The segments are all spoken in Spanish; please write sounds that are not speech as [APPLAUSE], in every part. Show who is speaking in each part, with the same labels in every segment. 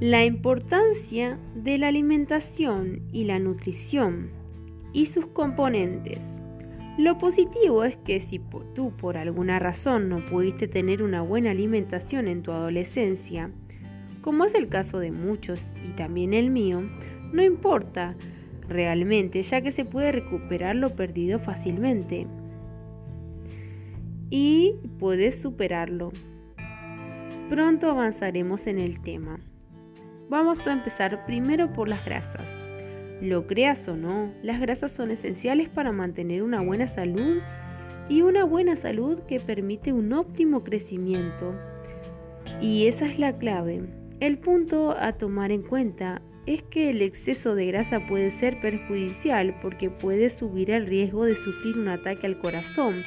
Speaker 1: La importancia de la alimentación y la nutrición y sus componentes. Lo positivo es que si tú por alguna razón no pudiste tener una buena alimentación en tu adolescencia, como es el caso de muchos y también el mío, no importa realmente, ya que se puede recuperar lo perdido fácilmente y puedes superarlo. Pronto avanzaremos en el tema. Vamos a empezar primero por las grasas. Lo creas o no, las grasas son esenciales para mantener una buena salud y una buena salud que permite un óptimo crecimiento. Y esa es la clave. El punto a tomar en cuenta es que el exceso de grasa puede ser perjudicial porque puede subir el riesgo de sufrir un ataque al corazón,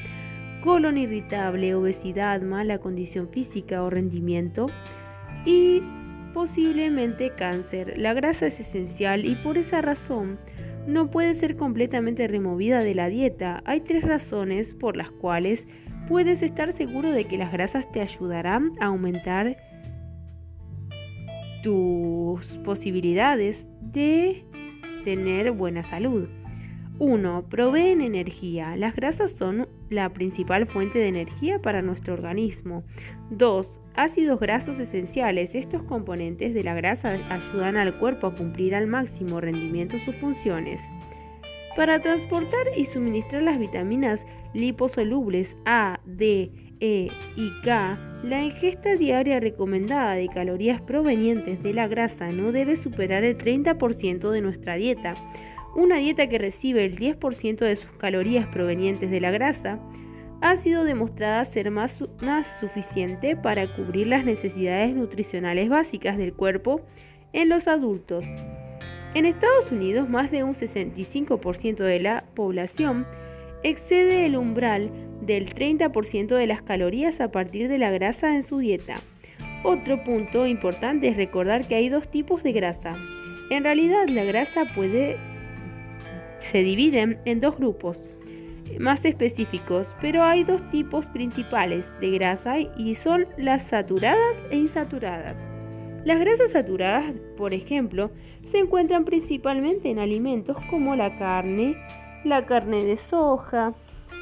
Speaker 1: colon irritable, obesidad, mala condición física o rendimiento y posiblemente cáncer. La grasa es esencial y por esa razón no puede ser completamente removida de la dieta. Hay tres razones por las cuales puedes estar seguro de que las grasas te ayudarán a aumentar tus posibilidades de tener buena salud. 1. Proveen energía. Las grasas son la principal fuente de energía para nuestro organismo. 2. Ácidos grasos esenciales. Estos componentes de la grasa ayudan al cuerpo a cumplir al máximo rendimiento sus funciones. Para transportar y suministrar las vitaminas liposolubles A, D, E y K, la ingesta diaria recomendada de calorías provenientes de la grasa no debe superar el 30% de nuestra dieta. Una dieta que recibe el 10% de sus calorías provenientes de la grasa ha sido demostrada ser más, más, suficiente para cubrir las necesidades nutricionales básicas del cuerpo en los adultos. En Estados Unidos, más de un 65% de la población excede el umbral del 30% de las calorías a partir de la grasa en su dieta. Otro punto importante es recordar que hay dos tipos de grasa. En realidad la grasa puede se divide en dos grupos más específicos, pero hay dos tipos principales de grasa y son las saturadas e insaturadas. Las grasas saturadas, por ejemplo, se encuentran principalmente en alimentos como la carne, la carne de soja,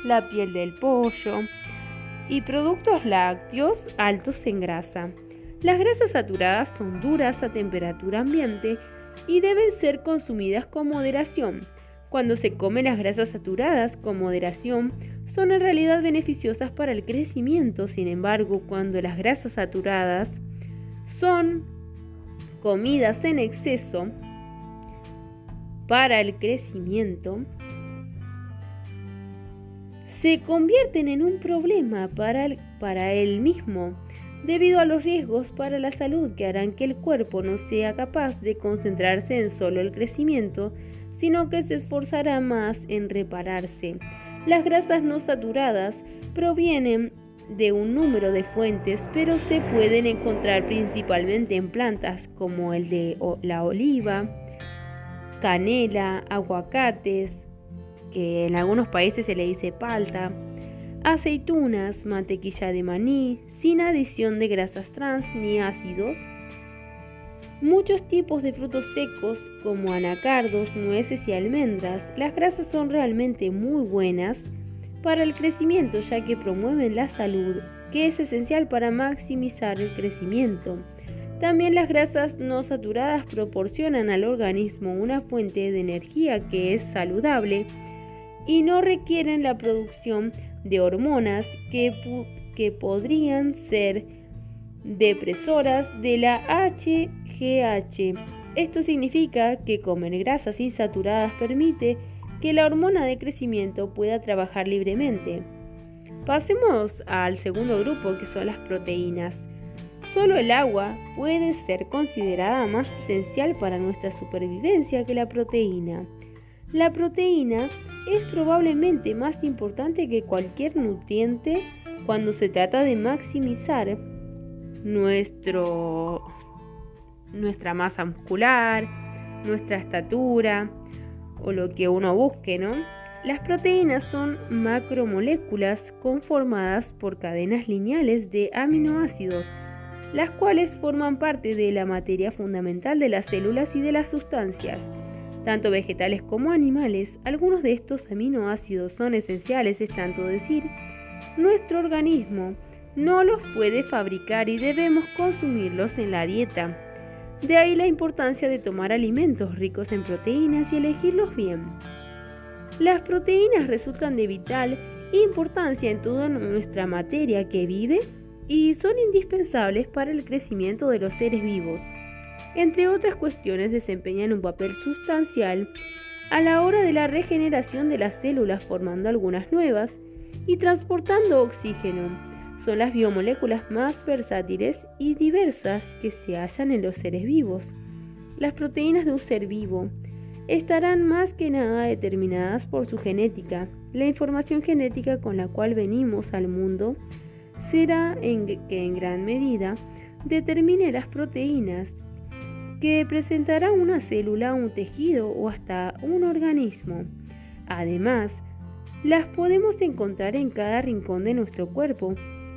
Speaker 1: la piel del pollo y productos lácteos altos en grasa. Las grasas saturadas son duras a temperatura ambiente y deben ser consumidas con moderación. Cuando se comen las grasas saturadas con moderación, son en realidad beneficiosas para el crecimiento. Sin embargo, cuando las grasas saturadas son comidas en exceso para el crecimiento, se convierten en un problema para, para él mismo, debido a los riesgos para la salud que harán que el cuerpo no sea capaz de concentrarse en solo el crecimiento, sino que se esforzará más en repararse. Las grasas no saturadas provienen de un número de fuentes, pero se pueden encontrar principalmente en plantas como el de la oliva, canela, aguacates, que en algunos países se le dice palta, aceitunas, mantequilla de maní, sin adición de grasas trans ni ácidos, muchos tipos de frutos secos como anacardos, nueces y almendras. Las grasas son realmente muy buenas para el crecimiento ya que promueven la salud, que es esencial para maximizar el crecimiento. También las grasas no saturadas proporcionan al organismo una fuente de energía que es saludable y no requieren la producción de hormonas que, que podrían ser depresoras de la HGH. Esto significa que comer grasas insaturadas permite que la hormona de crecimiento pueda trabajar libremente. Pasemos al segundo grupo que son las proteínas. Solo el agua puede ser considerada más esencial para nuestra supervivencia que la proteína. La proteína es probablemente más importante que cualquier nutriente cuando se trata de maximizar nuestro, nuestra masa muscular, nuestra estatura o lo que uno busque, ¿no? Las proteínas son macromoléculas conformadas por cadenas lineales de aminoácidos. las cuales forman parte de la materia fundamental de las células y de las sustancias. Tanto vegetales como animales, algunos de estos aminoácidos son esenciales, es tanto decir, nuestro organismo no los puede fabricar y debemos consumirlos en la dieta. De ahí la importancia de tomar alimentos ricos en proteínas y elegirlos bien. Las proteínas resultan de vital importancia en toda nuestra materia que vive y son indispensables para el crecimiento de los seres vivos. Entre otras cuestiones desempeñan un papel sustancial a la hora de la regeneración de las células formando algunas nuevas y transportando oxígeno. Son las biomoléculas más versátiles y diversas que se hallan en los seres vivos. Las proteínas de un ser vivo estarán más que nada determinadas por su genética. La información genética con la cual venimos al mundo será en que en gran medida determine las proteínas que presentará una célula, un tejido o hasta un organismo. Además, las podemos encontrar en cada rincón de nuestro cuerpo,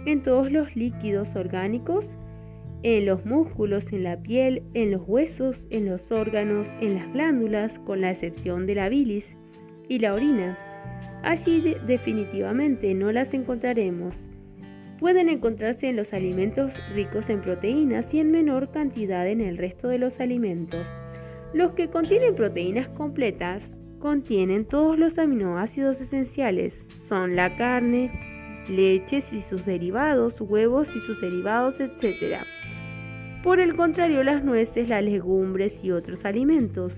Speaker 1: en todos los líquidos orgánicos, en los músculos, en la piel, en los huesos, en los órganos, en las glándulas, con la excepción de la bilis y la orina. Allí definitivamente no las encontraremos. Pueden encontrarse en los alimentos ricos en proteínas y en menor cantidad en el resto de los alimentos. Los que contienen proteínas completas contienen todos los aminoácidos esenciales. Son la carne, leches y sus derivados, huevos y sus derivados, etc. Por el contrario, las nueces, las legumbres y otros alimentos,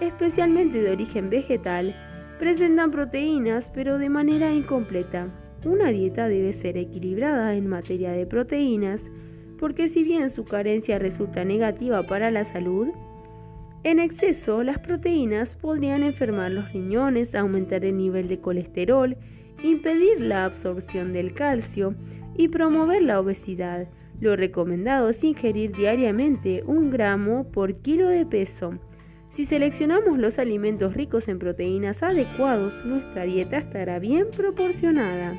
Speaker 1: especialmente de origen vegetal, presentan proteínas pero de manera incompleta. Una dieta debe ser equilibrada en materia de proteínas porque si bien su carencia resulta negativa para la salud, en exceso las proteínas podrían enfermar los riñones, aumentar el nivel de colesterol, impedir la absorción del calcio y promover la obesidad. Lo recomendado es ingerir diariamente un gramo por kilo de peso. Si seleccionamos los alimentos ricos en proteínas adecuados, nuestra dieta estará bien proporcionada.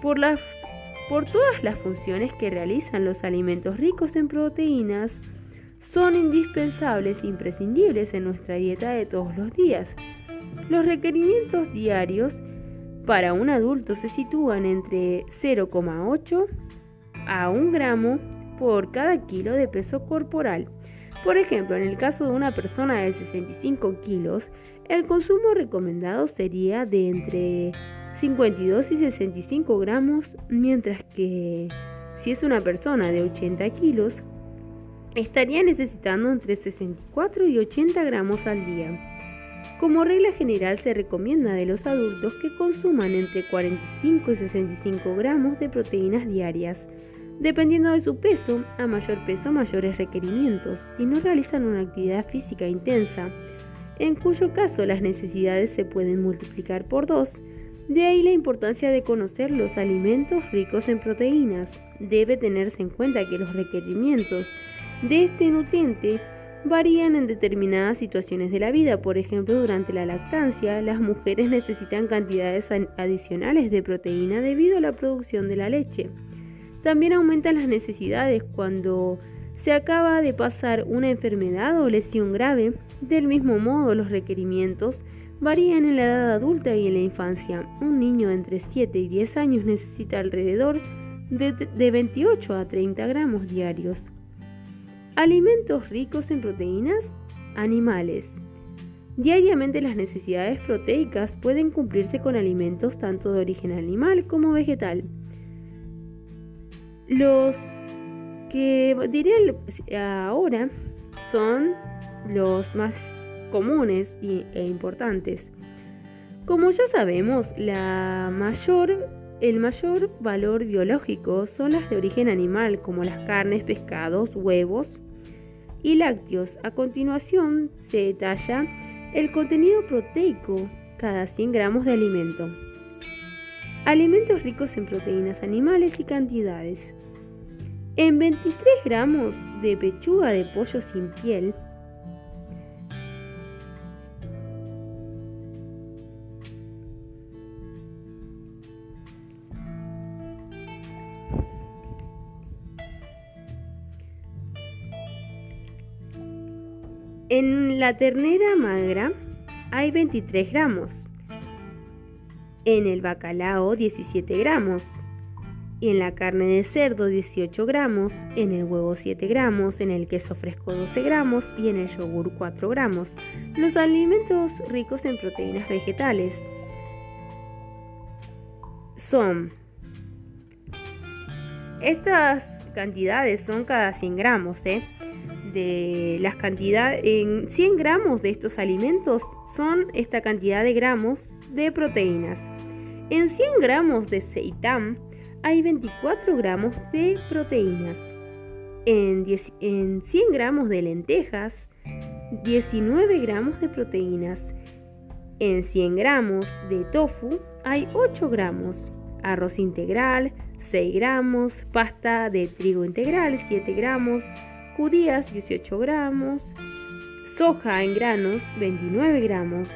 Speaker 1: Por, las, por todas las funciones que realizan los alimentos ricos en proteínas, son indispensables e imprescindibles en nuestra dieta de todos los días. Los requerimientos diarios para un adulto se sitúan entre 0,8 a un gramo por cada kilo de peso corporal. Por ejemplo, en el caso de una persona de 65 kilos, el consumo recomendado sería de entre 52 y 65 gramos, mientras que si es una persona de 80 kilos, estaría necesitando entre 64 y 80 gramos al día. Como regla general se recomienda de los adultos que consuman entre 45 y 65 gramos de proteínas diarias, Dependiendo de su peso, a mayor peso mayores requerimientos, si no realizan una actividad física intensa, en cuyo caso las necesidades se pueden multiplicar por dos, de ahí la importancia de conocer los alimentos ricos en proteínas. Debe tenerse en cuenta que los requerimientos de este nutriente varían en determinadas situaciones de la vida. Por ejemplo, durante la lactancia, las mujeres necesitan cantidades adicionales de proteína debido a la producción de la leche. También aumentan las necesidades cuando se acaba de pasar una enfermedad o lesión grave. Del mismo modo, los requerimientos varían en la edad adulta y en la infancia. Un niño entre 7 y 10 años necesita alrededor de, de 28 a 30 gramos diarios. Alimentos ricos en proteínas animales. Diariamente las necesidades proteicas pueden cumplirse con alimentos tanto de origen animal como vegetal. Los que diré ahora son los más comunes e importantes. Como ya sabemos, el mayor valor biológico son las de origen animal, como las carnes, pescados, huevos y lácteos. A continuación se detalla el contenido proteico cada 100 gramos de alimento. Alimentos ricos en proteínas animales y cantidades. En 23 gramos de pechuga de pollo sin piel, En la ternera magra hay 23 gramos, en el bacalao 17 gramos, y en la carne de cerdo 18 gramos, en el huevo 7 gramos, en el queso fresco 12 gramos. Y en el yogur 4 gramos. Los alimentos ricos en proteínas vegetales son... Estas cantidades son cada 100 gramos, ¿eh? De las cantidades, en 100 gramos de estos alimentos son esta cantidad de gramos de proteínas. En 100 gramos de seitán hay 24 gramos de proteínas. En, 100 gramos de lentejas, 19 gramos de proteínas. En 100 gramos de tofu hay 8 gramos. Arroz integral, 6 gramos. Pasta de trigo integral, 7 gramos. Judías, 18 gramos. Soja en granos, 29 gramos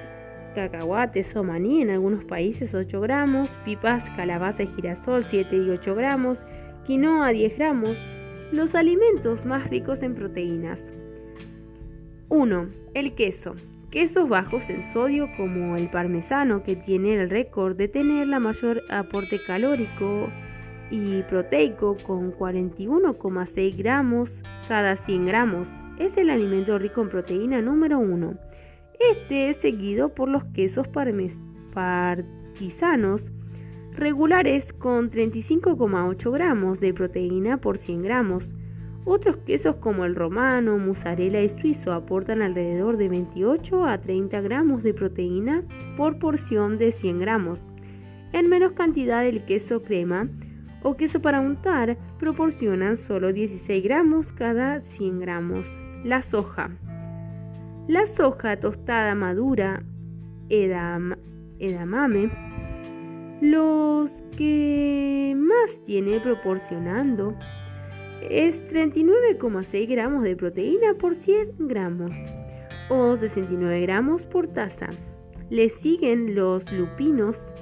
Speaker 1: cacahuates o maní en algunos países 8 gramos, pipas, calabaza y girasol 7 y 8 gramos, quinoa 10 gramos, los alimentos más ricos en proteínas. 1. El queso. Quesos bajos en sodio como el parmesano que tiene el récord de tener la mayor aporte calórico y proteico con 41,6 gramos cada 100 gramos. Es el alimento rico en proteína número 1. Este es seguido por los quesos partisanos regulares con 35,8 gramos de proteína por 100 gramos. Otros quesos como el romano, mozzarella y suizo aportan alrededor de 28 a 30 gramos de proteína por porción de 100 gramos. En menos cantidad el queso crema o queso para untar proporcionan solo 16 gramos cada 100 gramos. La soja. La soja tostada madura, edamame, los que más tiene proporcionando es 39,6 gramos de proteína por 100 gramos o 69 gramos por taza. Le siguen los lupinos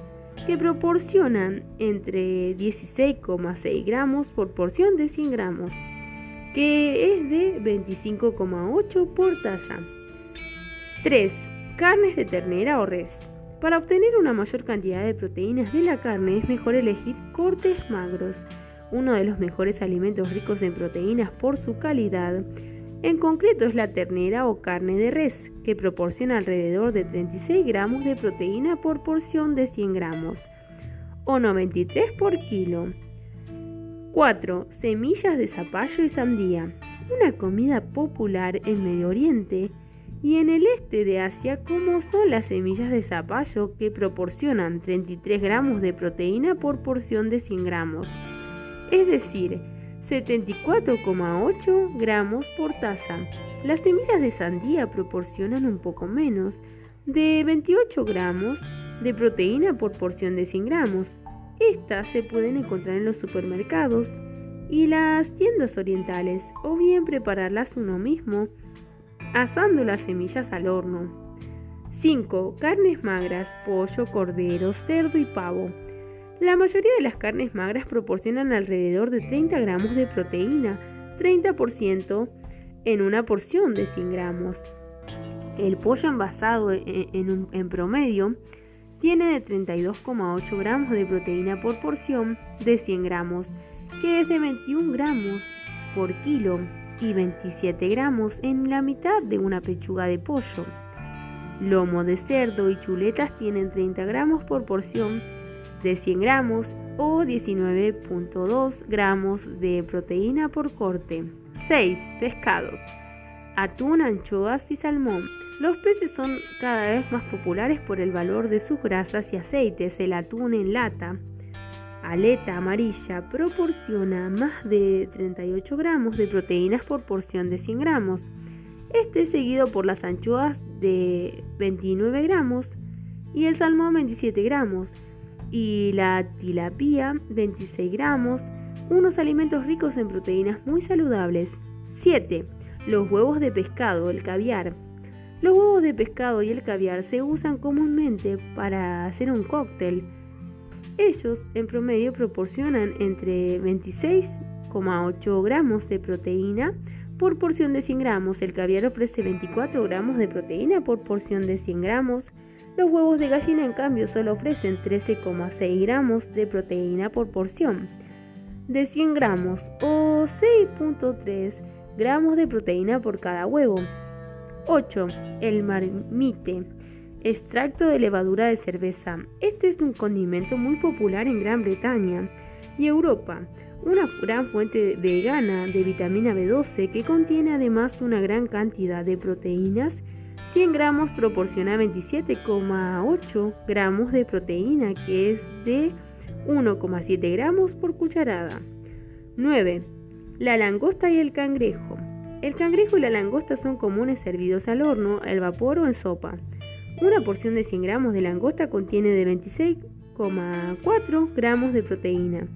Speaker 1: que proporcionan entre 16,6 gramos por porción de 100 gramos, que es de 25,8 por taza. 3. Carnes de ternera o res. Para obtener una mayor cantidad de proteínas de la carne es mejor elegir cortes magros, uno de los mejores alimentos ricos en proteínas por su calidad. En concreto es la ternera o carne de res, que proporciona alrededor de 36 gramos de proteína por porción de 100 gramos, o 93 por kilo. 4. Semillas de zapallo y sandía. Una comida popular en Medio Oriente y en el este de Asia como son las semillas de zapallo que proporcionan 33 gramos de proteína por porción de 100 gramos, es decir, 74,8 gramos por taza. Las semillas de sandía proporcionan un poco menos de 28 gramos de proteína por porción de 100 gramos. Estas se pueden encontrar en los supermercados y las tiendas orientales o bien prepararlas uno mismo asando las semillas al horno. 5. Carnes magras, pollo, cordero, cerdo y pavo. La mayoría de las carnes magras proporcionan alrededor de 30 gramos de proteína, 30% en una porción de 100 gramos. El pollo envasado en, en promedio tiene de 32,8 gramos de proteína por porción de 100 gramos, que es de 21 gramos por kilo y 27 gramos en la mitad de una pechuga de pollo. Lomo de cerdo y chuletas tienen 30 gramos por porción de 100 gramos o 19.2 gramos de proteína por corte. 6. Pescados. Atún, anchoas y salmón. Los peces son cada vez más populares por el valor de sus grasas y aceites. El atún en lata aleta amarilla proporciona más de 38 gramos de proteínas por porción de 100 gramos. Este es seguido por las anchoas de 29 gramos y el salmón 27 gramos y la tilapia 26 gramos, unos alimentos ricos en proteínas muy saludables. 7. Los huevos de pescado, el caviar. Los huevos de pescado y el caviar se usan comúnmente para hacer un cóctel ellos en promedio proporcionan entre 26,8 gramos de proteína por porción de 100 gramos. El caviar ofrece 24 gramos de proteína por porción de 100 gramos. Los huevos de gallina, en cambio, solo ofrecen 13,6 gramos de proteína por porción de 100 gramos o 6.3 gramos de proteína por cada huevo. 8. El marmite. Extracto de levadura de cerveza. Este es un condimento muy popular en Gran Bretaña y Europa. Una gran fuente vegana de vitamina B12 que contiene además una gran cantidad de proteínas 100 gramos proporciona 27,8 gramos de proteína, que es de 1,7 gramos por cucharada. 9. La langosta y el cangrejo. El cangrejo y la langosta son comunes servidos al horno, al vapor o en sopa. Una porción de 100 gramos de langosta contiene de 26,4 gramos de proteína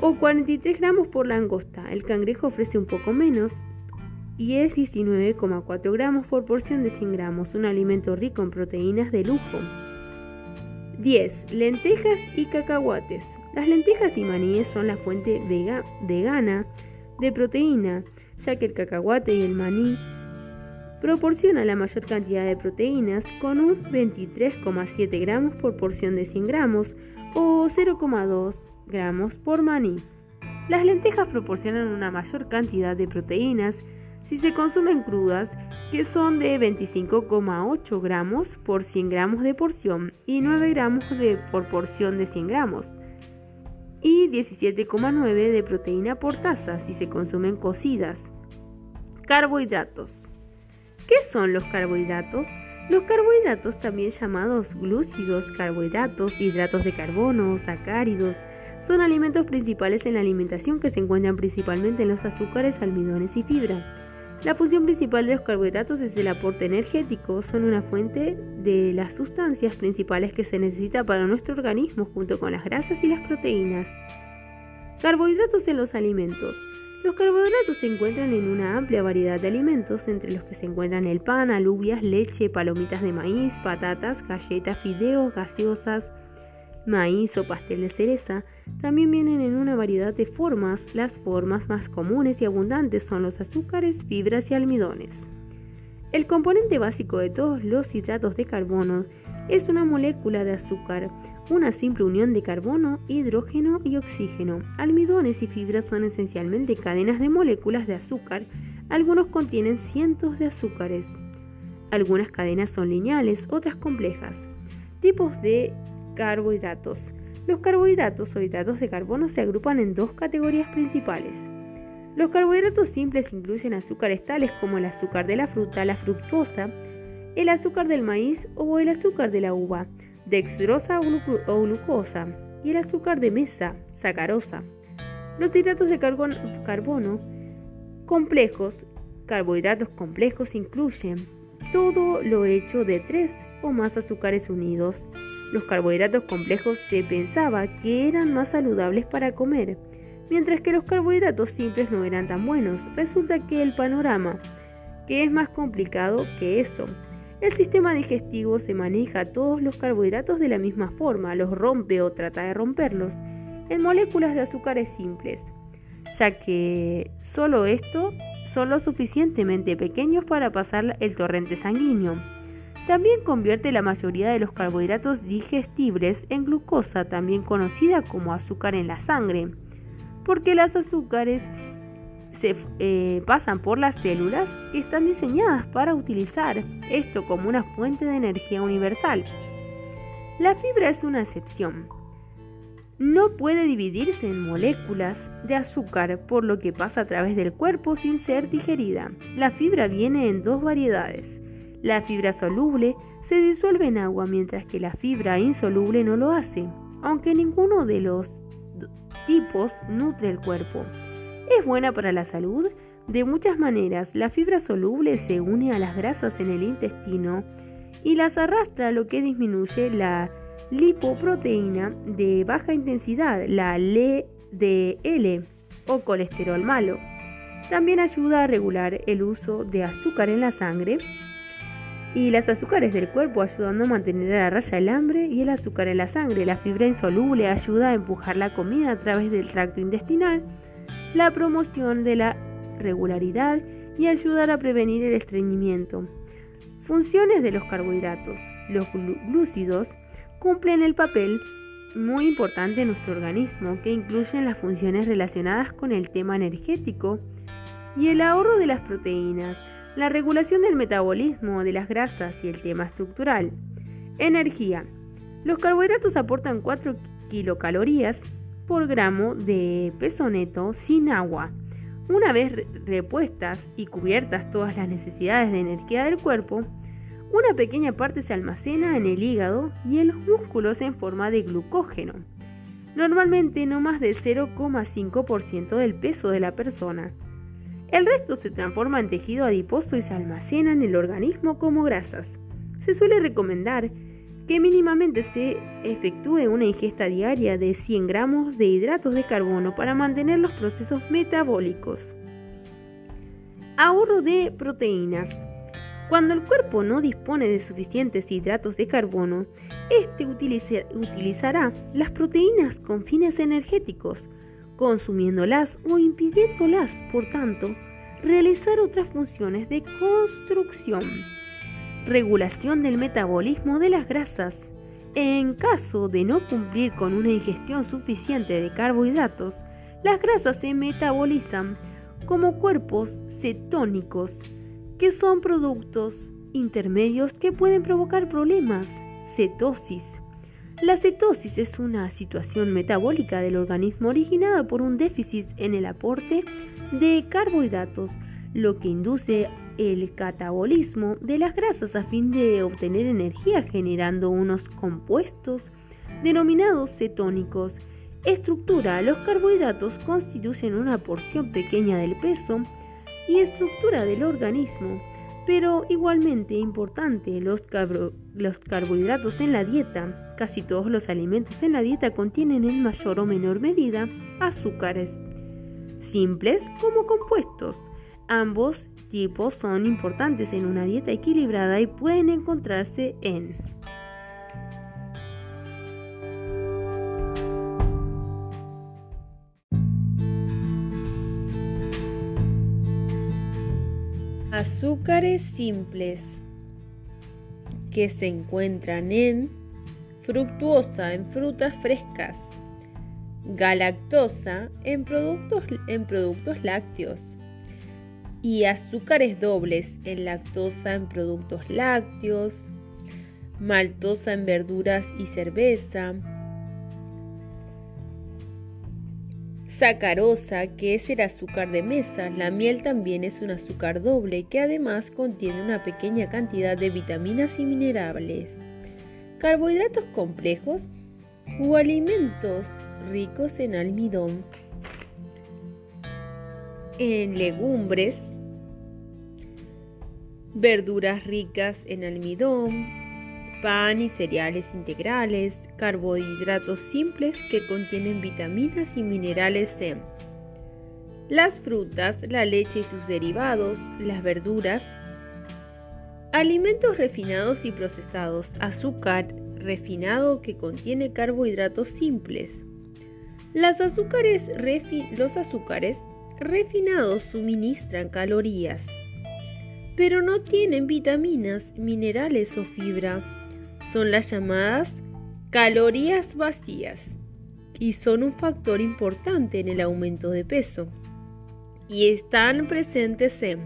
Speaker 1: o 43 gramos por langosta. El cangrejo ofrece un poco menos, y es 19,4 gramos por porción de 100 gramos, un alimento rico en proteínas de lujo. 10. Lentejas y cacahuates. Las lentejas y maníes son la fuente vegana de proteína, ya que el cacahuate y el maní proporcionan la mayor cantidad de proteínas con un 23,7 gramos por porción de 100 gramos o 0,2 gramos por maní. Las lentejas proporcionan una mayor cantidad de proteínas si se consumen crudas, que son de 25,8 gramos por 100 gramos de porción y 9 gramos de, por porción de 100 gramos, y 17,9 de proteína por taza si se consumen cocidas. Carbohidratos. ¿Qué son los carbohidratos? Los carbohidratos, también llamados glúcidos, carbohidratos, hidratos de carbono, sacáridos, son alimentos principales en la alimentación que se encuentran principalmente en los azúcares, almidones y fibra. La función principal de los carbohidratos es el aporte energético, son una fuente de las sustancias principales que se necesita para nuestro organismo junto con las grasas y las proteínas. Carbohidratos en los alimentos. Los carbohidratos se encuentran en una amplia variedad de alimentos, entre los que se encuentran el pan, alubias, leche, palomitas de maíz, patatas, galletas, fideos, gaseosas, maíz o pastel de cereza, también vienen en una variedad de formas. Las formas más comunes y abundantes son los azúcares, fibras y almidones. El componente básico de todos los hidratos de carbono es una molécula de azúcar, una simple unión de carbono, hidrógeno y oxígeno. Almidones y fibras son esencialmente cadenas de moléculas de azúcar. Algunos contienen cientos de azúcares. Algunas cadenas son lineales, otras complejas. Tipos de carbohidratos. Los carbohidratos o hidratos de carbono se agrupan en dos categorías principales. Los carbohidratos simples incluyen azúcares tales como el azúcar de la fruta, la fructosa, el azúcar del maíz o el azúcar de la uva, dextrosa o, glucosa, y el azúcar de mesa, sacarosa. Los hidratos de carbono complejos, carbohidratos complejos incluyen todo lo hecho de tres o más azúcares unidos, los carbohidratos complejos se pensaba que eran más saludables para comer, mientras que los carbohidratos simples no eran tan buenos. Resulta que el panorama, que es más complicado que eso. El sistema digestivo se maneja todos los carbohidratos de la misma forma, los rompe o trata de romperlos en moléculas de azúcares simples, ya que solo esto son lo suficientemente pequeños para pasar el torrente sanguíneo. También convierte la mayoría de los carbohidratos digestibles en glucosa, también conocida como azúcar en la sangre, porque las azúcares se eh, pasan por las células que están diseñadas para utilizar esto como una fuente de energía universal. La fibra es una excepción. No puede dividirse en moléculas de azúcar, por lo que pasa a través del cuerpo sin ser digerida. La fibra viene en dos variedades, la fibra soluble se disuelve en agua mientras que la fibra insoluble no lo hace, aunque ninguno de los tipos nutre el cuerpo. Es buena para la salud de muchas maneras. La fibra soluble se une a las grasas en el intestino y las arrastra, lo que disminuye la lipoproteína de baja intensidad, la LDL o colesterol malo. También ayuda a regular el uso de azúcar en la sangre y las azúcares del cuerpo ayudando a mantener a la raya el hambre y el azúcar en la sangre. La fibra insoluble ayuda a empujar la comida a través del tracto intestinal. La promoción de la regularidad y ayudar a prevenir el estreñimiento. Funciones de los carbohidratos. Los glúcidos cumplen el papel muy importante en nuestro organismo, que incluyen las funciones relacionadas con el tema energético y el ahorro de las proteínas, la regulación del metabolismo de las grasas y el tema estructural. Energía. Los carbohidratos aportan 4 kilocalorías por gramo de peso neto sin agua. Una vez repuestas y cubiertas todas las necesidades de energía del cuerpo, una pequeña parte se almacena en el hígado y en los músculos en forma de glucógeno, normalmente no más del 0,5% del peso de la persona. El resto se transforma en tejido adiposo y se almacena en el organismo como grasas. Se suele recomendar que mínimamente se efectúe una ingesta diaria de 100 gramos de hidratos de carbono para mantener los procesos metabólicos. Ahorro de proteínas. Cuando el cuerpo no dispone de suficientes hidratos de carbono, este utilizará las proteínas con fines energéticos, consumiéndolas o impidiéndolas, por tanto, realizar otras funciones de construcción. Regulación del metabolismo de las grasas. En caso de no cumplir con una ingestión suficiente de carbohidratos, las grasas se metabolizan como cuerpos cetónicos que son productos intermedios que pueden provocar problemas. Cetosis. La cetosis es una situación metabólica del organismo originada por un déficit en el aporte de carbohidratos, lo que induce el catabolismo de las grasas a fin de obtener energía generando unos compuestos denominados cetónicos. Estructura. Los carbohidratos constituyen una porción pequeña del peso y estructura del organismo, pero igualmente importante los, los carbohidratos en la dieta. Casi todos los alimentos en la dieta contienen en mayor o menor medida azúcares, simples como compuestos. Ambos tipos son importantes en una dieta equilibrada y pueden encontrarse en azúcares simples que se encuentran en fructuosa en frutas frescas, galactosa en productos, en productos lácteos y azúcares dobles en lactosa en productos lácteos, maltosa en verduras y cerveza, sacarosa, que es el azúcar de mesa. La miel también es un azúcar doble que además contiene una pequeña cantidad de vitaminas y minerales. Carbohidratos complejos o alimentos ricos en almidón, en legumbres, verduras ricas en almidón, pan y cereales integrales, carbohidratos simples que contienen vitaminas y minerales C, las frutas, la leche y sus derivados, las verduras, alimentos refinados y procesados, azúcar refinado que contiene carbohidratos simples. Los azúcares refinados suministran calorías, pero no tienen vitaminas, minerales o fibra. Son las llamadas calorías vacías y son un factor importante en el aumento de peso. Y están presentes en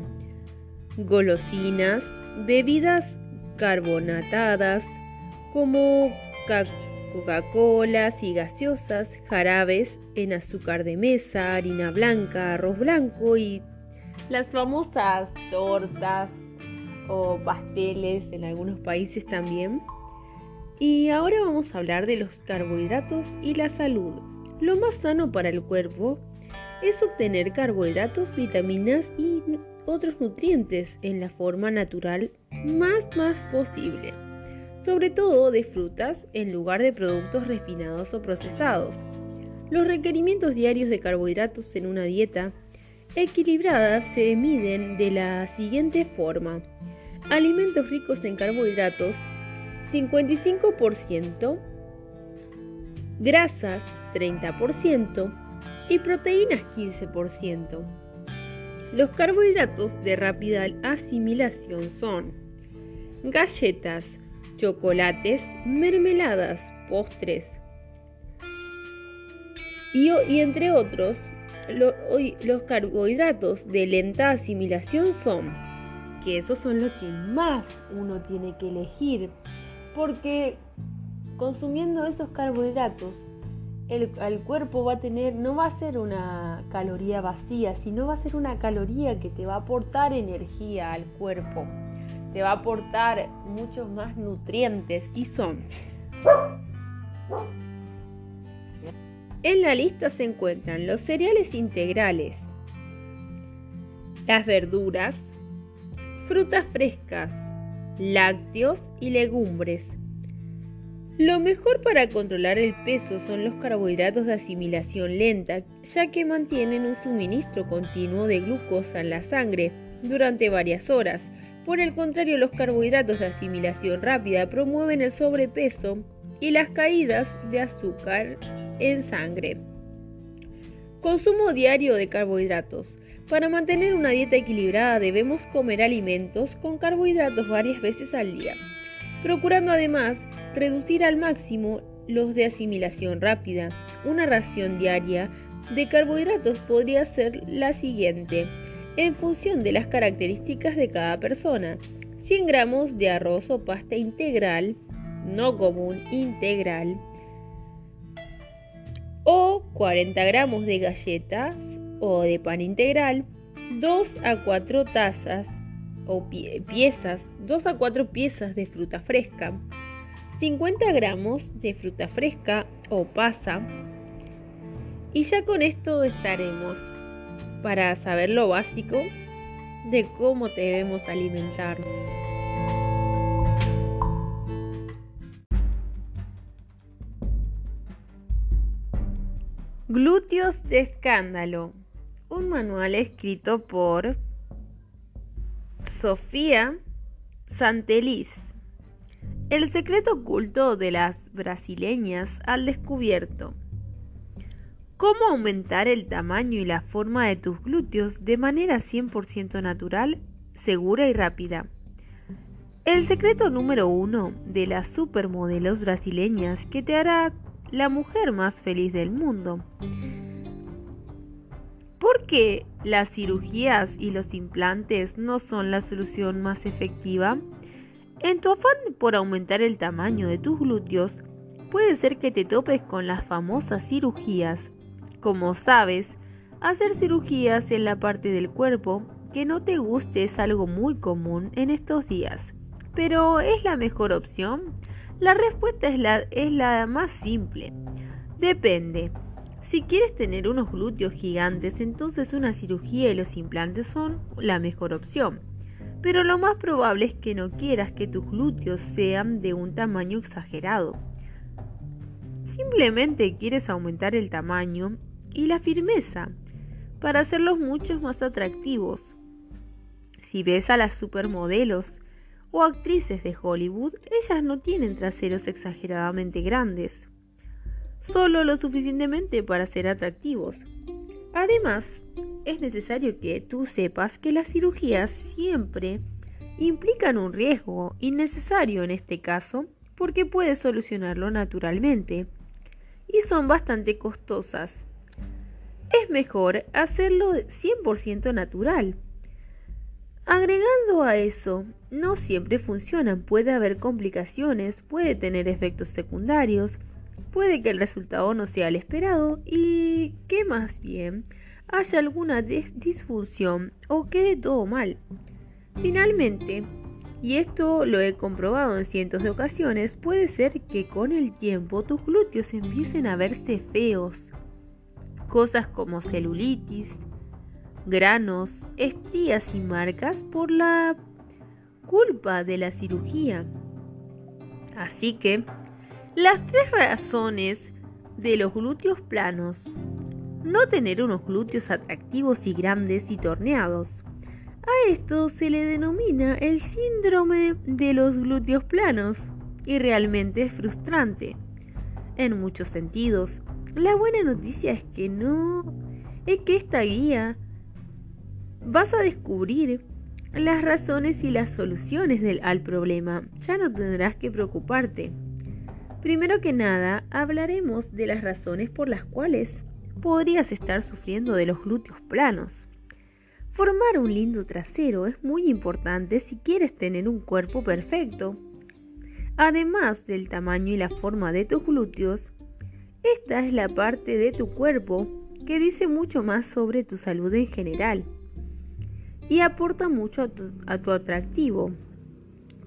Speaker 1: golosinas, bebidas carbonatadas como Coca-Cola y gaseosas, jarabes en azúcar de mesa, harina blanca, arroz blanco y las famosas tortas o pasteles en algunos países también. Y ahora vamos a hablar de los carbohidratos y la salud. Lo más sano para el cuerpo es obtener carbohidratos, vitaminas y otros nutrientes en la forma natural más más posible, sobre todo de frutas en lugar de productos refinados o procesados. Los requerimientos diarios de carbohidratos en una dieta equilibrada se miden de la siguiente forma. Alimentos ricos en carbohidratos 55%, grasas 30% y proteínas 15%. Los carbohidratos de rápida asimilación son galletas, chocolates, mermeladas, postres y, entre otros, los carbohidratos de lenta asimilación son, que esos son los que más uno tiene que elegir, porque consumiendo esos carbohidratos el, cuerpo va a tener, no va a ser una caloría vacía, sino va a ser una caloría que te va a aportar energía al cuerpo, te va a aportar muchos más nutrientes y son. En la lista se encuentran los cereales integrales, las verduras, frutas frescas, lácteos y legumbres. Lo mejor para controlar el peso son los carbohidratos de asimilación lenta, ya que mantienen un suministro continuo de glucosa en la sangre durante varias horas. Por el contrario, los carbohidratos de asimilación rápida promueven el sobrepeso y las caídas de azúcar en sangre. Consumo diario de carbohidratos. Para mantener una dieta equilibrada debemos comer alimentos con carbohidratos varias veces al día, procurando además reducir al máximo los de asimilación rápida. Una ración diaria de carbohidratos podría ser la siguiente, en función de las características de cada persona. 100 gramos de arroz o pasta integral, no común, integral, o 40 gramos de galletas o de pan integral, 2 a 4 tazas o piezas, 2 a 4 piezas de fruta fresca, 50 gramos de fruta fresca o pasa. Y ya con esto estaremos para saber lo básico de cómo debemos alimentar. Glúteos de escándalo. Un manual escrito por Sofía Santeliz. El secreto oculto de las brasileñas al descubierto. ¿Cómo aumentar el tamaño y la forma de tus glúteos de manera 100% natural, segura y rápida? El secreto número uno de las supermodelos brasileñas que te hará la mujer más feliz del mundo. ¿Por qué las cirugías y los implantes no son la solución más efectiva? En tu afán por aumentar el tamaño de tus glúteos, puede ser que te topes con las famosas cirugías. Como sabes, hacer cirugías en la parte del cuerpo que no te guste es algo muy común en estos días. Pero ¿es la mejor opción? La respuesta es la, es la más simple. Depende. Si quieres tener unos glúteos gigantes, entonces una cirugía y los implantes son la mejor opción pero lo más probable es que no quieras que tus glúteos sean de un tamaño exagerado. Simplemente quieres aumentar el tamaño y la firmeza para hacerlos mucho más atractivos. Si ves a las supermodelos o actrices de Hollywood, ellas no tienen traseros exageradamente grandes, solo lo suficientemente para ser atractivos. Además, es necesario que tú sepas que las cirugías siempre implican un riesgo innecesario en este caso porque puedes solucionarlo naturalmente y son bastante costosas. Es mejor hacerlo 100% natural. Agregando a eso, no siempre funcionan, puede haber complicaciones, puede tener efectos secundarios, puede que el resultado no sea el esperado y que más bien haya alguna disfunción o quede todo mal. Finalmente, y esto lo he comprobado en cientos de ocasiones, puede ser que con el tiempo tus glúteos empiecen a verse feos. Cosas como celulitis, granos, estrías y marcas por la culpa de la cirugía. Así que, las tres razones de los glúteos planos no tener unos glúteos atractivos y grandes y torneados. A esto se le denomina el síndrome de los glúteos planos y realmente es frustrante. En muchos sentidos, la buena noticia es que no es que esta guía vas a descubrir las razones y las soluciones del, al problema. Ya no tendrás que preocuparte. Primero que nada, hablaremos de las razones por las cuales podrías estar sufriendo de los glúteos planos. Formar un lindo trasero es muy importante si quieres tener un cuerpo perfecto. Además del tamaño y la forma de tus glúteos, esta es la parte de tu cuerpo que dice mucho más sobre tu salud en general y aporta mucho a tu, atractivo.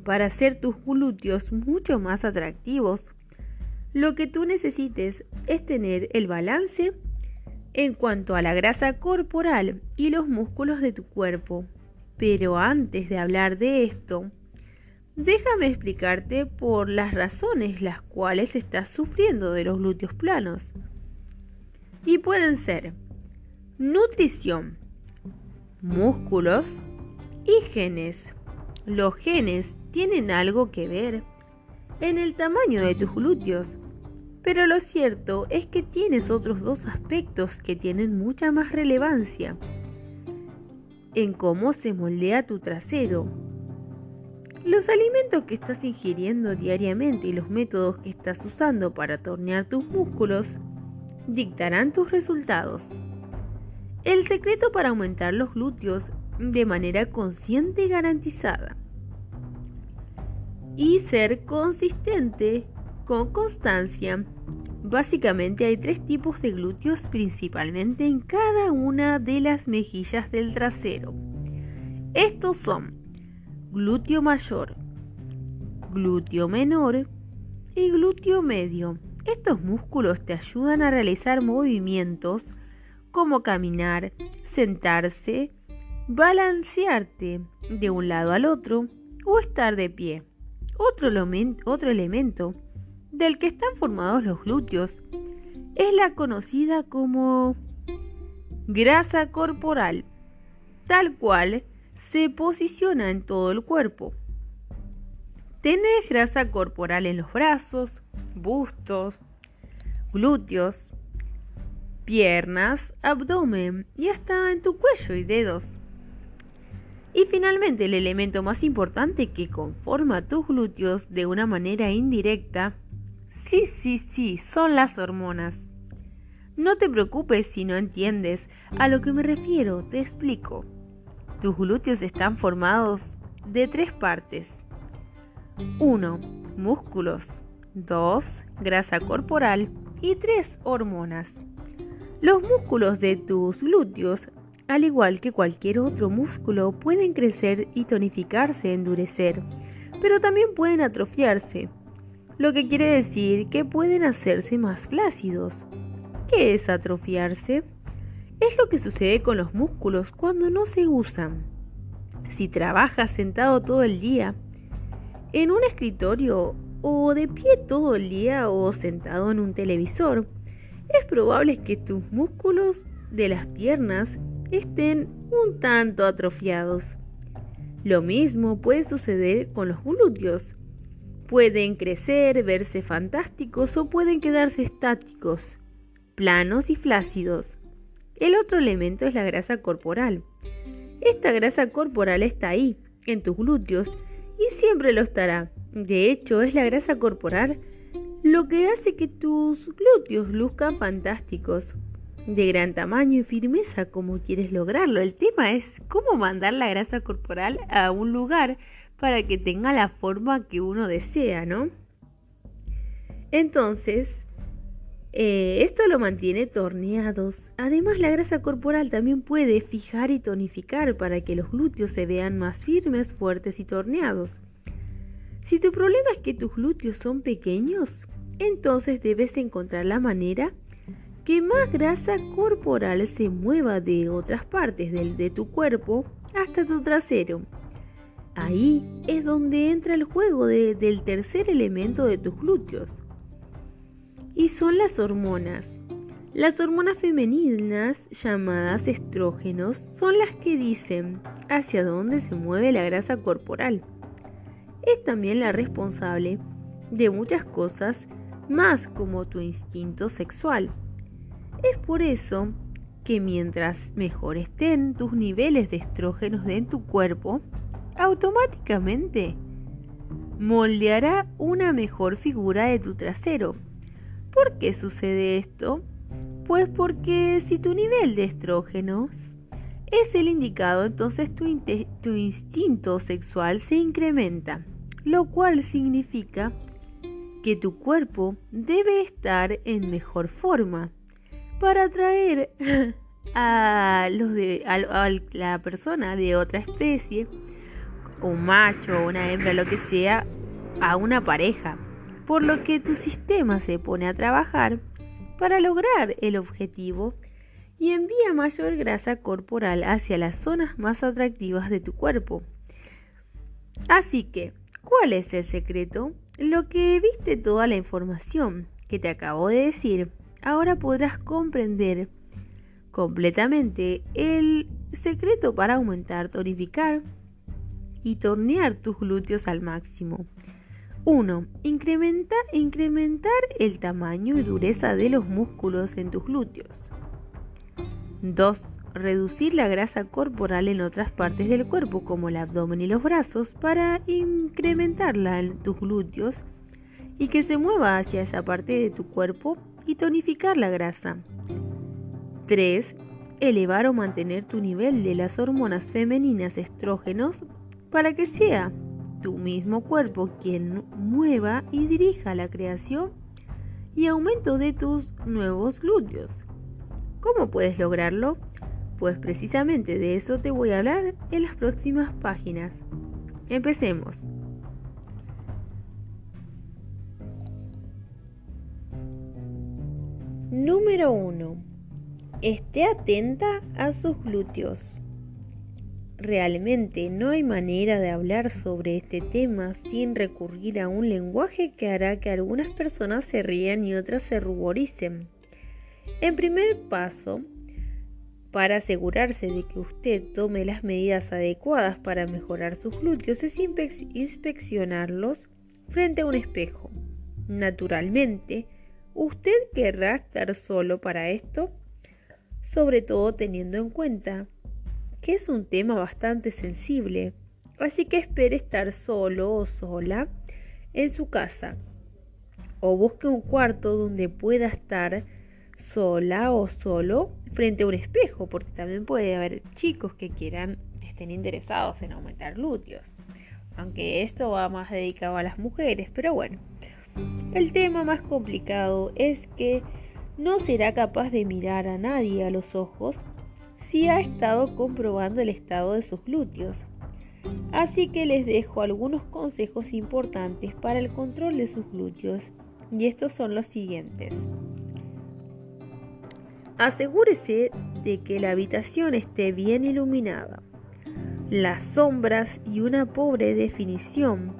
Speaker 1: Para hacer tus glúteos mucho más atractivos, lo que tú necesites es tener el balance en cuanto a la grasa corporal y los músculos de tu cuerpo. Pero antes de hablar de esto, déjame explicarte por las razones las cuales estás sufriendo de los glúteos planos. Y pueden ser nutrición, músculos y genes. Los genes tienen algo que ver en el tamaño de tus glúteos pero lo cierto es que tienes otros dos aspectos que tienen mucha más relevancia en cómo se moldea tu trasero. Los alimentos que estás ingiriendo diariamente y los métodos que estás usando para tornear tus músculos dictarán tus resultados. El secreto para aumentar los glúteos de manera consciente y garantizada. Y ser consistente con constancia. Básicamente hay tres tipos de glúteos principalmente en cada una de las mejillas del trasero. Estos son glúteo mayor, glúteo menor y glúteo medio. Estos músculos te ayudan a realizar movimientos como caminar, sentarse, balancearte de un lado al otro o estar de pie. Otro, elemento del que están formados los glúteos es la conocida como grasa corporal, tal cual se posiciona en todo el cuerpo. Tenés grasa corporal en los brazos, bustos, glúteos, piernas, abdomen y hasta en tu cuello y dedos. Y finalmente el elemento más importante que conforma tus glúteos de una manera indirecta Sí, sí, sí, son las hormonas. No te preocupes si no entiendes a lo que me refiero, te explico. Tus glúteos están formados de tres partes. 1. Músculos. 2. Grasa corporal. Y 3. Hormonas. Los músculos de tus glúteos, al igual que cualquier otro músculo, pueden crecer y tonificarse, endurecer, pero también pueden atrofiarse lo que quiere decir que pueden hacerse más flácidos. ¿Qué es atrofiarse? Es lo que sucede con los músculos cuando no se usan. Si trabajas sentado todo el día, en un escritorio o de pie todo el día o sentado en un televisor, es probable que tus músculos de las piernas estén un tanto atrofiados. Lo mismo puede suceder con los glúteos. Pueden crecer, verse fantásticos o pueden quedarse estáticos, planos y flácidos. El otro elemento es la grasa corporal. Esta grasa corporal está ahí, en tus glúteos, y siempre lo estará. De hecho, es la grasa corporal lo que hace que tus glúteos luzcan fantásticos, de gran tamaño y firmeza como quieres lograrlo. El tema es cómo mandar la grasa corporal a un lugar para que tenga la forma que uno desea, ¿no? Entonces, eh, esto lo mantiene torneados. Además, la grasa corporal también puede fijar y tonificar para que los glúteos se vean más firmes, fuertes y torneados. Si tu problema es que tus glúteos son pequeños, entonces debes encontrar la manera que más grasa corporal se mueva de otras partes del, de tu cuerpo hasta tu trasero. Ahí es donde entra el juego del tercer elemento de tus glúteos. Y son las hormonas. Las hormonas femeninas, llamadas estrógenos, son las que dicen hacia dónde se mueve la grasa corporal. Es también la responsable de muchas cosas más como tu instinto sexual. Es por eso que mientras mejor estén tus niveles de estrógenos en tu cuerpo, automáticamente moldeará una mejor figura de tu trasero. ¿Por qué sucede esto? Pues porque si tu nivel de estrógenos es el indicado, entonces tu, tu instinto sexual se incrementa, lo cual significa que tu cuerpo debe estar en mejor forma para atraer [LAUGHS] a, a, la persona de otra especie, un macho, una hembra, lo que sea, a una pareja. Por lo que tu sistema se pone a trabajar para lograr el objetivo y envía mayor grasa corporal hacia las zonas más atractivas de tu cuerpo. Así que, ¿cuál es el secreto? Lo que viste toda la información que te acabo de decir ahora podrás comprender completamente el secreto para aumentar, tonificar y tornear tus glúteos al máximo. 1. Incrementa, incrementar el tamaño y dureza de los músculos en tus glúteos. 2. Reducir la grasa corporal en otras partes del cuerpo como el abdomen y los brazos para incrementarla en tus glúteos y que se mueva hacia esa parte de tu cuerpo y tonificar la grasa. 3. Elevar o mantener tu nivel de las hormonas femeninas estrógenos para que sea tu mismo cuerpo quien mueva y dirija la creación y aumento de tus nuevos glúteos. ¿Cómo puedes lograrlo? Pues precisamente de eso te voy a hablar en las próximas páginas. Empecemos. Número 1. Esté atenta a sus glúteos. Realmente no hay manera de hablar sobre este tema sin recurrir a un lenguaje que hará que algunas personas se rían y otras se ruboricen. En primer paso, para asegurarse de que usted tome las medidas adecuadas para mejorar sus glúteos es inspeccionarlos frente a un espejo. Naturalmente, ¿Usted querrá estar solo para esto? Sobre todo teniendo en cuenta que es un tema bastante sensible, así que espere estar solo o sola en su casa. O busque un cuarto donde pueda estar sola o solo frente a un espejo, porque también puede haber chicos que quieran, estén interesados en aumentar glúteos, aunque esto va más dedicado a las mujeres, pero bueno. El tema más complicado es que no será capaz de mirar a nadie a los ojos si ha estado comprobando el estado de sus glúteos. Así que les dejo algunos consejos importantes para el control de sus glúteos y estos son los siguientes. Asegúrese de que la habitación esté bien iluminada. Las sombras y una pobre definición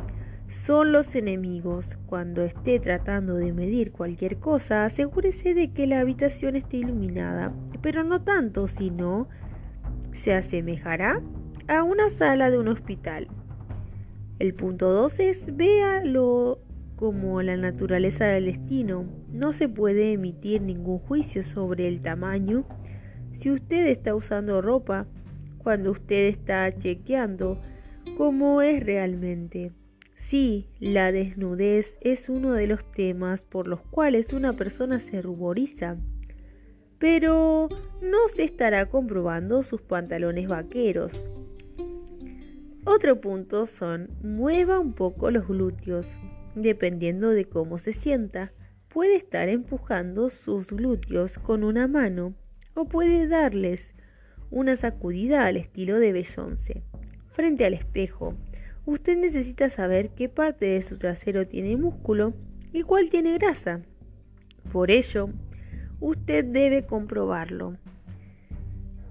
Speaker 1: son los enemigos. Cuando esté tratando de medir cualquier cosa, asegúrese de que la habitación esté iluminada, pero no tanto, sino se asemejará a una sala de un hospital. El punto 2 es véalo como la naturaleza del destino. No se puede emitir ningún juicio sobre el tamaño si usted está usando ropa cuando usted está chequeando cómo es realmente. Sí, la desnudez es uno de los temas por los cuales una persona se ruboriza, pero no se estará comprobando sus pantalones vaqueros. Otro punto son mueva un poco los glúteos. Dependiendo de cómo se sienta, puede estar empujando sus glúteos con una mano o puede darles una sacudida al estilo de Beyoncé frente al espejo usted necesita saber qué parte de su trasero tiene músculo y cuál tiene grasa. Por ello, usted debe comprobarlo.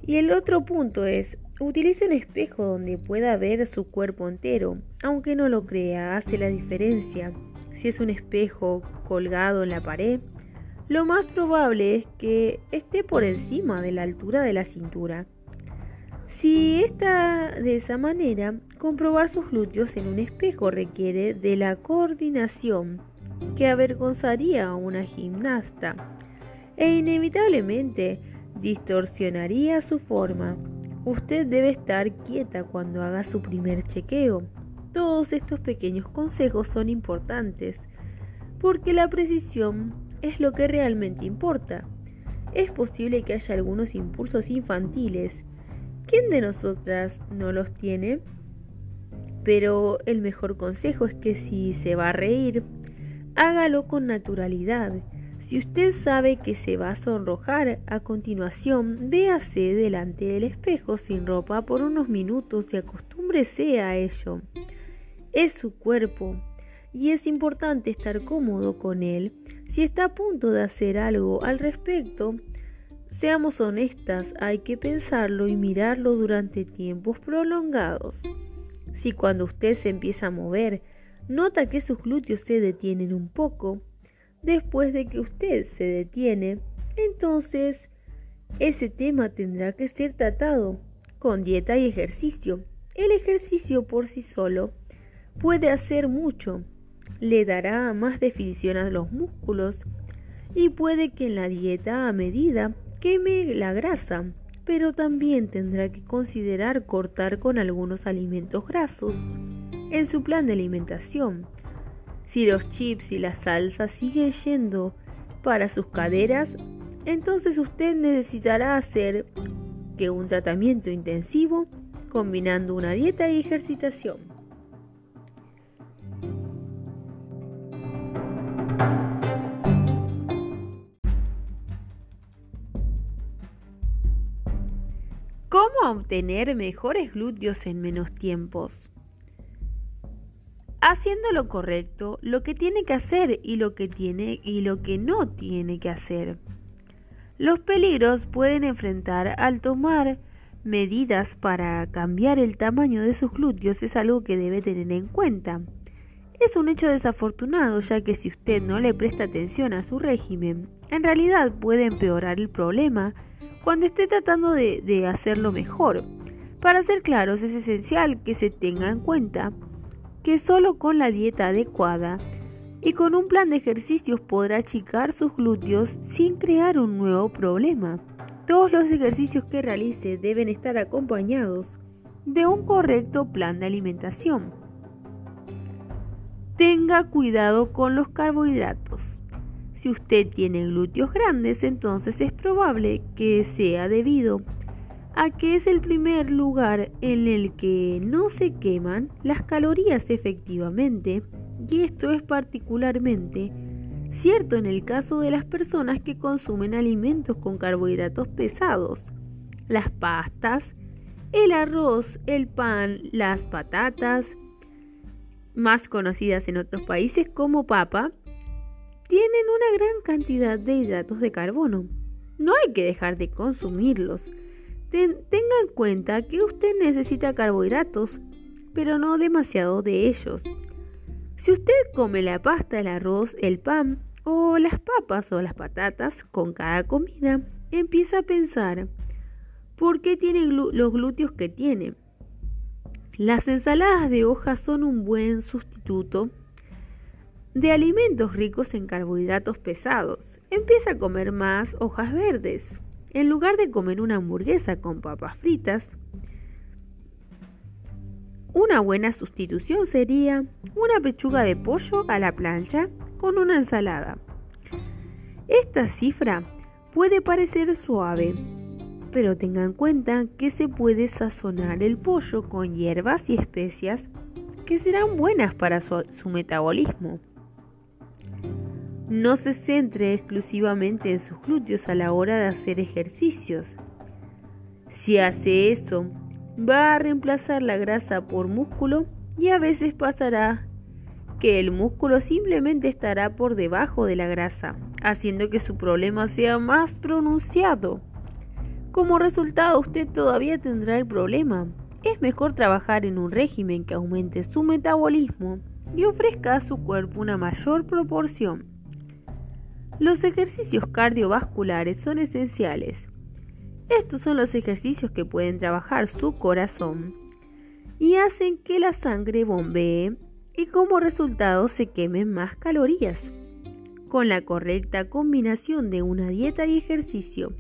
Speaker 1: Y el otro punto es, utilice un espejo donde pueda ver su cuerpo entero. Aunque no lo crea, hace la diferencia. Si es un espejo colgado en la pared, lo más probable es que esté por encima de la altura de la cintura. Si está de esa manera, comprobar sus glúteos en un espejo requiere de la coordinación que avergonzaría a una gimnasta e inevitablemente distorsionaría su forma. Usted debe estar quieta cuando haga su primer chequeo. Todos estos pequeños consejos son importantes porque la precisión es lo que realmente importa. Es posible que haya algunos impulsos infantiles. ¿Quién de nosotras no los tiene? Pero el mejor consejo es que si se va a reír, hágalo con naturalidad. Si usted sabe que se va a sonrojar a continuación, véase delante del espejo sin ropa por unos minutos y acostúmbrese a ello. Es su cuerpo y es importante estar cómodo con él. Si está a punto de hacer algo al respecto, seamos honestas, hay que pensarlo y mirarlo durante tiempos prolongados. Si cuando usted se empieza a mover, nota que sus glúteos se detienen un poco, después de que usted se detiene, entonces ese tema tendrá que ser tratado con dieta y ejercicio. El ejercicio por sí solo puede hacer mucho, le dará más definición a los músculos y puede que en la dieta a medida queme la grasa pero también tendrá que considerar cortar con algunos alimentos grasos en su plan de alimentación. Si los chips y la salsa siguen yendo para sus caderas, entonces usted necesitará hacer que un tratamiento intensivo combinando una dieta y ejercitación. ¿Cómo obtener mejores glúteos en menos tiempos? Haciendo lo correcto, lo que tiene que hacer y lo que tiene y lo que no tiene que hacer. Los peligros pueden enfrentar al tomar medidas para cambiar el tamaño de sus glúteos es algo que debe tener en cuenta. Es un hecho desafortunado ya que si usted no le presta atención a su régimen, en realidad puede empeorar el problema cuando esté tratando de, hacerlo mejor. Para ser claros, es esencial que se tenga en cuenta que solo con la dieta adecuada y con un plan de ejercicios podrá achicar sus glúteos sin crear un nuevo problema. Todos los ejercicios que realice deben estar acompañados de un correcto plan de alimentación. Tenga cuidado con los carbohidratos. Si usted tiene glúteos grandes, entonces es probable que sea debido a que es el primer lugar en el que no se queman las calorías efectivamente, y esto es particularmente cierto en el caso de las personas que consumen alimentos con carbohidratos pesados, las pastas, el arroz, el pan, las patatas, más conocidas en otros países como papa, tienen una gran cantidad de hidratos de carbono. No hay que dejar de consumirlos. tenga en cuenta que usted necesita carbohidratos, pero no demasiado de ellos. Si usted come la pasta, el arroz, el pan o las papas o las patatas con cada comida, empieza a pensar, ¿por qué tiene los glúteos que tiene? Las ensaladas de hojas son un buen sustituto de alimentos ricos en carbohidratos pesados. Empieza a comer más hojas verdes. En lugar de comer una hamburguesa con papas fritas, una buena sustitución sería una pechuga de pollo a la plancha con una ensalada. Esta cifra puede parecer suave, pero tenga en cuenta que se puede sazonar el pollo con hierbas y especias que serán buenas para su, su metabolismo. No se centre exclusivamente en sus glúteos a la hora de hacer ejercicios. Si hace eso, va a reemplazar la grasa por músculo y a veces pasará que el músculo simplemente estará por debajo de la grasa, haciendo que su problema sea más pronunciado. Como resultado, usted todavía tendrá el problema. Es mejor trabajar en un régimen que aumente su metabolismo y ofrezca a su cuerpo una mayor proporción los ejercicios cardiovasculares son esenciales. Estos son los ejercicios que pueden trabajar su corazón y hacen que la sangre bombee y como resultado se quemen más calorías. Con la correcta combinación de una dieta y ejercicio,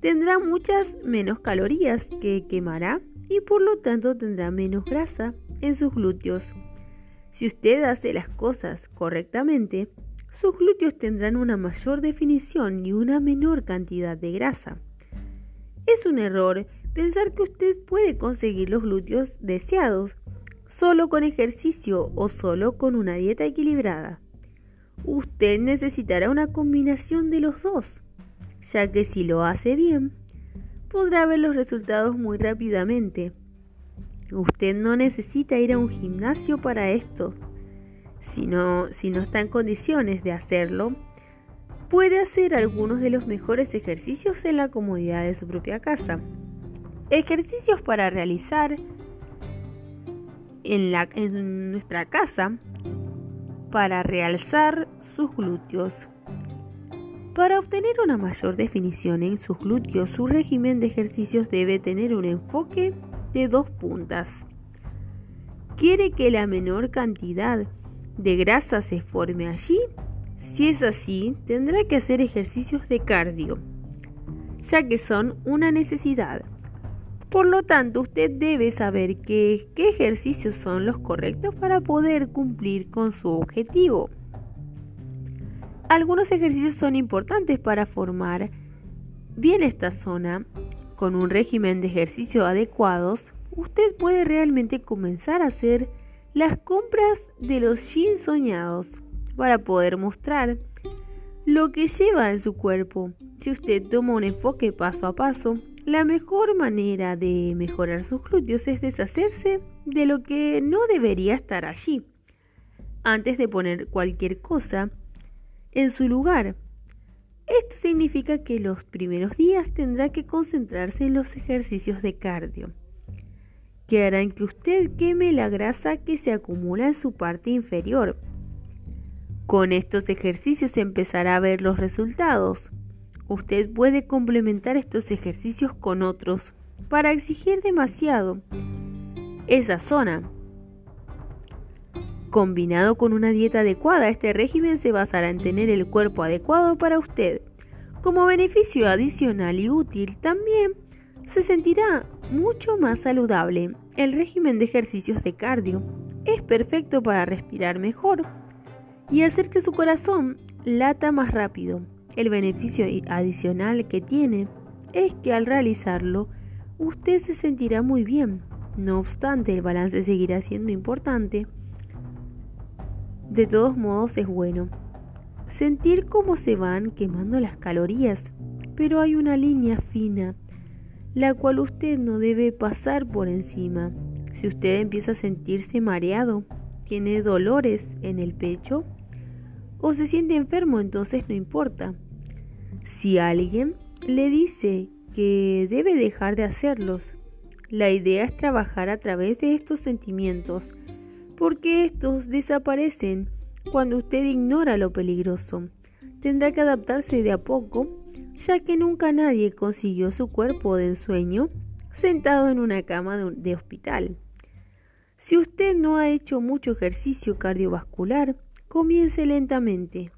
Speaker 1: tendrá muchas menos calorías que quemará y por lo tanto tendrá menos grasa en sus glúteos. Si usted hace las cosas correctamente, sus glúteos tendrán una mayor definición y una menor cantidad de grasa. Es un error pensar que usted puede conseguir los glúteos deseados solo con ejercicio o solo con una dieta equilibrada. Usted necesitará una combinación de los dos, ya que si lo hace bien, podrá ver los resultados muy rápidamente. Usted no necesita ir a un gimnasio para esto. Si no, si no está en condiciones de hacerlo, puede hacer algunos de los mejores ejercicios en la comodidad de su propia casa. Ejercicios para realizar en, en nuestra casa para realzar sus glúteos. Para obtener una mayor definición en sus glúteos, su régimen de ejercicios debe tener un enfoque de dos puntas. ¿Quiere que la menor cantidad de grasa se forme allí? Si es así, tendrá que hacer ejercicios de cardio, ya que son una necesidad. Por lo tanto, usted debe saber qué, qué ejercicios son los correctos para poder cumplir con su objetivo. Algunos ejercicios son importantes para formar bien esta zona. Con un régimen de ejercicio adecuados, usted puede realmente comenzar a hacer las compras de los jeans soñados para poder mostrar lo que lleva en su cuerpo. Si usted toma un enfoque paso a paso, la mejor manera de mejorar sus glúteos es deshacerse de lo que no debería estar allí, antes de poner cualquier cosa en su lugar. Esto significa que los primeros días tendrá que concentrarse en los ejercicios de cardio, que harán que usted queme la grasa que se acumula en su parte inferior con estos ejercicios empezará a ver los resultados. Usted puede complementar estos ejercicios con otros para exigir demasiado esa zona. Combinado con una dieta adecuada, este régimen se basará en tener el cuerpo adecuado para usted. Como beneficio adicional y útil, también se sentirá mucho más saludable. El régimen de ejercicios de cardio es perfecto para respirar mejor y hacer que su corazón lata más rápido. El beneficio adicional que tiene es que al realizarlo usted se sentirá muy bien. No obstante, el balance seguirá siendo importante. De todos modos es bueno sentir cómo se van quemando las calorías, pero hay una línea fina, la cual usted no debe pasar por encima. Si usted empieza a sentirse mareado, tiene dolores en el pecho, o se siente enfermo, entonces no importa. Si alguien le dice que debe dejar de hacerlos, la idea es trabajar a través de estos sentimientos, porque estos desaparecen cuando usted ignora lo peligroso. Tendrá que adaptarse de a poco, ya que nunca nadie consiguió su cuerpo de ensueño sentado en una cama de, hospital. Si usted no ha hecho mucho ejercicio cardiovascular, Comience lentamente.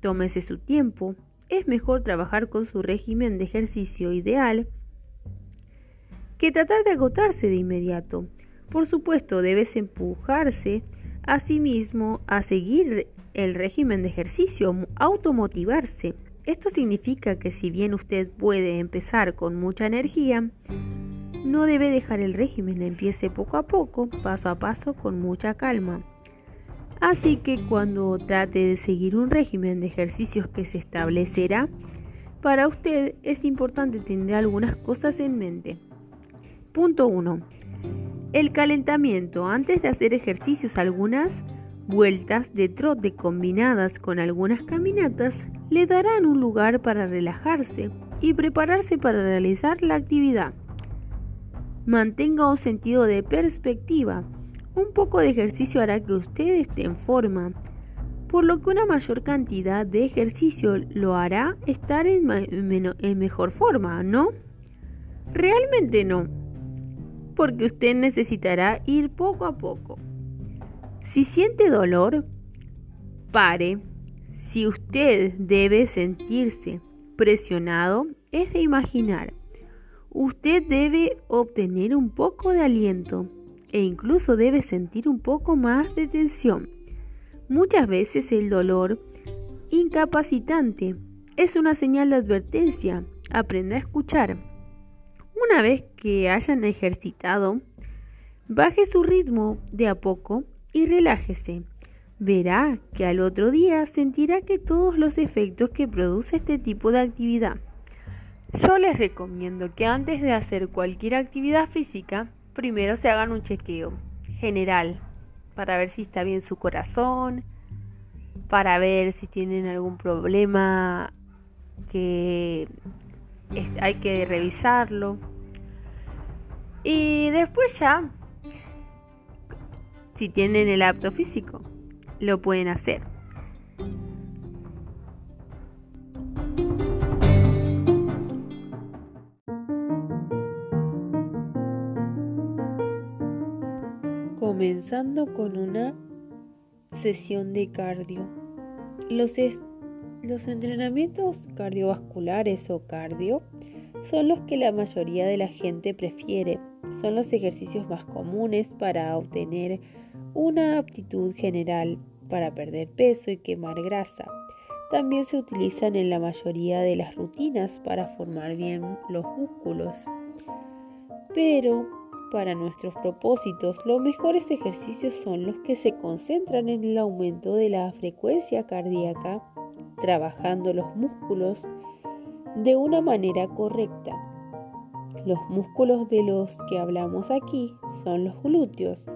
Speaker 1: Tómese su tiempo. Es mejor trabajar con su régimen de ejercicio ideal que tratar de agotarse de inmediato. Por supuesto, debes empujarse a sí mismo a seguir el régimen de ejercicio, automotivarse. Esto significa que si bien usted puede empezar con mucha energía, no debe dejar el régimen, empiece poco a poco, paso a paso, con mucha calma. Así que cuando trate de seguir un régimen de ejercicios que se establecerá, para usted es importante tener algunas cosas en mente. Punto 1. El calentamiento. Antes de hacer ejercicios, algunas vueltas de trote combinadas con algunas caminatas le darán un lugar para relajarse y prepararse para realizar la actividad. Mantenga un sentido de perspectiva un poco de ejercicio hará que usted esté en forma, por lo que una mayor cantidad de ejercicio lo hará estar en, mejor forma, ¿no? Realmente no, porque usted necesitará ir poco a poco. Si siente dolor, pare. Si usted debe sentirse presionado, es de imaginar. Usted debe obtener un poco de aliento e incluso debe sentir un poco más de tensión. Muchas veces el dolor incapacitante es una señal de advertencia. Aprenda a escuchar. Una vez que hayan ejercitado, baje su ritmo de a poco y relájese. Verá que al otro día sentirá que todos los efectos que produce este tipo de actividad. Yo les recomiendo que antes de hacer cualquier actividad física, primero se hagan un chequeo general para ver si está bien su corazón, para ver si tienen algún problema que hay que revisarlo. Y después ya, si tienen el apto físico, lo pueden hacer. Comenzando con una sesión de cardio. Los, los entrenamientos cardiovasculares o cardio son los que la mayoría de la gente prefiere. Son los ejercicios más comunes para obtener una aptitud general para perder peso y quemar grasa. También se utilizan en la mayoría de las rutinas para formar bien los músculos. Pero para nuestros propósitos, los mejores ejercicios son los que se concentran en el aumento de la frecuencia cardíaca, trabajando los músculos de una manera correcta. Los músculos de los que hablamos aquí son los glúteos,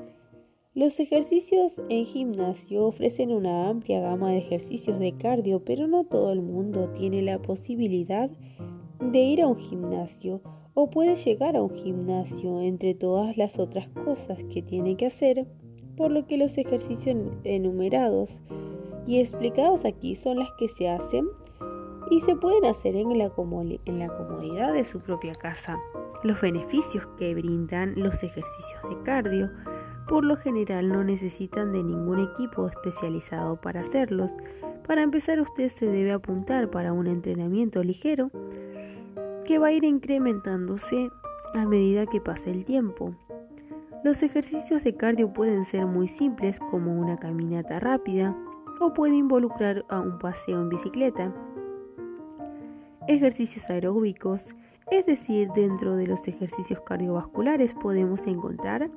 Speaker 1: los ejercicios en gimnasio ofrecen una amplia gama de ejercicios de cardio, pero no todo el mundo tiene la posibilidad de ir a un gimnasio o puede llegar a un gimnasio entre todas las otras cosas que tiene que hacer, por lo que los ejercicios enumerados y explicados aquí son las que se hacen y se pueden hacer en la, en la comodidad de su propia casa. Los beneficios que brindan los ejercicios de cardio por lo general no necesitan de ningún equipo especializado para hacerlos. Para empezar usted se debe apuntar para un entrenamiento ligero que va a ir incrementándose a medida que pase el tiempo. Los ejercicios de cardio pueden ser muy simples como una caminata rápida o puede involucrar a un paseo en bicicleta. Ejercicios aeróbicos, es decir, dentro de los ejercicios cardiovasculares podemos encontrar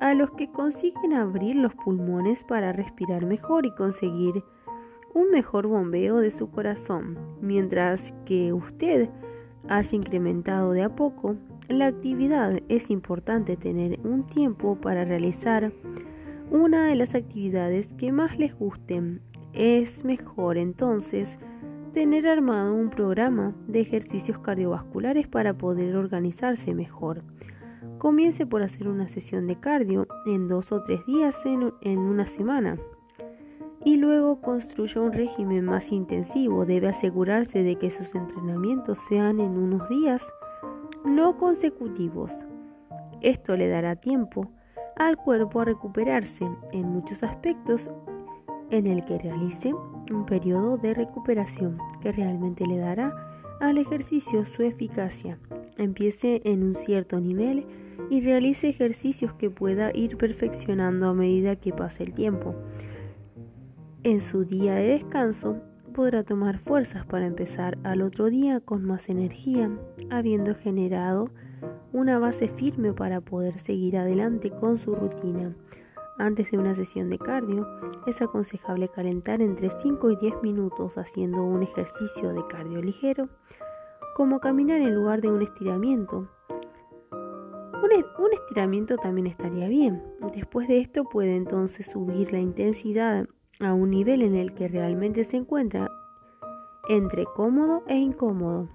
Speaker 1: a los que consiguen abrir los pulmones para respirar mejor y conseguir un mejor bombeo de su corazón, mientras que usted haya incrementado de a poco la actividad, es importante tener un tiempo para realizar una de las actividades que más les gusten. Es mejor entonces tener armado un programa de ejercicios cardiovasculares para poder organizarse mejor. Comience por hacer una sesión de cardio en dos o tres días en, una semana y luego construya un régimen más intensivo. Debe asegurarse de que sus entrenamientos sean en unos días no consecutivos. Esto le dará tiempo al cuerpo a recuperarse en muchos aspectos en el que realice un periodo de recuperación que realmente le dará al ejercicio su eficacia. Empiece en un cierto nivel y realice ejercicios que pueda ir perfeccionando a medida que pase el tiempo. En su día de descanso podrá tomar fuerzas para empezar al otro día con más energía, habiendo generado una base firme para poder seguir adelante con su rutina. Antes de una sesión de cardio, es aconsejable calentar entre 5 y 10 minutos haciendo un ejercicio de cardio ligero, como caminar en lugar de un estiramiento, un, estiramiento también estaría bien. Después de esto puede entonces subir la intensidad a un nivel en el que realmente se encuentra entre cómodo e incómodo.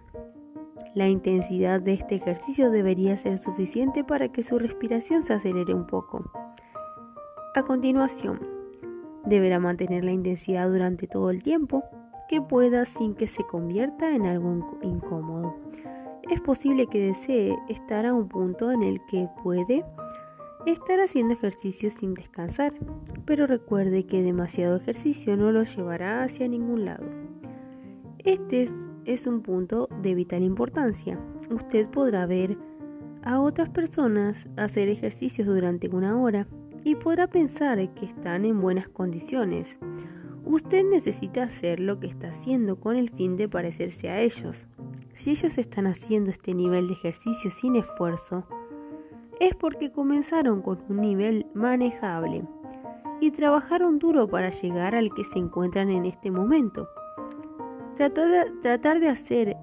Speaker 1: La intensidad de este ejercicio debería ser suficiente para que su respiración se acelere un poco. A continuación, deberá mantener la intensidad durante todo el tiempo que pueda sin que se convierta en algo incómodo es posible que desee estar a un punto en el que puede estar haciendo ejercicio sin descansar, pero recuerde que demasiado ejercicio no lo llevará hacia ningún lado. Este es, un punto de vital importancia. Usted podrá ver a otras personas hacer ejercicios durante una hora y podrá pensar que están en buenas condiciones. Usted necesita hacer lo que está haciendo con el fin de parecerse a ellos. Si ellos están haciendo este nivel de ejercicio sin esfuerzo, es porque comenzaron con un nivel manejable y trabajaron duro para llegar al que se encuentran en este momento. Tratar de, hacer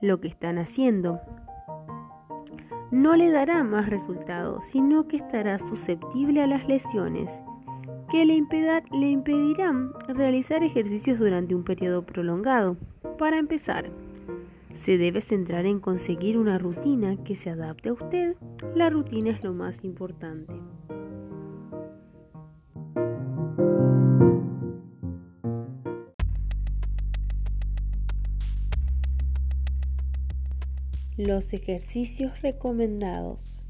Speaker 1: lo que están haciendo no le dará más resultados, sino que estará susceptible a las lesiones le, le impedirán realizar ejercicios durante un periodo prolongado. Para empezar, se debe centrar en conseguir una rutina que se adapte a usted. La rutina es lo más importante. Los ejercicios recomendados.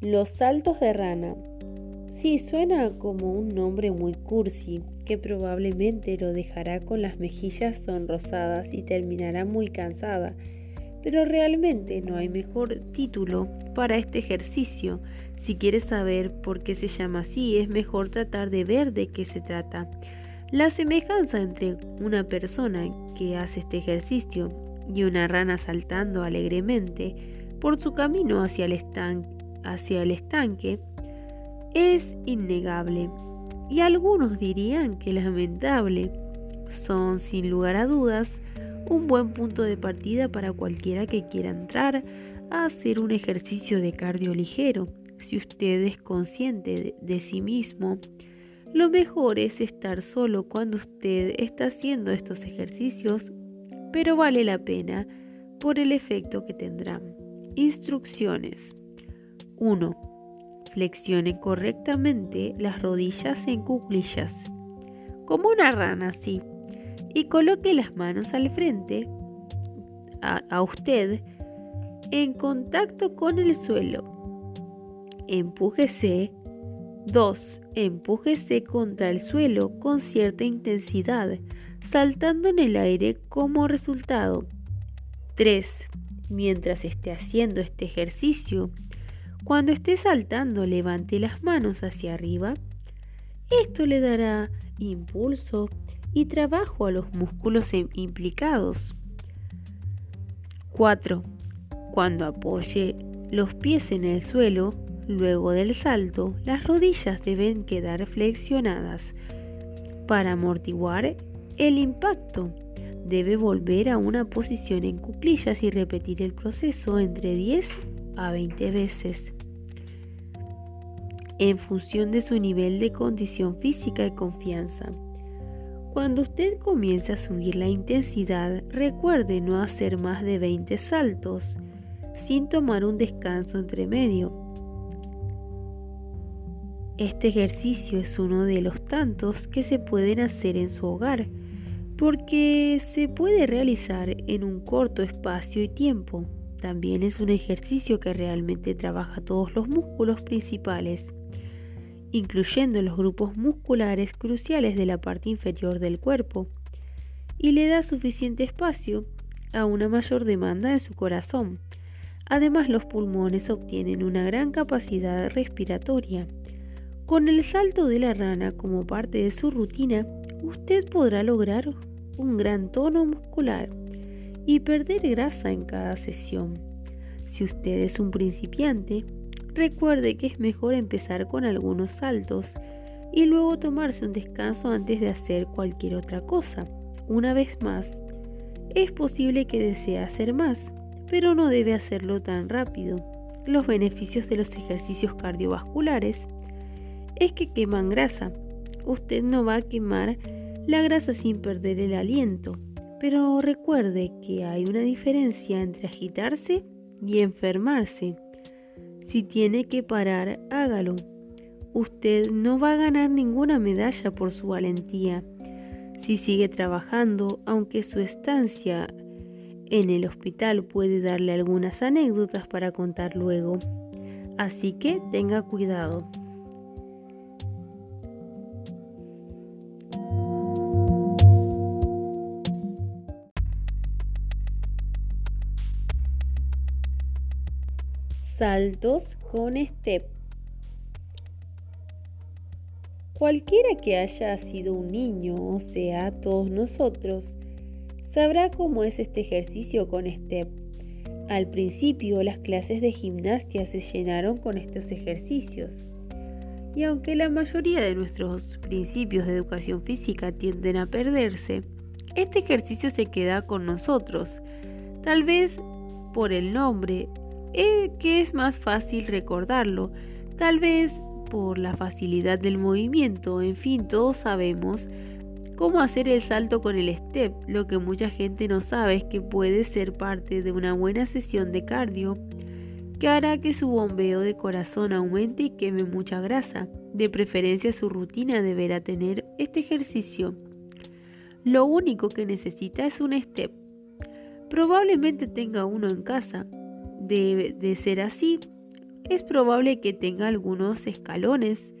Speaker 1: Los saltos de rana. Sí, suena como un nombre muy cursi, que probablemente lo dejará con las mejillas sonrosadas y terminará muy cansada. Pero realmente no hay mejor título para este ejercicio. Si quieres saber por qué se llama así, es mejor tratar de ver de qué se trata. La semejanza entre una persona que hace este ejercicio y una rana saltando alegremente por su camino hacia el, hacia el estanque es innegable y algunos dirían que lamentable. Son sin lugar a dudas un buen punto de partida para cualquiera que quiera entrar a hacer un ejercicio de cardio ligero. Si usted es consciente de sí mismo, lo mejor es estar solo cuando usted está haciendo estos ejercicios pero vale la pena por el efecto que tendrán. Instrucciones. 1. Flexione correctamente las rodillas en cuclillas, como una rana así, y coloque las manos al frente a, usted en contacto con el suelo. Empújese 2. Empújese contra el suelo con cierta intensidad saltando en el aire como resultado. 3. Mientras esté haciendo este ejercicio, cuando esté saltando levante las manos hacia arriba. Esto le dará impulso y trabajo a los músculos implicados. 4. Cuando apoye los pies en el suelo, luego del salto, las rodillas deben quedar flexionadas para amortiguar el impacto debe volver a una posición en cuclillas y repetir el proceso entre 10 a 20 veces en función de su nivel de condición física y confianza. Cuando usted comience a subir la intensidad, recuerde no hacer más de 20 saltos sin tomar un descanso entre medio. Este ejercicio es uno de los tantos que se pueden hacer en su hogar porque se puede realizar en un corto espacio y tiempo. También es un ejercicio que realmente trabaja todos los músculos principales, incluyendo los grupos musculares cruciales de la parte inferior del cuerpo, y le da suficiente espacio a una mayor demanda en su corazón. Además, los pulmones obtienen una gran capacidad respiratoria. Con el salto de la rana como parte de su rutina, usted podrá lograr un gran tono muscular y perder grasa en cada sesión. Si usted es un principiante, recuerde que es mejor empezar con algunos saltos y luego tomarse un descanso antes de hacer cualquier otra cosa. Una vez más, es posible que desee hacer más, pero no debe hacerlo tan rápido. Los beneficios de los ejercicios cardiovasculares es que queman grasa. Usted no va a quemar la grasa sin perder el aliento. Pero recuerde que hay una diferencia entre agitarse y enfermarse. Si tiene que parar, hágalo. Usted no va a ganar ninguna medalla por su valentía. Si sigue trabajando, aunque su estancia en el hospital puede darle algunas anécdotas para contar luego. Así que tenga cuidado. Saltos con step. Cualquiera que haya sido un niño, o sea, todos nosotros, sabrá cómo es este ejercicio con step. Al principio las clases de gimnasia se llenaron con estos ejercicios. Y aunque la mayoría de nuestros principios de educación física tienden a perderse, este ejercicio se queda con nosotros, tal vez por el nombre, eh, que es más fácil recordarlo, tal vez por la facilidad del movimiento, en fin, todos sabemos cómo hacer el salto con el step. Lo que mucha gente no sabe es que puede ser parte de una buena sesión de cardio que hará que su bombeo de corazón aumente y queme mucha grasa. De preferencia su rutina deberá tener este ejercicio. Lo único que necesita es un step. Probablemente tenga uno en casa. De ser así, es probable que tenga algunos escalones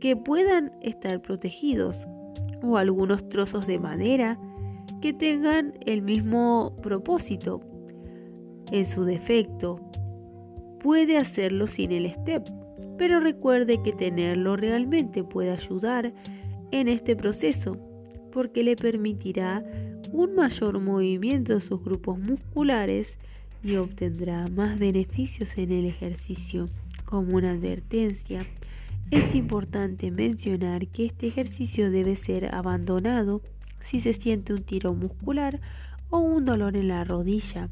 Speaker 1: que puedan estar protegidos o algunos trozos de madera que tengan el mismo propósito. En su defecto, puede hacerlo sin el step, pero recuerde que tenerlo realmente puede ayudar en este proceso porque le permitirá un mayor movimiento en sus grupos musculares y obtendrá más beneficios en el ejercicio. Como una advertencia, es importante mencionar que este ejercicio debe ser abandonado si se siente un tiro muscular o un dolor en la rodilla,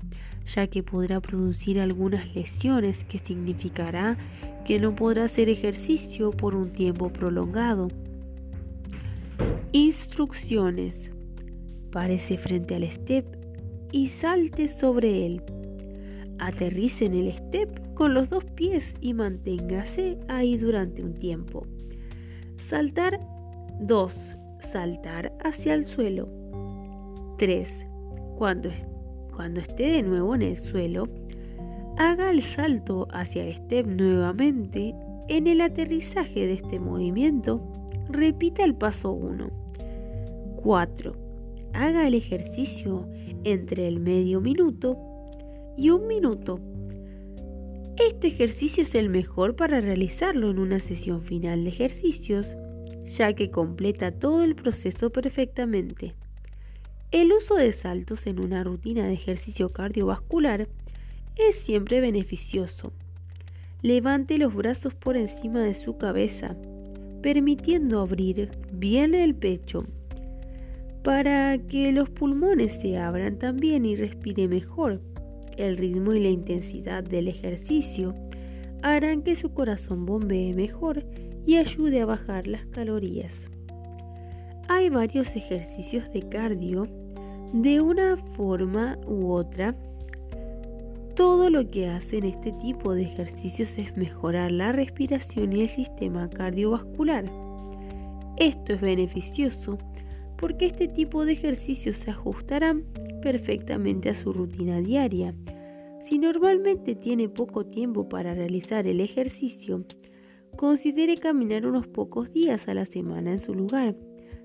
Speaker 1: ya que podrá producir algunas lesiones que significará que no podrá hacer ejercicio por un tiempo prolongado. Instrucciones. Parece frente al step y salte sobre él. Aterrice en el step con los dos pies y manténgase ahí durante un tiempo. Saltar 2. Saltar hacia el suelo. 3. Cuando, cuando esté de nuevo en el suelo, haga el salto hacia el step nuevamente. En el aterrizaje de este movimiento, repita el paso 1. 4. Haga el ejercicio entre el medio minuto y un minuto. Este ejercicio es el mejor para realizarlo en una sesión final de ejercicios, ya que completa todo el proceso perfectamente. El uso de saltos en una rutina de ejercicio cardiovascular es siempre beneficioso. Levante los brazos por encima de su cabeza, permitiendo abrir bien el pecho, para que los pulmones se abran también y respire mejor el ritmo y la intensidad del ejercicio harán que su corazón bombee mejor y ayude a bajar las calorías. Hay varios ejercicios de cardio de una forma u otra. Todo lo que hacen este tipo de ejercicios es mejorar la respiración y el sistema cardiovascular. Esto es beneficioso porque este tipo de ejercicios se ajustarán perfectamente a su rutina diaria. Si normalmente tiene poco tiempo para realizar el ejercicio, considere caminar unos pocos días a la semana en su lugar.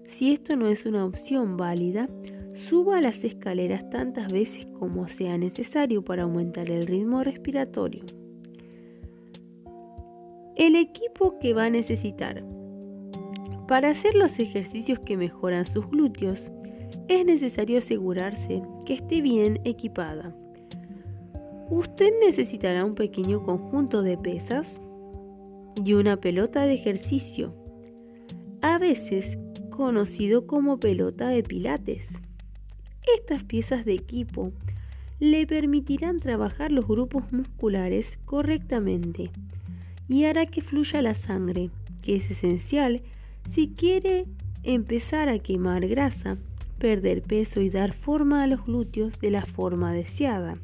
Speaker 1: Si esto no es una opción válida, suba las escaleras tantas veces como sea necesario para aumentar el ritmo respiratorio. El equipo que va a necesitar. Para hacer los ejercicios que mejoran sus glúteos, es necesario asegurarse que esté bien equipada. Usted necesitará un pequeño conjunto de pesas y una pelota de ejercicio, a veces conocido como pelota de pilates. Estas piezas de equipo le permitirán trabajar los grupos musculares correctamente y hará que fluya la sangre, que es esencial si quiere empezar a quemar grasa, perder peso y dar forma a los glúteos de la forma deseada.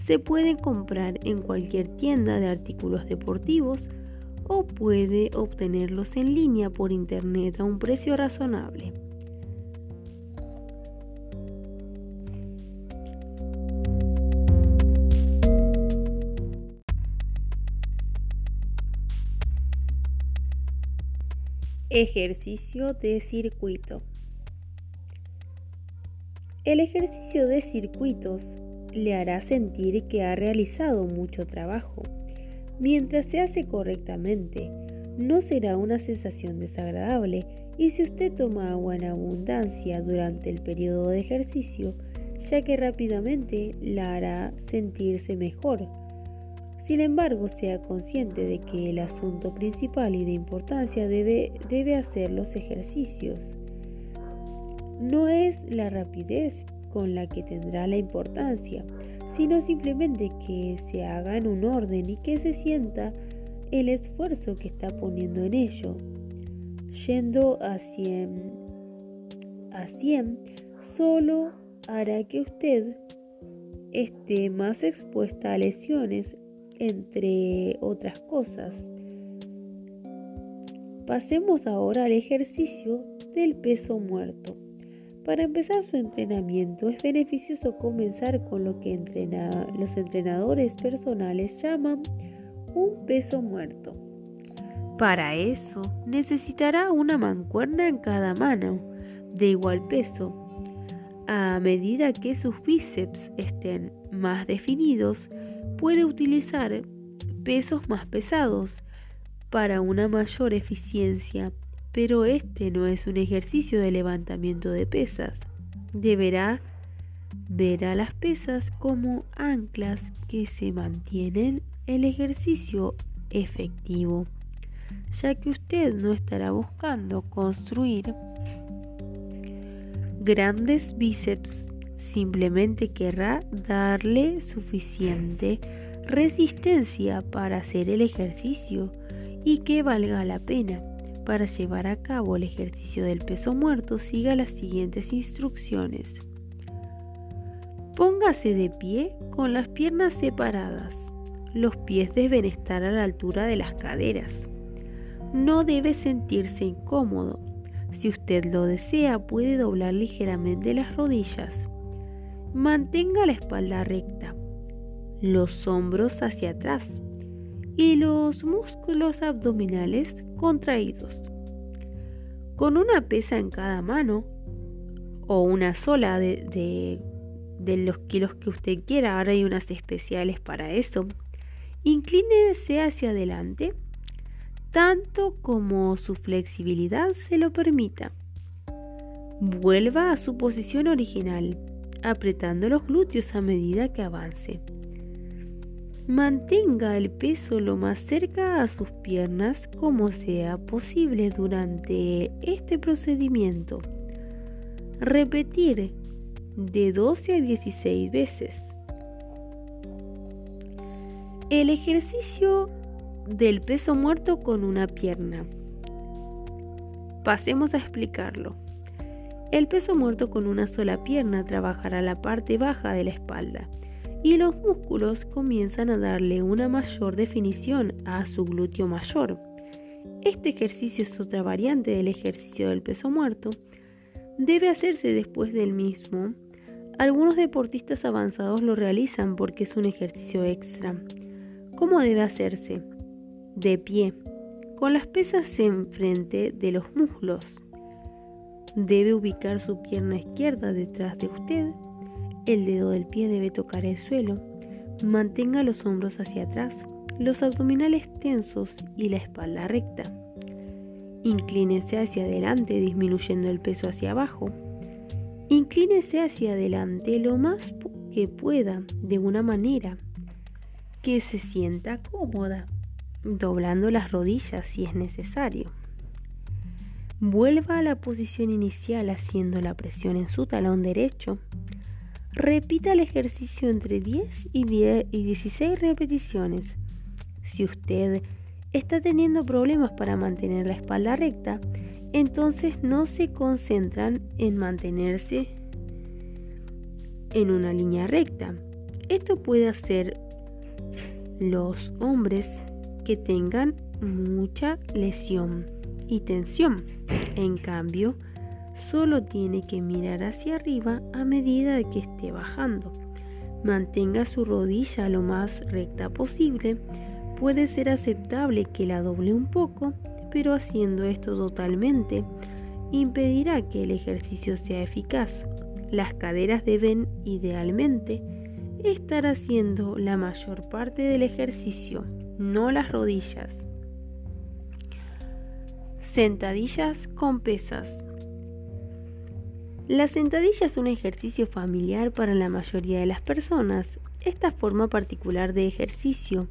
Speaker 1: Se pueden comprar en cualquier tienda de artículos deportivos o puede obtenerlos en línea por internet a un precio razonable. Ejercicio de circuito. El ejercicio de circuitos le hará sentir que ha realizado mucho trabajo. Mientras se hace correctamente, no será una sensación desagradable y si usted toma agua en abundancia durante el periodo de ejercicio, ya que rápidamente la hará sentirse mejor. Sin embargo, sea consciente de que el asunto principal y de importancia debe, debe hacer los ejercicios. No es la rapidez con la que tendrá la importancia, sino simplemente que se haga en un orden y que se sienta el esfuerzo que está poniendo en ello. Yendo a 100 a 100 solo hará que usted esté más expuesta a lesiones, entre otras cosas. Pasemos ahora al ejercicio del peso muerto. Para empezar su entrenamiento es beneficioso comenzar con lo que los entrenadores personales llaman un peso muerto. Para eso necesitará una mancuerna en cada mano de igual peso. A medida que sus bíceps estén más definidos, puede utilizar pesos más pesados para una mayor eficiencia pero este no es un ejercicio de levantamiento de pesas. Deberá ver a las pesas como anclas que se mantienen el ejercicio efectivo, ya que usted no estará buscando construir grandes bíceps, simplemente querrá darle suficiente resistencia para hacer el ejercicio y que valga la pena. Para llevar a cabo el ejercicio del peso muerto, siga las siguientes instrucciones. Póngase de pie con las piernas separadas. Los pies deben estar a la altura de las caderas. No debe sentirse incómodo. Si usted lo desea, puede doblar ligeramente las rodillas. Mantenga la espalda recta, los hombros hacia atrás y los músculos abdominales contraídos. Con una pesa en cada mano o una sola de, los kilos que usted quiera, ahora hay unas especiales para eso, inclínese hacia adelante tanto como su flexibilidad se lo permita. Vuelva a su posición original, apretando los glúteos a medida que avance. Mantenga el peso lo más cerca a sus piernas como sea posible durante este procedimiento. Repetir de 12 a 16 veces. El ejercicio del peso muerto con una pierna. Pasemos a explicarlo. El peso muerto con una sola pierna trabajará la parte baja de la espalda y los músculos comienzan a darle una mayor definición a su glúteo mayor. Este ejercicio es otra variante del ejercicio del peso muerto. Debe hacerse después del mismo. Algunos deportistas avanzados lo realizan porque es un ejercicio extra. ¿Cómo debe hacerse? De pie, con las pesas enfrente de los muslos. Debe ubicar su pierna izquierda detrás de usted el dedo del pie debe tocar el suelo. Mantenga los hombros hacia atrás, los abdominales tensos y la espalda recta. Inclínese hacia adelante disminuyendo el peso hacia abajo. Inclínese hacia adelante lo más que pueda de una manera que se sienta cómoda, doblando las rodillas si es necesario. Vuelva a la posición inicial haciendo la presión en su talón derecho Repita el ejercicio entre 10 y, 10 y 16 repeticiones. Si usted está teniendo problemas para mantener la espalda recta, entonces no se concentran en mantenerse en una línea recta. Esto puede hacer los hombres que tengan mucha lesión y tensión. En cambio, solo tiene que mirar hacia arriba a medida que esté bajando. Mantenga su rodilla lo más recta posible. Puede ser aceptable que la doble un poco, pero haciendo esto totalmente impedirá que el ejercicio sea eficaz. Las caderas deben idealmente estar haciendo la mayor parte del ejercicio, no las rodillas. Sentadillas con pesas. La sentadilla es un ejercicio familiar para la mayoría de las personas. Esta forma particular de ejercicio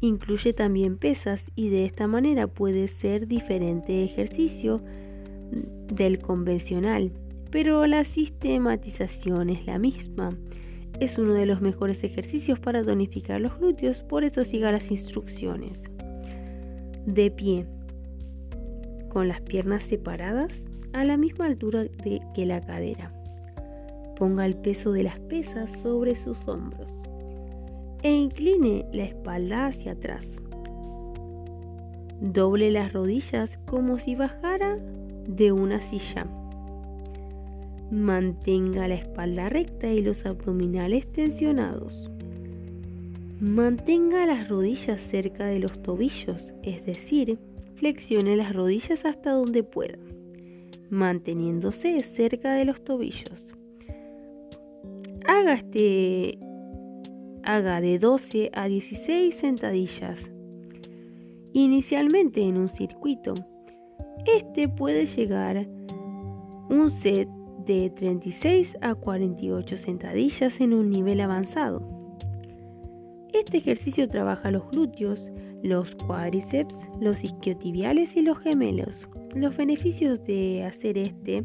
Speaker 1: incluye también pesas y de esta manera puede ser diferente ejercicio del convencional, pero la sistematización es la misma. Es uno de los mejores ejercicios para tonificar los glúteos, por eso siga las instrucciones. De pie, con las piernas separadas a la misma altura que la cadera. Ponga el peso de las pesas sobre sus hombros e incline la espalda hacia atrás. Doble las rodillas como si bajara de una silla. Mantenga la espalda recta y los abdominales tensionados. Mantenga las rodillas cerca de los tobillos, es decir, flexione las rodillas hasta donde pueda manteniéndose cerca de los tobillos. Haga este haga de 12 a 16 sentadillas. Inicialmente en un circuito. Este puede llegar un set de 36 a 48 sentadillas en un nivel avanzado. Este ejercicio trabaja los glúteos, los cuádriceps, los isquiotibiales y los gemelos. Los beneficios de hacer este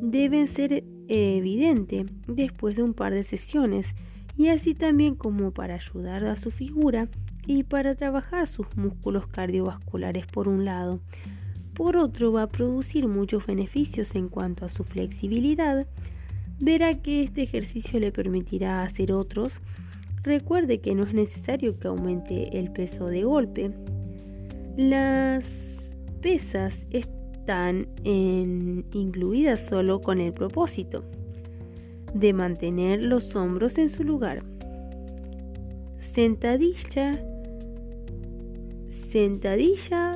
Speaker 1: deben ser evidentes después de un par de sesiones y así también como para ayudar a su figura y para trabajar sus músculos cardiovasculares por un lado. Por otro va a producir muchos beneficios en cuanto a su flexibilidad. Verá que este ejercicio le permitirá hacer otros. Recuerde que no es necesario que aumente el peso de golpe. Las pesas están incluidas solo con el propósito de mantener los hombros en su lugar. Sentadilla, sentadilla,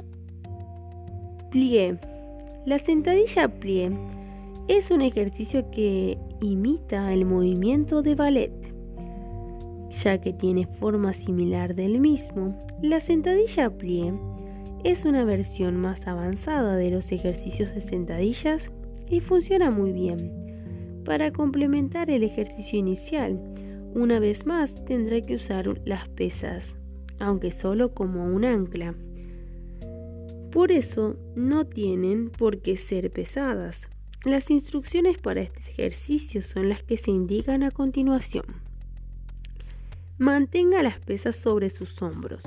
Speaker 1: plié. La sentadilla plié es un ejercicio que imita el movimiento de ballet. Ya que tiene forma similar del mismo, la sentadilla plié es una versión más avanzada de los ejercicios de sentadillas y funciona muy bien. Para complementar el ejercicio inicial, una vez más tendrá que usar las pesas, aunque solo como un ancla. Por eso no tienen por qué ser pesadas. Las instrucciones para este ejercicio son las que se indican a continuación. Mantenga las pesas sobre sus hombros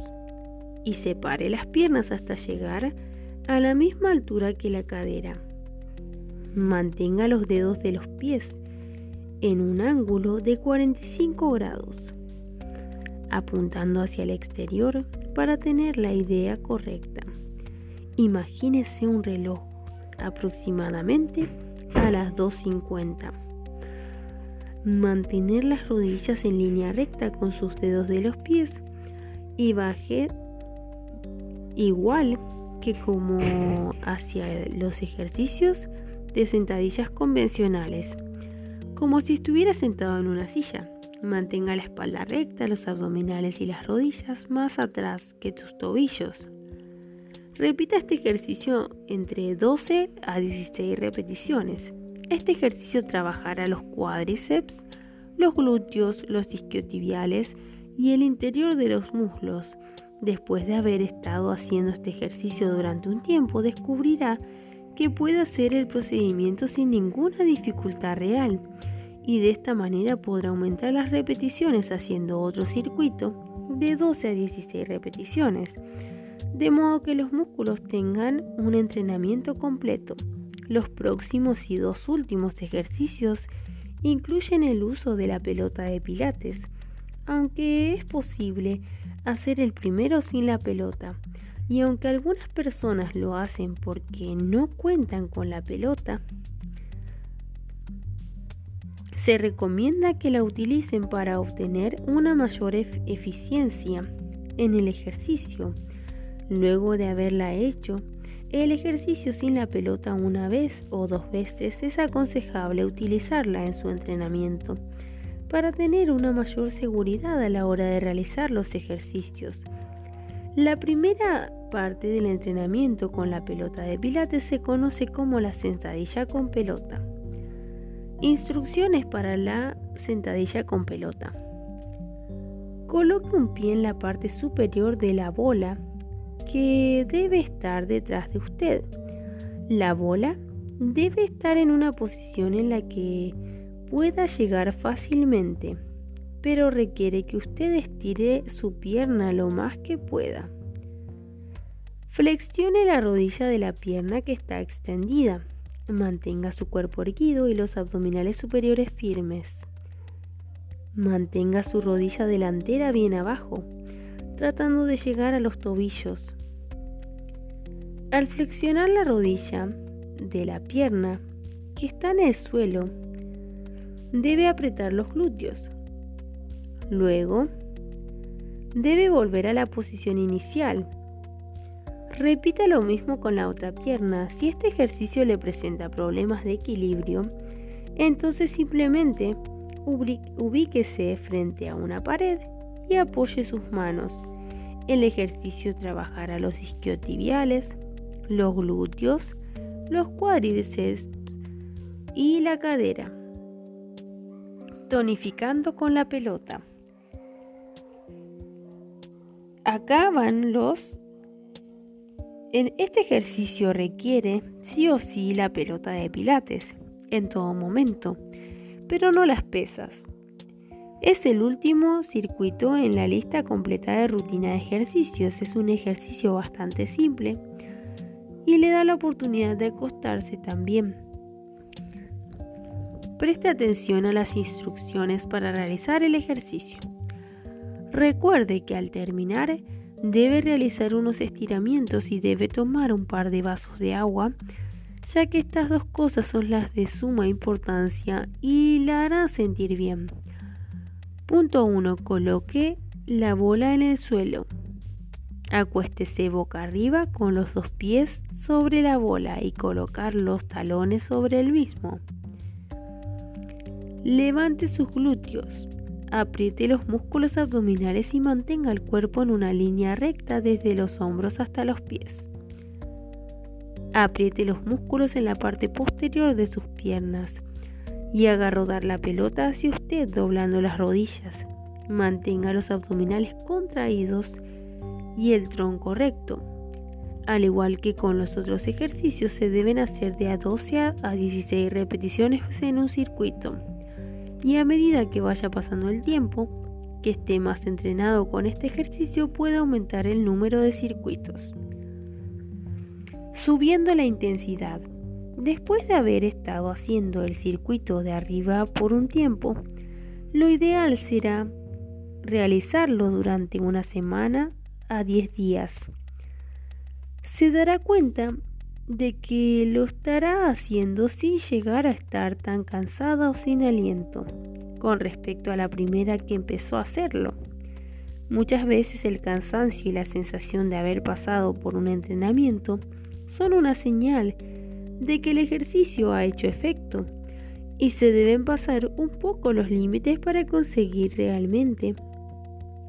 Speaker 1: y separe las piernas hasta llegar a la misma altura que la cadera. Mantenga los dedos de los pies en un ángulo de 45 grados, apuntando hacia el exterior para tener la idea correcta. Imagínese un reloj aproximadamente a las 2.50. Mantener las rodillas en línea recta con sus dedos de los pies y baje igual que como hacia los ejercicios de sentadillas convencionales, como si estuviera sentado en una silla. Mantenga la espalda recta, los abdominales y las rodillas más atrás que tus tobillos. Repita este ejercicio entre 12 a 16 repeticiones. Este ejercicio trabajará los cuádriceps, los glúteos, los isquiotibiales y el interior de los muslos Después de haber estado haciendo este ejercicio durante un tiempo, descubrirá que puede hacer el procedimiento sin ninguna dificultad real y de esta manera podrá aumentar las repeticiones haciendo otro circuito de 12 a 16 repeticiones, de modo que los músculos tengan un entrenamiento completo. Los próximos y dos últimos ejercicios incluyen el uso de la pelota de pilates, aunque es posible hacer el primero sin la pelota. Y aunque algunas personas lo hacen porque no cuentan con la pelota, se recomienda que la utilicen para obtener una mayor eficiencia en el ejercicio. Luego de haberla hecho, el ejercicio sin la pelota una vez o dos veces es aconsejable utilizarla en su entrenamiento para tener una mayor seguridad a la hora de realizar los ejercicios. La primera parte del entrenamiento con la pelota de pilates se conoce como la sentadilla con pelota. Instrucciones para la sentadilla con pelota. Coloque un pie en la parte superior de la bola que debe estar detrás de usted. La bola debe estar en una posición en la que pueda llegar fácilmente, pero requiere que usted estire su pierna lo más que pueda. Flexione la rodilla de la pierna que está extendida. Mantenga su cuerpo erguido y los abdominales superiores firmes. Mantenga su rodilla delantera bien abajo, tratando de llegar a los tobillos. Al flexionar la rodilla de la pierna que está en el suelo, debe apretar los glúteos. Luego, debe volver a la posición inicial. Repita lo mismo con la otra pierna. Si este ejercicio le presenta problemas de equilibrio, entonces simplemente ubíquese frente a una pared y apoye sus manos. El ejercicio trabajará los isquiotibiales, los glúteos, los cuádriceps y la cadera. Tonificando con la pelota. Acá van los... En este ejercicio requiere sí o sí la pelota de pilates en todo momento pero no las pesas. Es el último circuito en la lista completa de rutina de ejercicios. Es un ejercicio bastante simple y le da la oportunidad de acostarse también. Preste atención a las instrucciones para realizar el ejercicio. Recuerde que al terminar debe realizar unos estiramientos y debe tomar un par de vasos de agua ya que estas dos cosas son las de suma importancia y la harán sentir bien. Punto 1. Coloque la bola en el suelo. Acuéstese boca arriba con los dos pies sobre la bola y colocar los talones sobre el mismo. Levante sus glúteos. Apriete los músculos abdominales y mantenga el cuerpo en una línea recta desde los hombros hasta los pies. Apriete los músculos en la parte posterior de sus piernas y haga rodar la pelota hacia usted doblando las rodillas. Mantenga los abdominales contraídos y el tronco recto. Al igual que con los otros ejercicios, se deben hacer de a 12 a 16 repeticiones en un circuito. Y a medida que vaya pasando el tiempo, que esté más entrenado con este ejercicio puede aumentar el número de circuitos subiendo la intensidad. Después de haber estado haciendo el circuito de arriba por un tiempo, lo ideal será realizarlo durante una semana a 10 días. Se dará cuenta de que lo estará haciendo sin llegar a estar tan cansada o sin aliento con respecto a la primera que empezó a hacerlo. Muchas veces el cansancio y la sensación de haber pasado por un entrenamiento son una señal de que el ejercicio ha hecho efecto y se deben pasar un poco los límites para conseguir realmente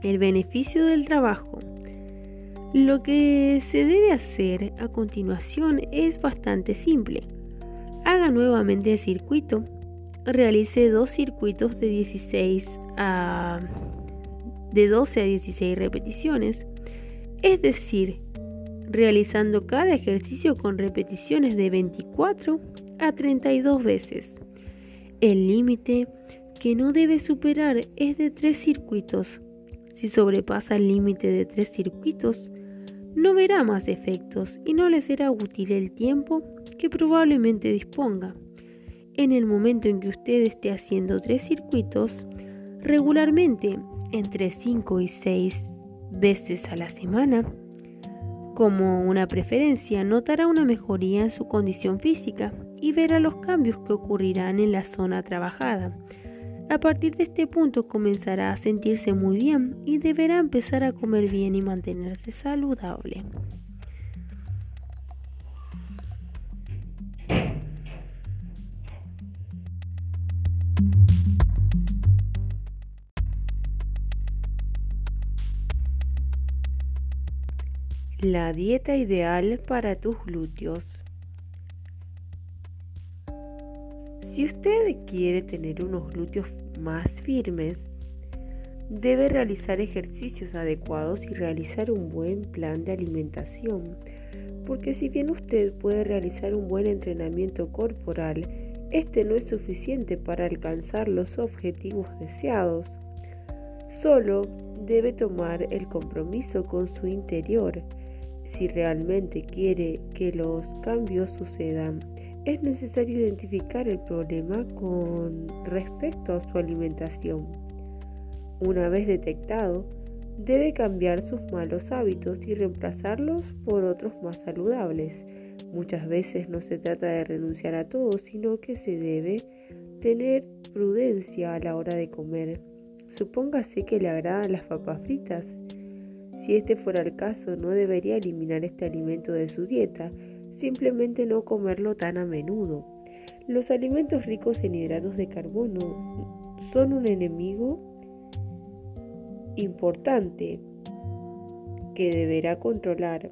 Speaker 1: el beneficio del trabajo. Lo que se debe hacer a continuación es bastante simple. Haga nuevamente el circuito. Realice dos circuitos de 16 a de 12 a 16 repeticiones, es decir, realizando cada ejercicio con repeticiones de 24 a 32 veces. El límite que no debe superar es de 3 circuitos. Si sobrepasa el límite de 3 circuitos, no verá más efectos y no le será útil el tiempo que probablemente disponga. En el momento en que usted esté haciendo 3 circuitos, regularmente entre 5 y 6 veces a la semana, como una preferencia, notará una mejoría en su condición física y verá los cambios que ocurrirán en la zona trabajada. A partir de este punto comenzará a sentirse muy bien y deberá empezar a comer bien y mantenerse saludable. La dieta ideal para tus glúteos. Si usted quiere tener unos glúteos más firmes, debe realizar ejercicios adecuados y realizar un buen plan de alimentación, porque si bien usted puede realizar un buen entrenamiento corporal, este no es suficiente para alcanzar los objetivos deseados. Solo debe tomar el compromiso con su interior si realmente quiere que los cambios sucedan, es necesario identificar el problema con respecto a su alimentación. Una vez detectado, debe cambiar sus malos hábitos y reemplazarlos por otros más saludables. Muchas veces no se trata de renunciar a todo, sino que se debe tener prudencia a la hora de comer. Supóngase que le agradan las papas fritas si este fuera el caso, no debería eliminar este alimento de su dieta, simplemente no comerlo tan a menudo. Los alimentos ricos en hidratos de carbono son un enemigo importante que deberá controlar.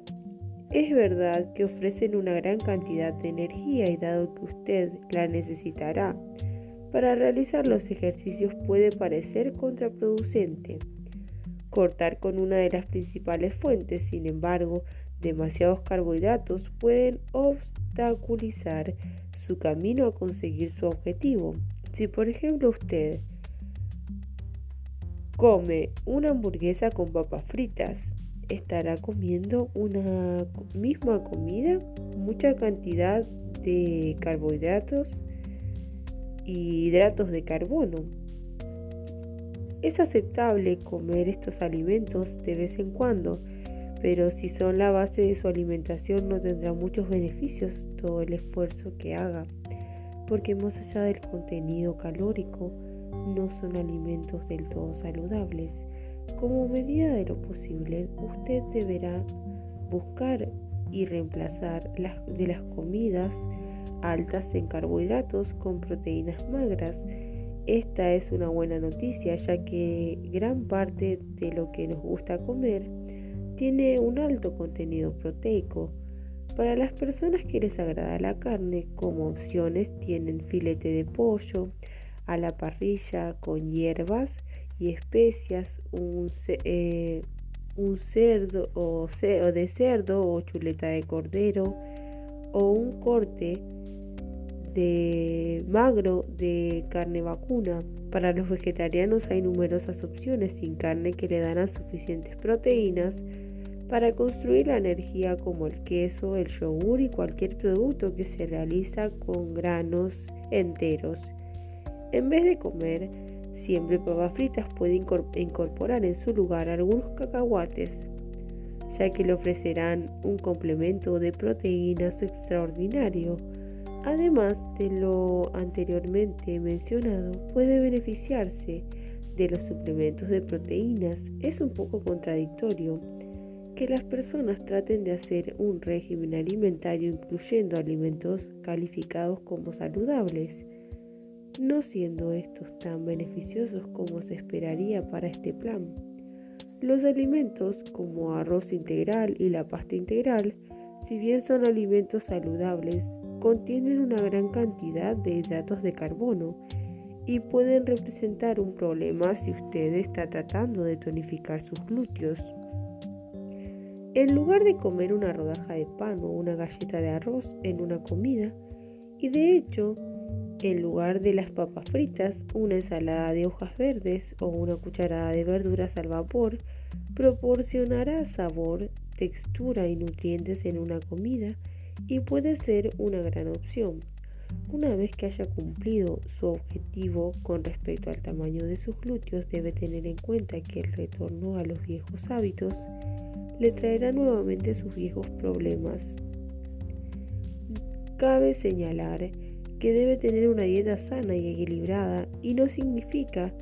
Speaker 1: Es verdad que ofrecen una gran cantidad de energía y dado que usted la necesitará para realizar los ejercicios puede parecer contraproducente cortar con una de las principales fuentes. Sin embargo, demasiados carbohidratos pueden obstaculizar su camino a conseguir su objetivo. Si por ejemplo usted come una hamburguesa con papas fritas, estará comiendo una misma comida, mucha cantidad de carbohidratos y hidratos de carbono. Es aceptable comer estos alimentos de vez en cuando, pero si son la base de su alimentación no tendrá muchos beneficios todo el esfuerzo que haga, porque más allá del contenido calórico, no son alimentos del todo saludables. Como medida de lo posible, usted deberá buscar y reemplazar las, de las comidas altas en carbohidratos con proteínas magras esta es una buena noticia ya que gran parte de lo que nos gusta comer tiene un alto contenido proteico. Para las personas que les agrada la carne, como opciones tienen filete de pollo a la parrilla con hierbas y especias, un, eh, cerdo o, o de cerdo o chuleta de cordero o un corte de magro de carne vacuna. Para los vegetarianos hay numerosas opciones sin carne que le dan suficientes proteínas para construir la energía como el queso, el yogur y cualquier producto que se realiza con granos enteros. En vez de comer siempre papas fritas puede incorporar en su lugar algunos cacahuates, ya que le ofrecerán un complemento de proteínas extraordinario Además de lo anteriormente mencionado, puede beneficiarse de los suplementos de proteínas. Es un poco contradictorio que las personas traten de hacer un régimen alimentario incluyendo alimentos calificados como saludables, no siendo estos tan beneficiosos como se esperaría para este plan. Los alimentos como arroz integral y la pasta integral, si bien son alimentos saludables, contienen una gran cantidad de hidratos de carbono y pueden representar un problema si usted está tratando de tonificar sus glúteos. En lugar de comer una rodaja de pan o una galleta de arroz en una comida, y de hecho, en lugar de las papas fritas, una ensalada de hojas verdes o una cucharada de verduras al vapor proporcionará sabor, textura y nutrientes en una comida y puede ser una gran opción. Una vez que haya cumplido su objetivo con respecto al tamaño de sus glúteos, debe tener en cuenta que el retorno a los viejos hábitos le traerá nuevamente sus viejos problemas. Cabe señalar que debe tener una dieta sana y equilibrada y no significa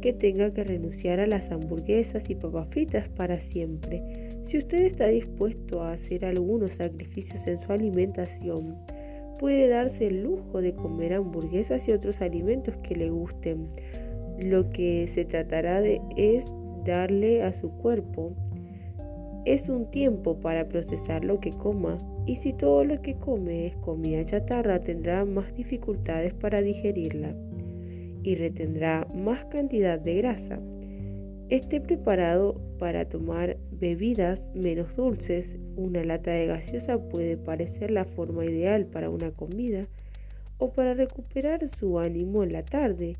Speaker 1: que tenga que renunciar a las hamburguesas y papas fritas para siempre si usted está dispuesto a hacer algunos sacrificios en su alimentación, puede darse el lujo de comer hamburguesas y otros alimentos que le gusten. Lo que se tratará de es darle a su cuerpo Es un tiempo para procesar lo que coma y si todo lo que come es comida chatarra tendrá más dificultades para digerirla y retendrá más cantidad de grasa. Esté preparado para tomar bebidas menos dulces. Una lata de gaseosa puede parecer la forma ideal para una comida o para recuperar su ánimo en la tarde,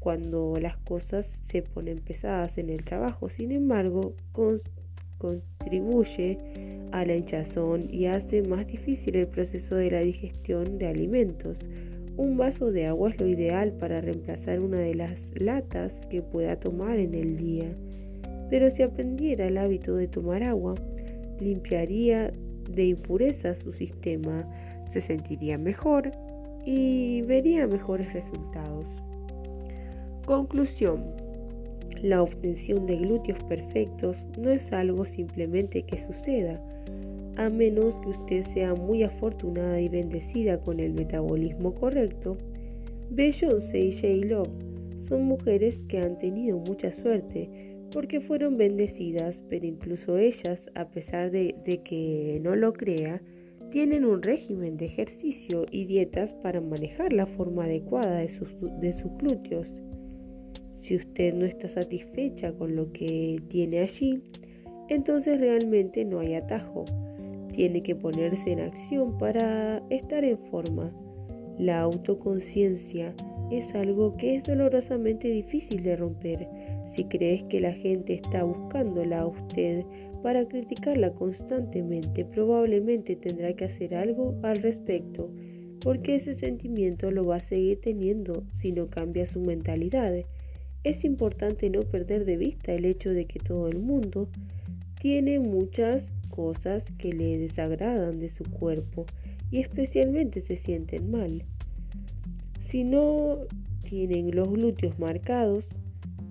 Speaker 1: cuando las cosas se ponen pesadas en el trabajo. Sin embargo, contribuye a la hinchazón y hace más difícil el proceso de la digestión de alimentos. Un vaso de agua es lo ideal para reemplazar una de las latas que pueda tomar en el día. Pero si aprendiera el hábito de tomar agua, limpiaría de impureza su sistema, se sentiría mejor y vería mejores resultados. Conclusión. La obtención de glúteos perfectos no es algo simplemente que suceda, a menos que usted sea muy afortunada y bendecida con el metabolismo correcto, Beyoncé y J-Lo son mujeres que han tenido mucha suerte porque fueron bendecidas, pero incluso ellas, a pesar de, de, que no lo crea, tienen un régimen de ejercicio y dietas para manejar la forma adecuada de sus, de sus glúteos. Si usted no está satisfecha con lo que tiene allí, entonces realmente no hay atajo tiene que ponerse en acción para estar en forma. La autoconciencia es algo que es dolorosamente difícil de romper. Si crees que la gente está buscándola a usted para criticarla constantemente, probablemente tendrá que hacer algo al respecto, porque ese sentimiento lo va a seguir teniendo si no cambia su mentalidad. Es importante no perder de vista el hecho de que todo el mundo tiene muchas cosas que le desagradan de su cuerpo y especialmente se sienten mal. Si no tienen los glúteos marcados,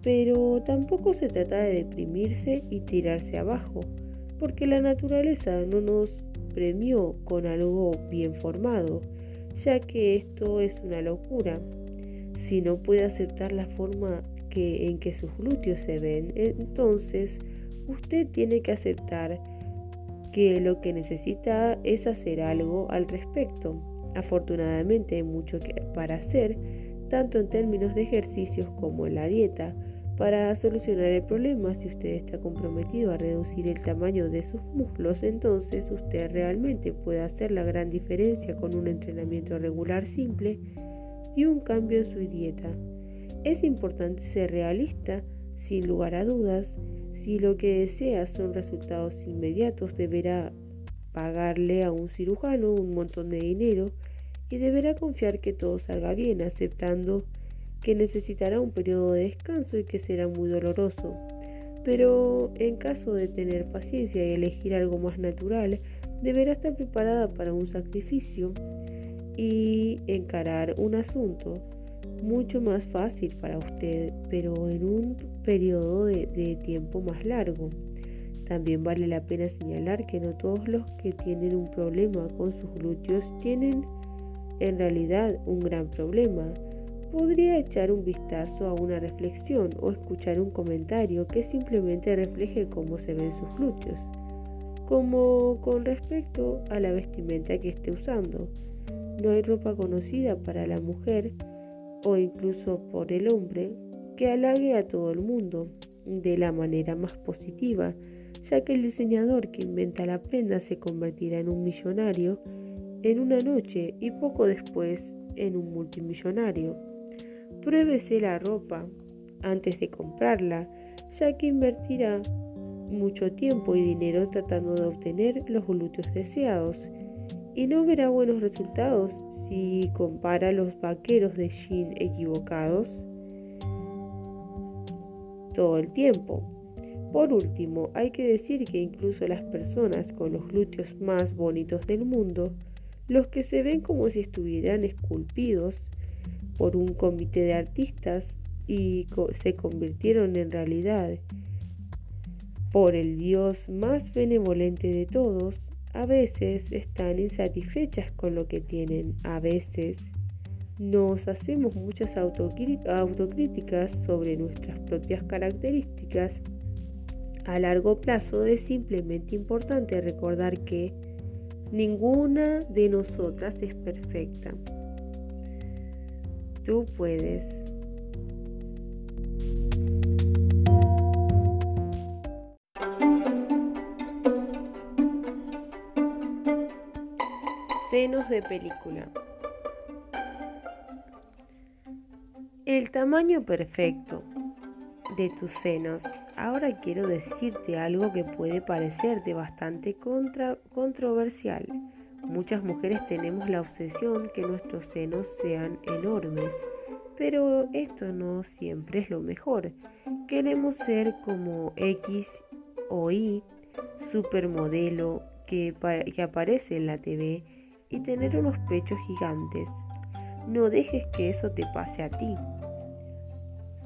Speaker 1: pero tampoco se trata de deprimirse y tirarse abajo, porque la naturaleza no nos premió con algo bien formado, ya que esto es una locura. Si no puede aceptar la forma que, en que sus glúteos se ven, entonces usted tiene que aceptar que lo que necesita es hacer algo al respecto. Afortunadamente hay mucho para hacer, tanto en términos de ejercicios como en la dieta, para solucionar el problema. Si usted está comprometido a reducir el tamaño de sus músculos, entonces usted realmente puede hacer la gran diferencia con un entrenamiento regular simple y un cambio en su dieta. Es importante ser realista, sin lugar a dudas, si lo que desea son resultados inmediatos, deberá pagarle a un cirujano un montón de dinero y deberá confiar que todo salga bien, aceptando que necesitará un periodo de descanso y que será muy doloroso. Pero en caso de tener paciencia y elegir algo más natural, deberá estar preparada para un sacrificio y encarar un asunto mucho más fácil para usted, pero en un periodo de, tiempo más largo. También vale la pena señalar que no todos los que tienen un problema con sus glúteos tienen en realidad un gran problema. Podría echar un vistazo a una reflexión o escuchar un comentario que simplemente refleje cómo se ven sus glúteos, como con respecto a la vestimenta que esté usando. No hay ropa conocida para la mujer o incluso por el hombre que halague a todo el mundo de la manera más positiva, ya que el diseñador que inventa la prenda se convertirá en un millonario en una noche y poco después en un multimillonario. Pruébese la ropa antes de comprarla, ya que invertirá mucho tiempo y dinero tratando de obtener los glúteos deseados y no verá buenos resultados si compara los vaqueros de jean equivocados todo el tiempo. Por último, hay que decir que incluso las personas con los glúteos más bonitos del mundo, los que se ven como si estuvieran esculpidos por un comité de artistas y se convirtieron en realidad por el Dios más benevolente de todos, a veces están insatisfechas con lo que tienen, a veces nos hacemos muchas autocríticas sobre nuestras propias características, A largo plazo es simplemente importante recordar que ninguna de nosotras es perfecta. Tú puedes. Senos de película. El tamaño perfecto de tus senos. Ahora quiero decirte algo que puede parecerte bastante controversial. Muchas mujeres tenemos la obsesión que nuestros senos sean enormes, pero esto no siempre es lo mejor. Queremos ser como X o Y, supermodelo que, que aparece en la TV y tener unos pechos gigantes. No dejes que eso te pase a ti.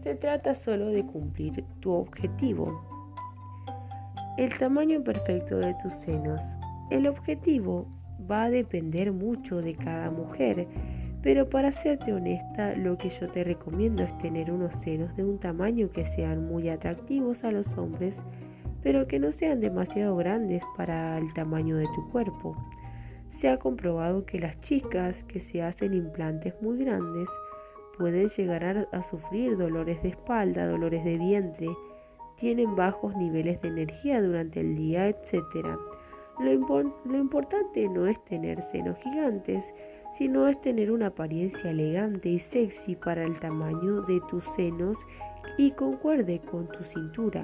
Speaker 1: Se trata solo de cumplir tu objetivo. El tamaño perfecto de tus senos. El objetivo va a depender mucho de cada mujer, pero para serte honesta, lo que yo te recomiendo es tener unos senos de un tamaño que sean muy atractivos a los hombres, pero que no sean demasiado grandes para el tamaño de tu cuerpo. Se ha comprobado que las chicas que se hacen implantes muy grandes pueden llegar a, sufrir dolores de espalda, dolores de vientre, tienen bajos niveles de energía durante el día, etc. Lo, lo, importante no es tener senos gigantes, sino es tener una apariencia elegante y sexy para el tamaño de tus senos y concuerde con tu cintura,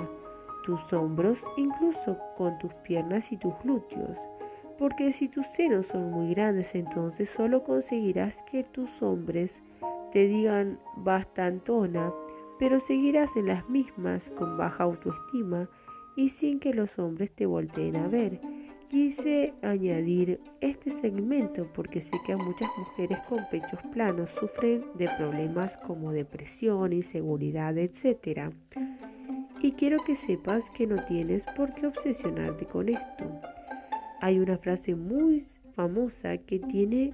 Speaker 1: tus hombros, incluso con tus piernas y tus glúteos. Porque si tus senos son muy grandes, entonces solo conseguirás que tus hombres te digan bastantona, pero seguirás en las mismas con baja autoestima y sin que los hombres te volteen a ver. Quise añadir este segmento porque sé que a muchas mujeres con pechos planos sufren de problemas como depresión, inseguridad, etc. Y quiero que sepas que no tienes por qué obsesionarte con esto. Hay una frase muy famosa que tiene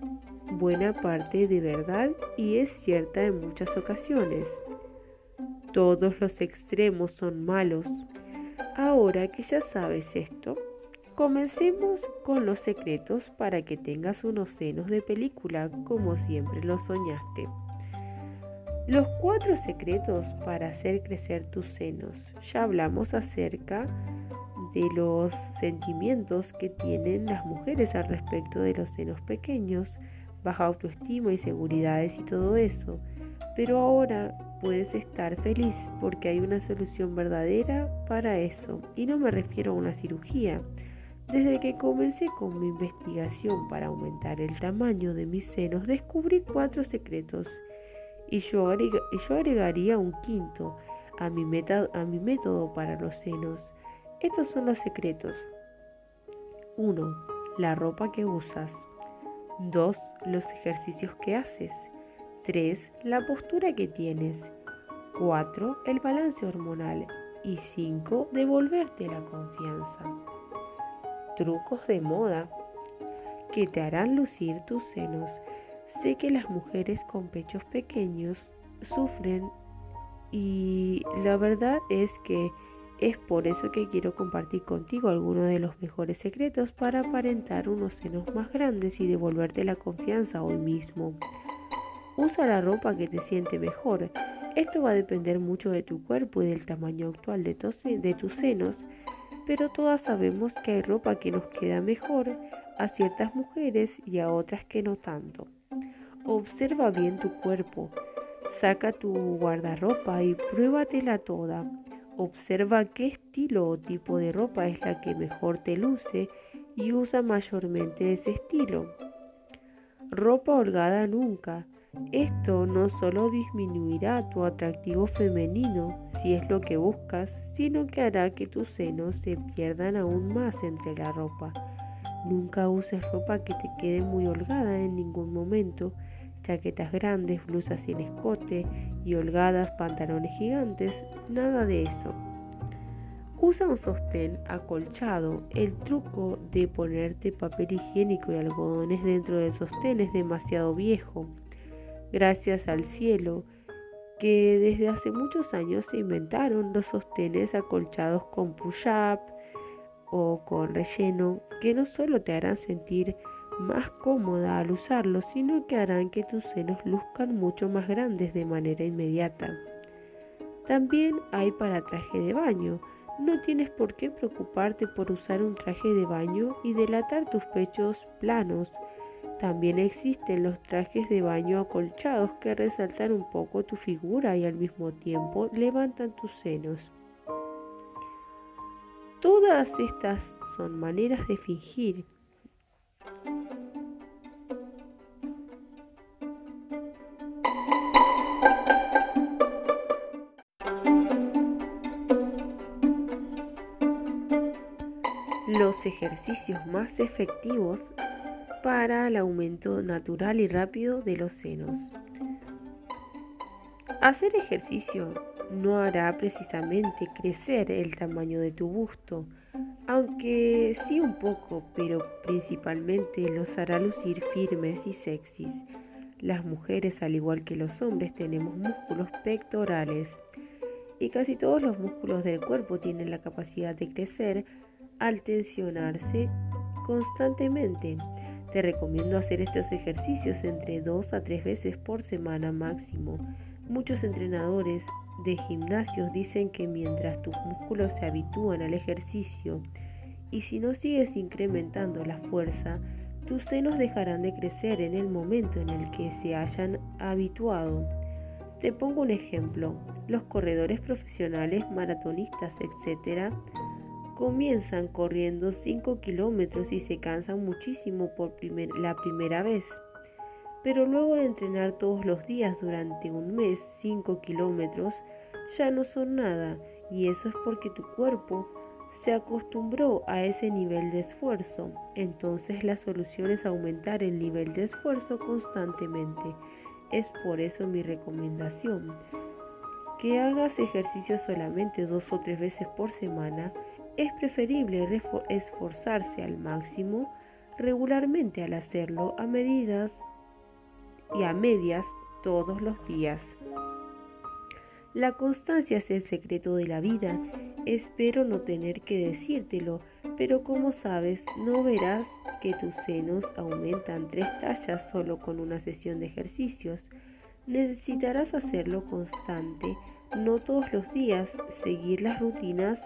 Speaker 1: buena parte de verdad y es cierta en muchas ocasiones. Todos los extremos son malos. Ahora que ya sabes esto, comencemos con los secretos para que tengas unos senos de película como siempre lo soñaste. Los cuatro secretos para hacer crecer tus senos. Ya hablamos acerca de los sentimientos que tienen las mujeres al respecto de los senos pequeños, baja autoestima, inseguridades y todo eso. Pero ahora puedes estar feliz porque hay una solución verdadera para eso. Y no me refiero a una cirugía. Desde que comencé con mi investigación para aumentar el tamaño de mis senos, descubrí cuatro secretos. Y yo, agregaría un quinto a mi, a mi método para los senos. Estos son los secretos. 1. La ropa que usas. 2. Los ejercicios que haces. 3. La postura que tienes. 4. El balance hormonal. Y 5. Devolverte la confianza. Trucos de moda que te harán lucir tus senos. Sé que las mujeres con pechos pequeños sufren y la verdad es que es por eso que quiero compartir contigo algunos de los mejores secretos para aparentar unos senos más grandes y devolverte la confianza hoy mismo. Usa la ropa que te siente mejor. Esto va a depender mucho de tu cuerpo y del tamaño actual de, de tus senos, pero todas sabemos que hay ropa que nos queda mejor a ciertas mujeres y a otras que no tanto. Observa bien tu cuerpo, saca tu guardarropa y pruébatela toda. Observa qué estilo o tipo de ropa es la que mejor te luce y usa mayormente ese estilo. Ropa holgada nunca. Esto no solo disminuirá tu atractivo femenino, si es lo que buscas, sino que hará que tus senos se pierdan aún más entre la ropa. Nunca uses ropa que te quede muy holgada en ningún momento, chaquetas grandes, blusas sin escote y holgadas, pantalones gigantes, nada de eso. Usa un sostén acolchado. El truco de ponerte papel higiénico y algodones dentro del sostén es demasiado viejo. Gracias al cielo que desde hace muchos años se inventaron los sostenes acolchados con push-up o con relleno que no solo te harán sentir más cómoda al usarlos, sino que harán que tus senos luzcan mucho más grandes de manera inmediata. También hay para traje de baño. No tienes por qué preocuparte por usar un traje de baño y delatar tus pechos planos también existen los trajes de baño acolchados que resaltan un poco tu figura y al mismo tiempo levantan tus senos. Todas estas son maneras de fingir. Los ejercicios más efectivos para el aumento natural y rápido de los senos. Hacer ejercicio no hará precisamente crecer el tamaño de tu busto, aunque sí un poco, pero principalmente los hará lucir firmes y sexys. Las mujeres, al igual que los hombres, tenemos músculos pectorales y casi todos los músculos del cuerpo tienen la capacidad de crecer al tensionarse constantemente. Te recomiendo hacer estos ejercicios entre dos a tres veces por semana máximo. Muchos entrenadores de gimnasios dicen que mientras tus músculos se habitúan al ejercicio y si no sigues incrementando la fuerza, tus senos dejarán de crecer en el momento en el que se hayan habituado. Te pongo un ejemplo. Los corredores profesionales, maratonistas, etc., Comienzan corriendo 5 kilómetros y se cansan muchísimo por la primera vez. Pero luego de entrenar todos los días durante un mes 5 kilómetros, ya no son nada y eso es porque tu cuerpo se acostumbró a ese nivel de esfuerzo. Entonces la solución es aumentar el nivel de esfuerzo constantemente. Es por eso mi recomendación. Que hagas ejercicio solamente dos o tres veces por semana es preferible esforzarse al máximo regularmente al hacerlo a medidas y a medias todos los días. La constancia es el secreto de la vida. Espero no tener que decírtelo, pero como sabes, no verás que tus senos aumentan tres tallas solo con una sesión de ejercicios. Necesitarás hacerlo constante, no todos los días, seguir las rutinas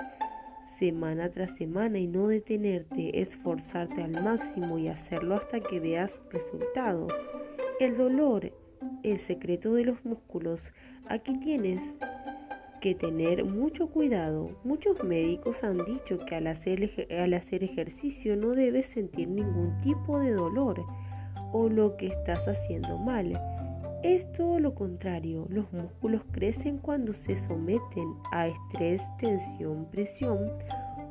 Speaker 1: semana tras semana y no detenerte, esforzarte al máximo y hacerlo hasta que veas resultado. El dolor, el secreto de los músculos, aquí tienes que tener mucho cuidado. Muchos médicos han dicho que al hacer, al hacer ejercicio no debes sentir ningún tipo de dolor o lo que estás haciendo mal. Es todo lo contrario, los músculos crecen cuando se someten a estrés, tensión, presión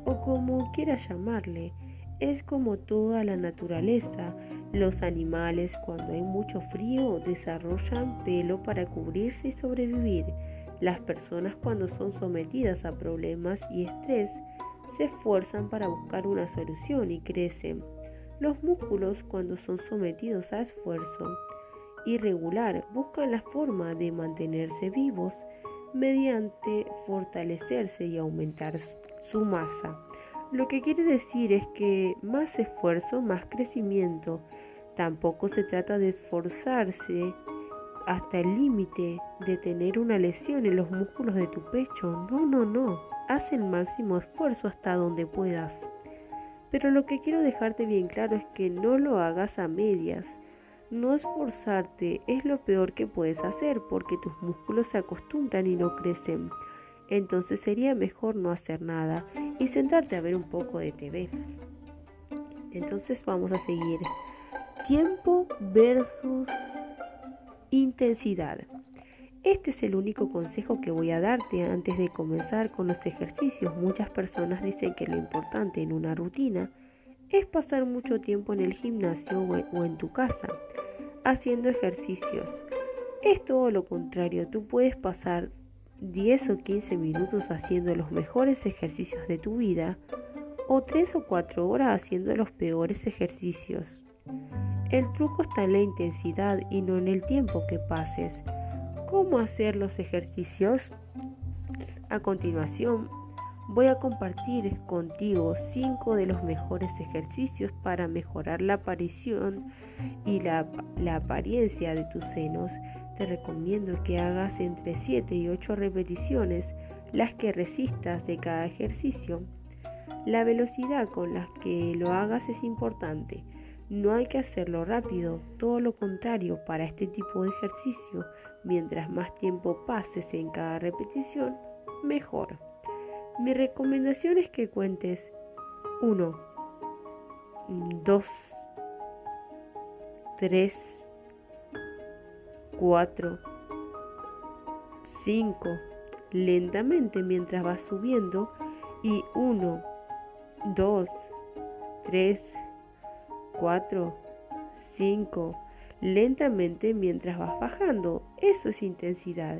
Speaker 1: o como quieras llamarle. Es como toda la naturaleza. Los animales cuando hay mucho frío desarrollan pelo para cubrirse y sobrevivir. Las personas cuando son sometidas a problemas y estrés se esfuerzan para buscar una solución y crecen. Los músculos cuando son sometidos a esfuerzo irregular buscan la forma de mantenerse vivos mediante fortalecerse y aumentar su masa. Lo que quiere decir es que más esfuerzo, más crecimiento. Tampoco se trata de esforzarse hasta el límite de tener una lesión en los músculos de tu pecho. No, no, no. Haz el máximo esfuerzo hasta donde puedas. Pero lo que quiero dejarte bien claro es que no lo hagas a medias. No esforzarte es lo peor que puedes hacer porque tus músculos se acostumbran y no crecen. Entonces sería mejor no hacer nada y sentarte a ver un poco de TV. Entonces vamos a seguir. Tiempo versus intensidad. Este es el único consejo que voy a darte antes de comenzar con los ejercicios. Muchas personas dicen que lo importante en una rutina es pasar mucho tiempo en el gimnasio o en tu casa haciendo ejercicios. Es todo lo contrario, tú puedes pasar 10 o 15 minutos haciendo los mejores ejercicios de tu vida o 3 o 4 horas haciendo los peores ejercicios. El truco está en la intensidad y no en el tiempo que pases. cómo hacer los ejercicios. A continuación, voy a compartir contigo cinco de los mejores ejercicios para mejorar la aparición y la, la apariencia de tus senos. Te recomiendo que hagas entre 7 y 8 repeticiones las que resistas de cada ejercicio. La velocidad con la que lo hagas es importante. No hay que hacerlo rápido, todo lo contrario para este tipo de ejercicio. Mientras más tiempo pases en cada repetición, mejor. Mi recomendación es que cuentes. 1, 2, 3, 4, 5, lentamente mientras vas subiendo. Y 1, 2, 3, 4, 5, lentamente mientras vas bajando. Eso es intensidad.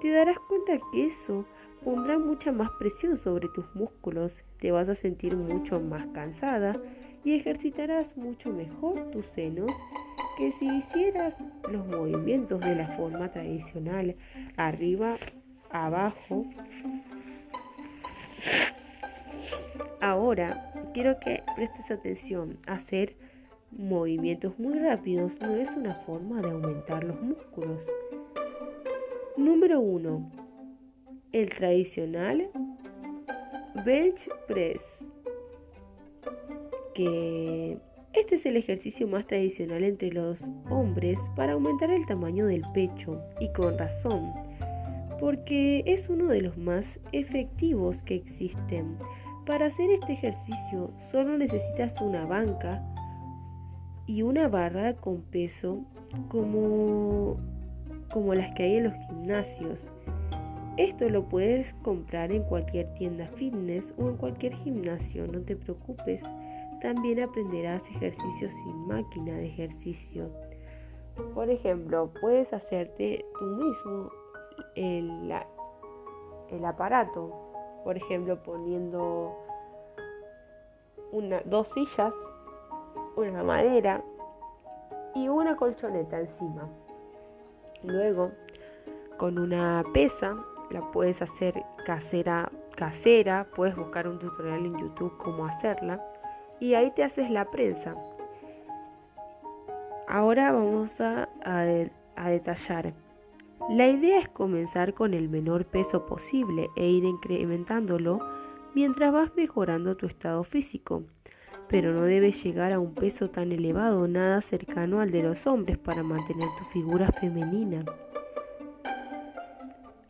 Speaker 1: Te darás cuenta que eso pondrá mucha más presión sobre tus músculos, te vas a sentir mucho más cansada y ejercitarás mucho mejor tus senos que si hicieras los movimientos de la forma tradicional, arriba, abajo. Ahora, quiero que prestes atención hacer movimientos muy rápidos no es una forma de aumentar los músculos. Número 1. El tradicional bench press. Que este es el ejercicio más tradicional entre los hombres para aumentar el tamaño del pecho y con razón, porque es uno de los más efectivos que existen. Para hacer este ejercicio solo necesitas una banca y una barra con peso como, como las que hay en los gimnasios. Esto lo puedes comprar en cualquier tienda fitness o en cualquier gimnasio, no te preocupes. También aprenderás ejercicios sin máquina de ejercicio. Por ejemplo, puedes hacerte tú mismo el, aparato. Por ejemplo, poniendo dos sillas una madera y una colchoneta encima. Luego, con una pesa, la puedes hacer casera, casera, puedes buscar un tutorial en YouTube cómo hacerla y ahí te haces la prensa. Ahora vamos a, a detallar. La idea es comenzar con el menor peso posible e ir incrementándolo mientras vas mejorando tu estado físico pero no debes llegar a un peso tan elevado, nada cercano al de los hombres para mantener tu figura femenina.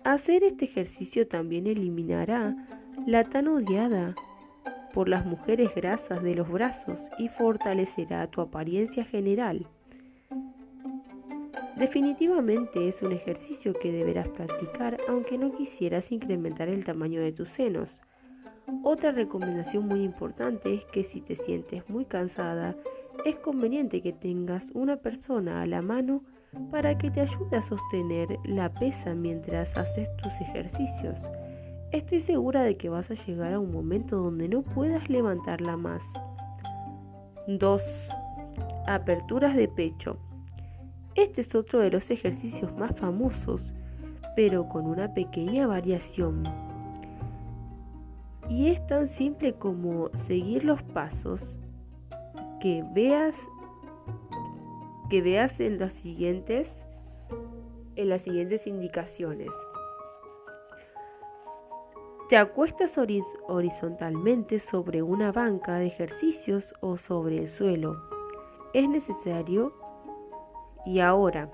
Speaker 1: Hacer este ejercicio también eliminará la tan odiada por las mujeres grasas de los brazos y fortalecerá tu apariencia general. Definitivamente es un ejercicio que deberás practicar aunque no quisieras incrementar el tamaño de tus senos. Otra recomendación muy importante es que si te sientes muy cansada, es conveniente que tengas una persona a la mano para que te ayude a sostener la pesa mientras haces tus ejercicios. Estoy segura de que vas a llegar a un momento donde no puedas levantarla más. 2. Aperturas de pecho. Este es otro de los ejercicios más famosos, pero con una pequeña variación y es tan simple como seguir los pasos que veas que veas en las siguientes en las siguientes indicaciones. Te acuestas horizontalmente sobre una banca de ejercicios o sobre el suelo. Es necesario y ahora.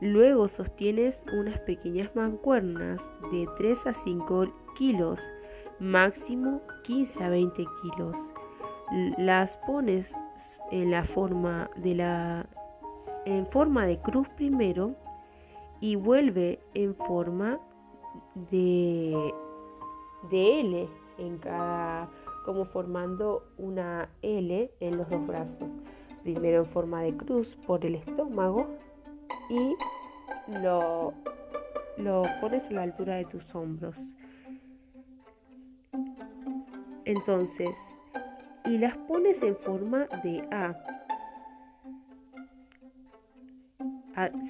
Speaker 1: Luego sostienes unas pequeñas mancuernas de 3 a 5 kilos máximo 15 a 20 kilos. Las pones en la forma de la en forma de cruz primero y vuelve en forma de de L en cada como formando una L en los dos brazos. Primero en forma de cruz por el estómago y lo, lo pones a la altura de tus hombros. Entonces, y las pones en forma de A.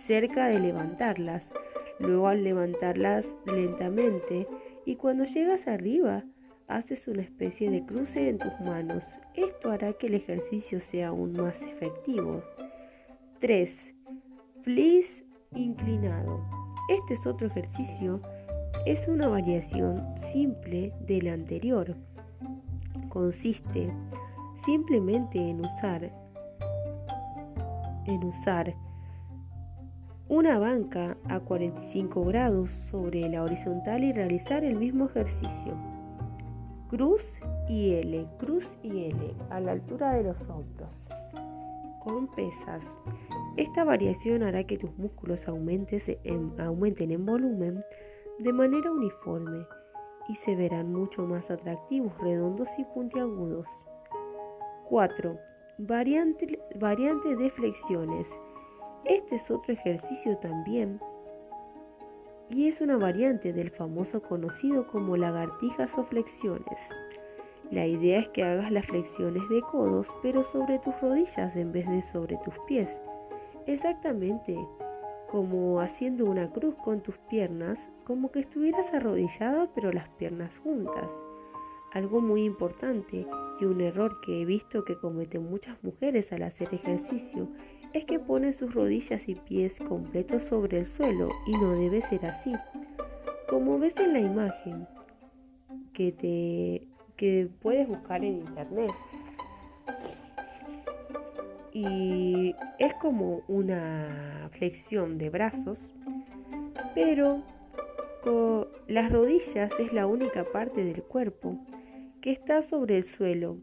Speaker 1: cerca de levantarlas, luego al levantarlas lentamente y cuando llegas arriba haces una especie de cruce en tus manos. Esto hará que el ejercicio sea aún más efectivo. 3. Flis inclinado. Este es otro ejercicio. Es una variación simple del anterior. Consiste simplemente en usar en usar una banca a 45 grados sobre la horizontal y realizar el mismo ejercicio. Cruz y L, cruz y L, a la altura de los hombros. Con pesas. Esta variación hará que tus músculos aumenten en volumen de manera uniforme y se verán mucho más atractivos, redondos y puntiagudos. 4. Variante, variante de flexiones. Este es otro ejercicio también y es una variante del famoso conocido como lagartijas o flexiones. La idea es que hagas las flexiones de codos pero sobre tus rodillas en vez de sobre tus pies. Exactamente como haciendo una cruz con tus piernas, como que estuvieras arrodillada pero las piernas juntas. Algo muy importante y un error que he visto que cometen muchas mujeres al hacer ejercicio es que ponen sus rodillas y pies completos sobre el suelo y no debe ser así. Como ves en la imagen que te que puedes buscar en internet. Y es como una flexión de brazos, pero con las rodillas es la única parte del cuerpo que está sobre el suelo.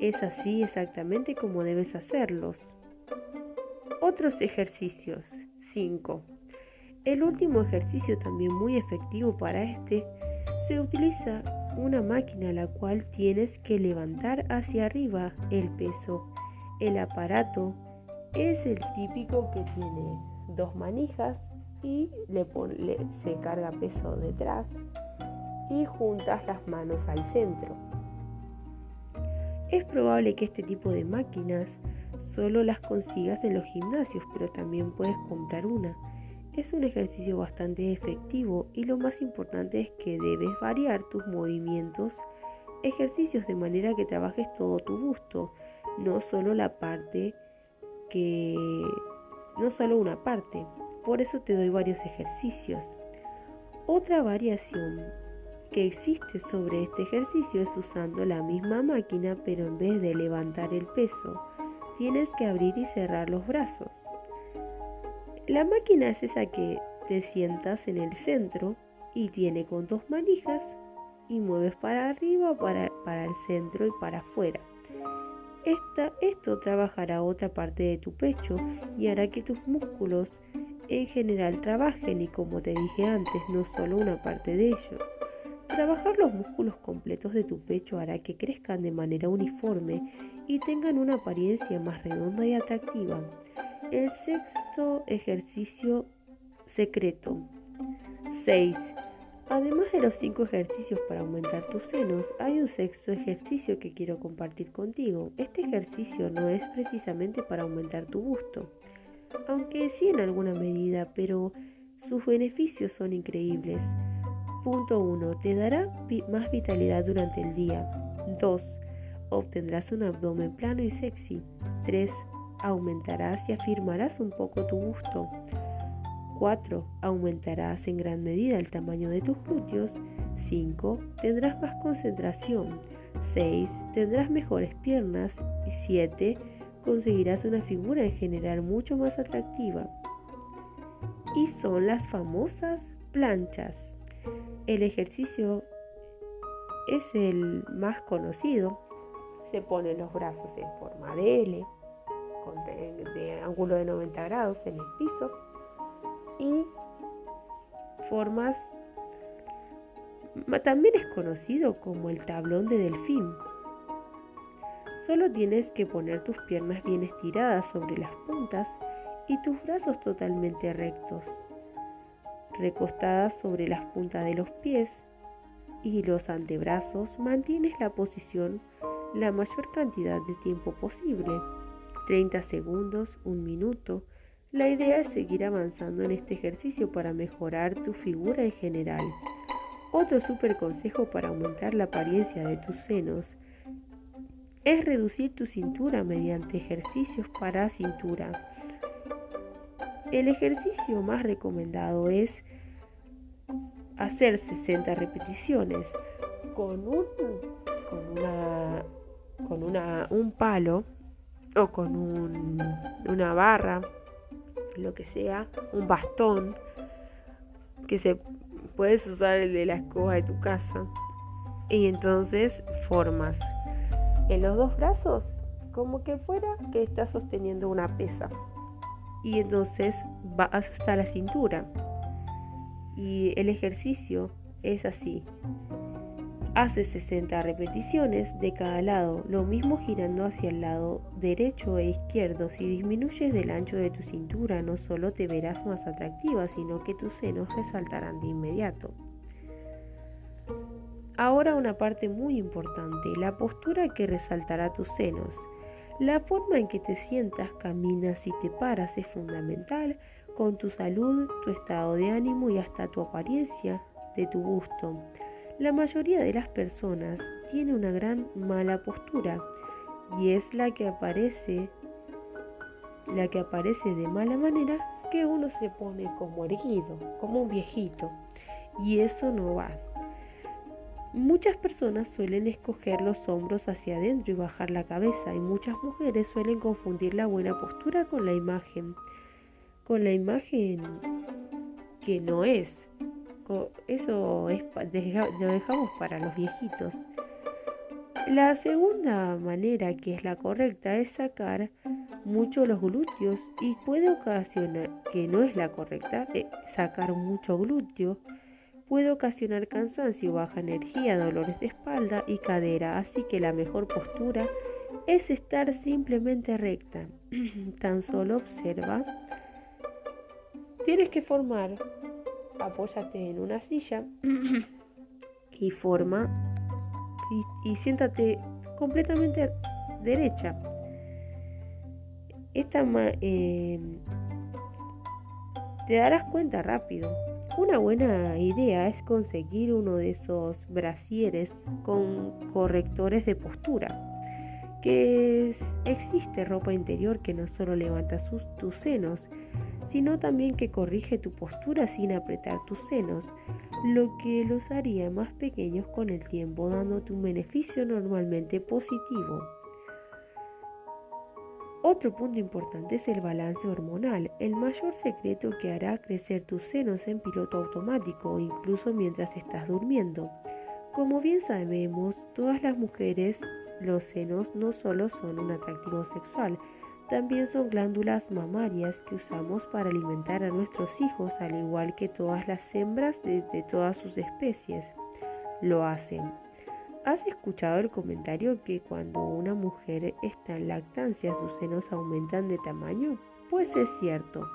Speaker 1: Es así exactamente como debes hacerlos. Otros ejercicios. 5. El último ejercicio también muy efectivo para este se utiliza una máquina la cual tienes que levantar hacia arriba el peso. El aparato es el típico que tiene dos manijas y le, se carga peso detrás y juntas las manos al centro. Es probable que este tipo de máquinas solo las consigas en los gimnasios, pero también puedes comprar una. Es un ejercicio bastante efectivo y lo más importante es que debes variar tus movimientos, ejercicios de manera que trabajes todo tu gusto, no solo la parte que no solo una parte. Por eso te doy varios ejercicios. Otra variación que existe sobre este ejercicio es usando la misma máquina, pero en vez de levantar el peso, tienes que abrir y cerrar los brazos. La máquina es esa que te sientas en el centro y tiene con dos manijas y mueves para arriba, para, para el centro y para afuera. Esta, esto trabajará otra parte de tu pecho y hará que tus músculos en general trabajen y como te dije antes, no solo una parte de ellos. Trabajar los músculos completos de tu pecho hará que crezcan de manera uniforme y tengan una apariencia más redonda y atractiva. El sexto ejercicio secreto. 6. Además de los 5 ejercicios para aumentar tus senos, hay un sexto ejercicio que quiero compartir contigo. Este ejercicio no es precisamente para aumentar tu busto, aunque sí en alguna medida, pero sus beneficios son increíbles. Punto 1. Te dará más vitalidad durante el día. 2. Obtendrás un abdomen plano y sexy. 3. Aumentarás y afirmarás un poco tu gusto. 4. Aumentarás en gran medida el tamaño de tus glúteos. 5. Tendrás más concentración. 6. Tendrás mejores piernas. Y 7. Conseguirás una figura en general mucho más atractiva. Y son las famosas planchas. El ejercicio es el más conocido. Se ponen los brazos en forma de L, con de, ángulo de 90 grados en el piso y formas también es conocido como el tablón de delfín. Solo tienes que poner tus piernas bien estiradas sobre las puntas y tus brazos totalmente rectos recostadas sobre las puntas de los pies y los antebrazos, mantienes la posición la mayor cantidad de tiempo posible, 30 segundos, un minuto, La idea es seguir avanzando en este ejercicio para mejorar tu figura en general. Otro super consejo para aumentar la apariencia de tus senos es reducir tu cintura mediante ejercicios para cintura. El ejercicio más recomendado es hacer 60 repeticiones con un, con una, con una, un palo o con un, una barra, lo que sea, un bastón, que se puedes usar el de la escoba de tu casa. Y entonces formas en los dos brazos como que fuera que estás sosteniendo una pesa. Y entonces vas hasta la cintura. Y el ejercicio es así. Hace 60 repeticiones de cada lado, lo mismo girando hacia el lado derecho e izquierdo. Si disminuyes del ancho de tu cintura, no solo te verás más atractiva, sino que tus senos resaltarán de inmediato. Ahora una parte muy importante, la postura que resaltará tus senos. La forma en que te sientas, caminas y te paras es fundamental con tu salud, tu estado de ánimo y hasta tu apariencia de tu gusto. La mayoría de las personas tiene una gran mala postura y es la que aparece la que aparece de mala manera que uno se pone como erguido, como un viejito y eso no va. Muchas personas suelen escoger los hombros hacia adentro y bajar la cabeza y muchas mujeres suelen confundir la buena postura con la imagen, con la imagen que no es. Eso es, lo dejamos para los viejitos. La segunda manera que es la correcta es sacar mucho los glúteos y puede ocasionar, que no es la correcta, eh, sacar mucho glúteo puede ocasionar cansancio, baja energía, dolores de espalda y cadera, así que la mejor postura es estar simplemente recta. [CLEARS THROAT] Tan solo observa. Tienes que formar, apóyate en una silla [CLEARS THROAT] y forma y, siéntate completamente derecha. Esta eh, te darás cuenta rápido una buena idea es conseguir uno de esos brasieres con correctores de postura. Que existe ropa interior que no solo levanta tus senos, sino también que corrige tu postura sin apretar tus senos, lo que los haría más pequeños con el tiempo, dándote un beneficio normalmente positivo. Otro punto importante es el balance hormonal, el mayor secreto que hará crecer tus senos en piloto automático incluso mientras estás durmiendo. Como bien sabemos, todas las mujeres, los senos no solo son un atractivo sexual, también son glándulas mamarias que usamos para alimentar a nuestros hijos, al igual que todas las hembras de, de todas sus especies lo hacen. ¿Has escuchado el comentario que cuando una mujer está en lactancia sus senos aumentan de tamaño? Pues es cierto,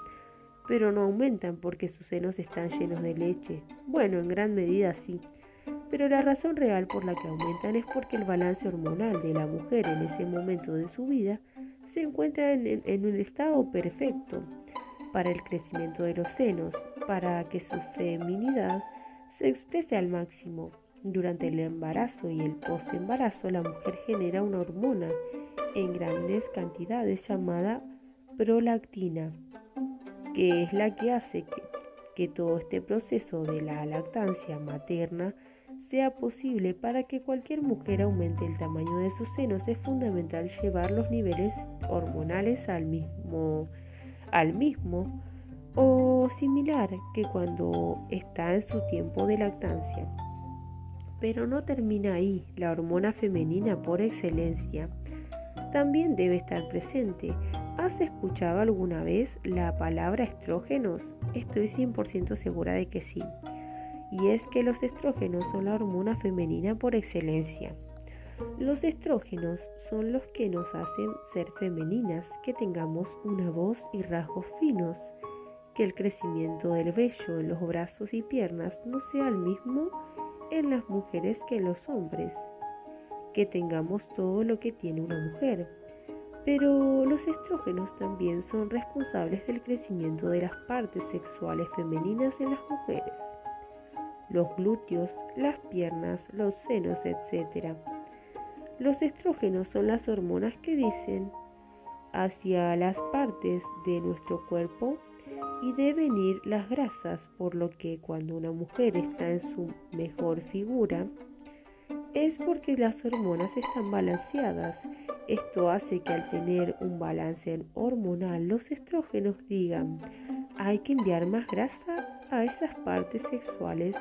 Speaker 1: pero no aumentan porque sus senos están llenos de leche. Bueno, en gran medida sí, pero la razón real por la que aumentan es porque el balance hormonal de la mujer en ese momento de su vida se encuentra en, un estado perfecto para el crecimiento de los senos, para que su feminidad se exprese al máximo. Durante el embarazo y el posembarazo, la mujer genera una hormona en grandes cantidades llamada prolactina, que es la que hace que, que todo este proceso de la lactancia materna sea posible para que cualquier mujer aumente el tamaño de sus senos, es fundamental llevar los niveles hormonales al mismo, al mismo o similar que cuando está en su tiempo de lactancia. Pero no termina ahí, la hormona femenina por excelencia también debe estar presente. ¿Has escuchado alguna vez la palabra estrógenos? Estoy 100% segura de que sí. Y es que los estrógenos son la hormona femenina por excelencia. Los estrógenos son los que nos hacen ser femeninas, que tengamos una voz y rasgos finos, que el crecimiento del vello en los brazos y piernas no sea el mismo en las mujeres que en los hombres, que tengamos todo lo que tiene una mujer. Pero los estrógenos también son responsables del crecimiento de las partes sexuales femeninas en las mujeres, los glúteos, las piernas, los senos, etc. Los estrógenos son las hormonas que dicen hacia las partes de nuestro cuerpo y deben ir las grasas, por lo que cuando una mujer está en su mejor figura, es porque las hormonas están balanceadas. Esto hace que al tener un balance hormonal los estrógenos digan hay que enviar más grasa a esas partes sexuales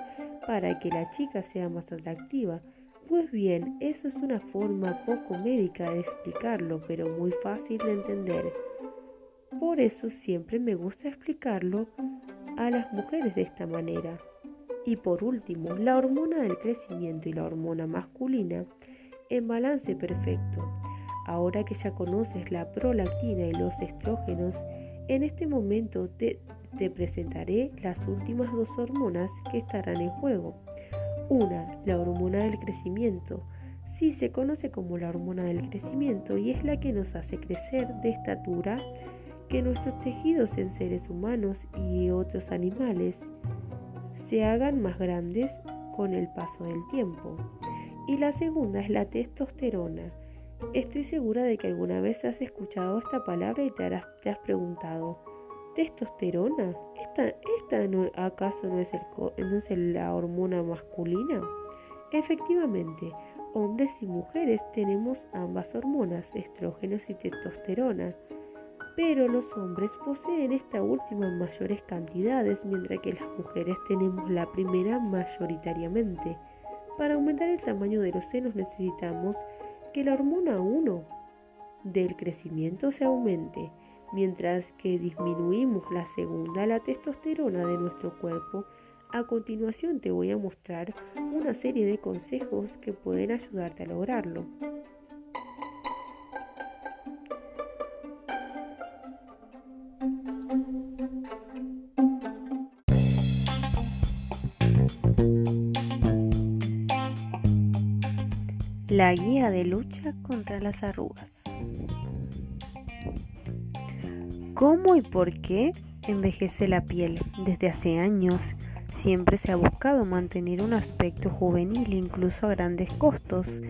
Speaker 1: para que la chica sea más atractiva. Pues bien, eso es una forma poco médica de explicarlo, pero muy fácil de entender. Por eso siempre me gusta explicarlo a las mujeres de esta manera. Y por último, la hormona del crecimiento y la hormona masculina en balance perfecto. Ahora que ya conoces la prolactina y los estrógenos, en este momento te, te presentaré las últimas dos hormonas que estarán en juego. Una, la hormona del crecimiento. Sí se conoce como la hormona del crecimiento y es la que nos hace crecer de estatura que nuestros tejidos en seres humanos y otros animales se hagan más grandes con el paso del tiempo. Y la segunda es la testosterona. Estoy segura de que alguna vez has escuchado esta palabra y te, has preguntado, ¿testosterona? ¿Esta, esta acaso no es, el, no es la hormona masculina? Efectivamente, hombres y mujeres tenemos ambas hormonas, estrógenos y testosterona pero los hombres poseen esta última en mayores cantidades, mientras que las mujeres tenemos la primera mayoritariamente. Para aumentar el tamaño de los senos necesitamos que la hormona 1 del crecimiento se aumente, mientras que disminuimos la segunda, la testosterona de nuestro cuerpo. A continuación te voy a mostrar una serie de consejos que pueden ayudarte a lograrlo. La guía de lucha contra las arrugas. ¿Cómo y por qué envejece la piel? Desde hace años siempre se ha buscado mantener un aspecto juvenil incluso a grandes costos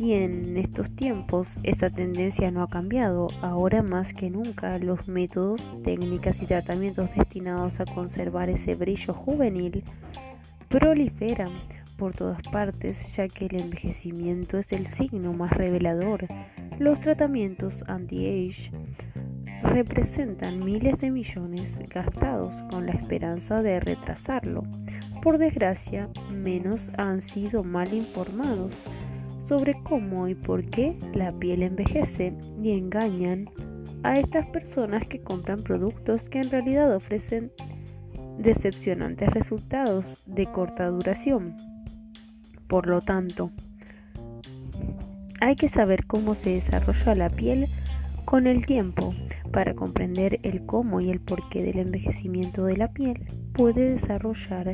Speaker 1: y en estos tiempos esa tendencia no ha cambiado. Ahora más que nunca los métodos, técnicas y tratamientos destinados a conservar ese brillo juvenil proliferan por todas partes, ya que el envejecimiento es el signo más revelador. Los tratamientos anti-age representan miles de millones gastados con la esperanza de retrasarlo. Por desgracia, menos han sido mal informados sobre cómo y por qué la piel envejece y engañan a estas personas que compran productos que en realidad ofrecen decepcionantes resultados de corta duración. Por lo tanto, hay que saber cómo se desarrolla la piel con el tiempo para comprender el cómo y el porqué del envejecimiento de la piel. Puede desarrollar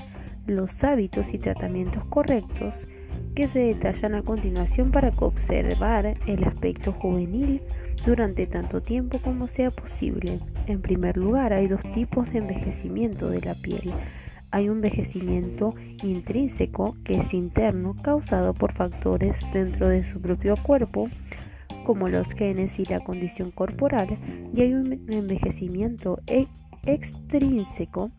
Speaker 1: los hábitos y tratamientos correctos que se detallan a continuación para observar el aspecto juvenil durante tanto tiempo como sea posible. En primer lugar, hay dos tipos de envejecimiento de la piel hay un envejecimiento intrínseco que es interno causado por factores dentro de su propio cuerpo como los genes y la condición corporal y hay un envejecimiento e-, extrínseco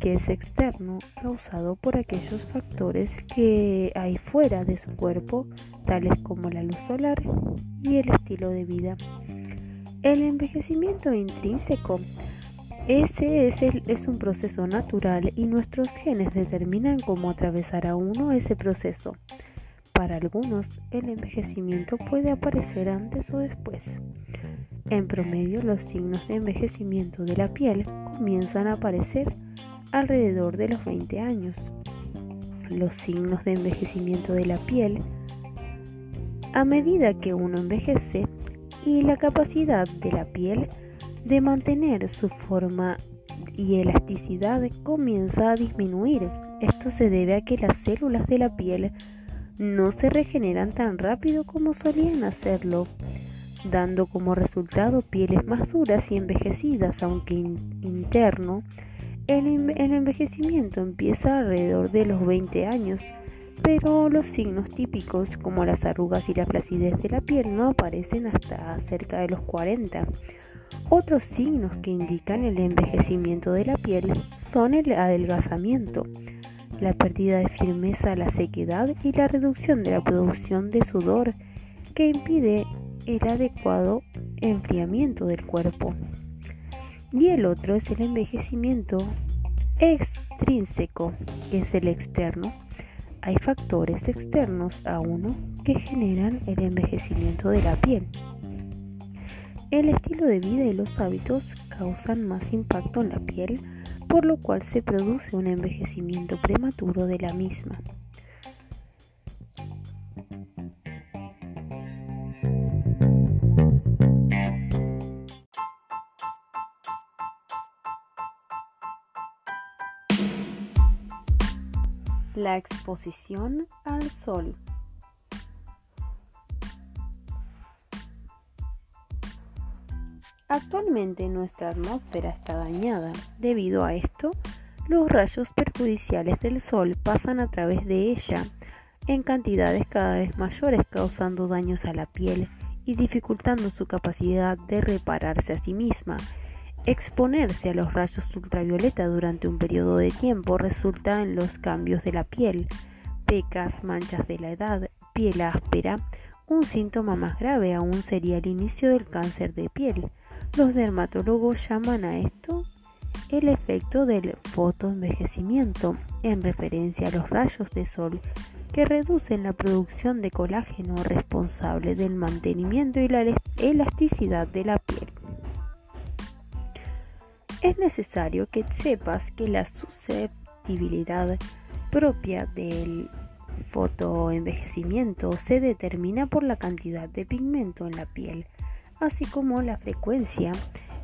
Speaker 1: que es externo causado por aquellos factores que hay fuera de su cuerpo tales como la luz solar y el estilo de vida. El envejecimiento intrínseco ese es, un proceso natural y nuestros genes determinan cómo atravesará uno ese proceso. Para algunos, el envejecimiento puede aparecer antes o después. En promedio, los signos de envejecimiento de la piel comienzan a aparecer alrededor de los 20 años. Los signos de envejecimiento de la piel, a medida que uno envejece, y la capacidad de la piel de mantener su forma y elasticidad comienza a disminuir. Esto se debe a que las células de la piel no se regeneran tan rápido como solían hacerlo. dando como resultado pieles más duras y envejecidas, aunque interno el, envejecimiento empieza alrededor de los 20 años, pero los signos típicos como las arrugas y la flacidez de la piel no aparecen hasta cerca de los 40. Otros signos que indican el envejecimiento de la piel son el adelgazamiento, la pérdida de firmeza, la sequedad y la reducción de la producción de sudor que impide el adecuado enfriamiento del cuerpo. Y el otro es el envejecimiento extrínseco, que es el externo. Hay factores externos a uno que generan el envejecimiento de la piel. El estilo de vida y los hábitos causan más impacto en la piel, por lo cual se produce un envejecimiento prematuro de la misma. La exposición al sol. Actualmente nuestra atmósfera está dañada. Debido a esto, los rayos perjudiciales del sol pasan a través de ella en cantidades cada vez mayores causando daños a la piel y dificultando su capacidad de repararse a sí misma. Exponerse a los rayos ultravioleta durante un periodo de tiempo resulta en los cambios de la piel, pecas, manchas de la edad, piel áspera, un síntoma más grave aún sería el inicio del cáncer de piel. Los dermatólogos llaman a esto el efecto del fotoenvejecimiento, en referencia a los rayos de sol que reducen la producción de colágeno responsable del mantenimiento y la elasticidad de la piel. Es necesario que sepas que la susceptibilidad propia del fotoenvejecimiento se determina por la cantidad de pigmento en la piel así como la frecuencia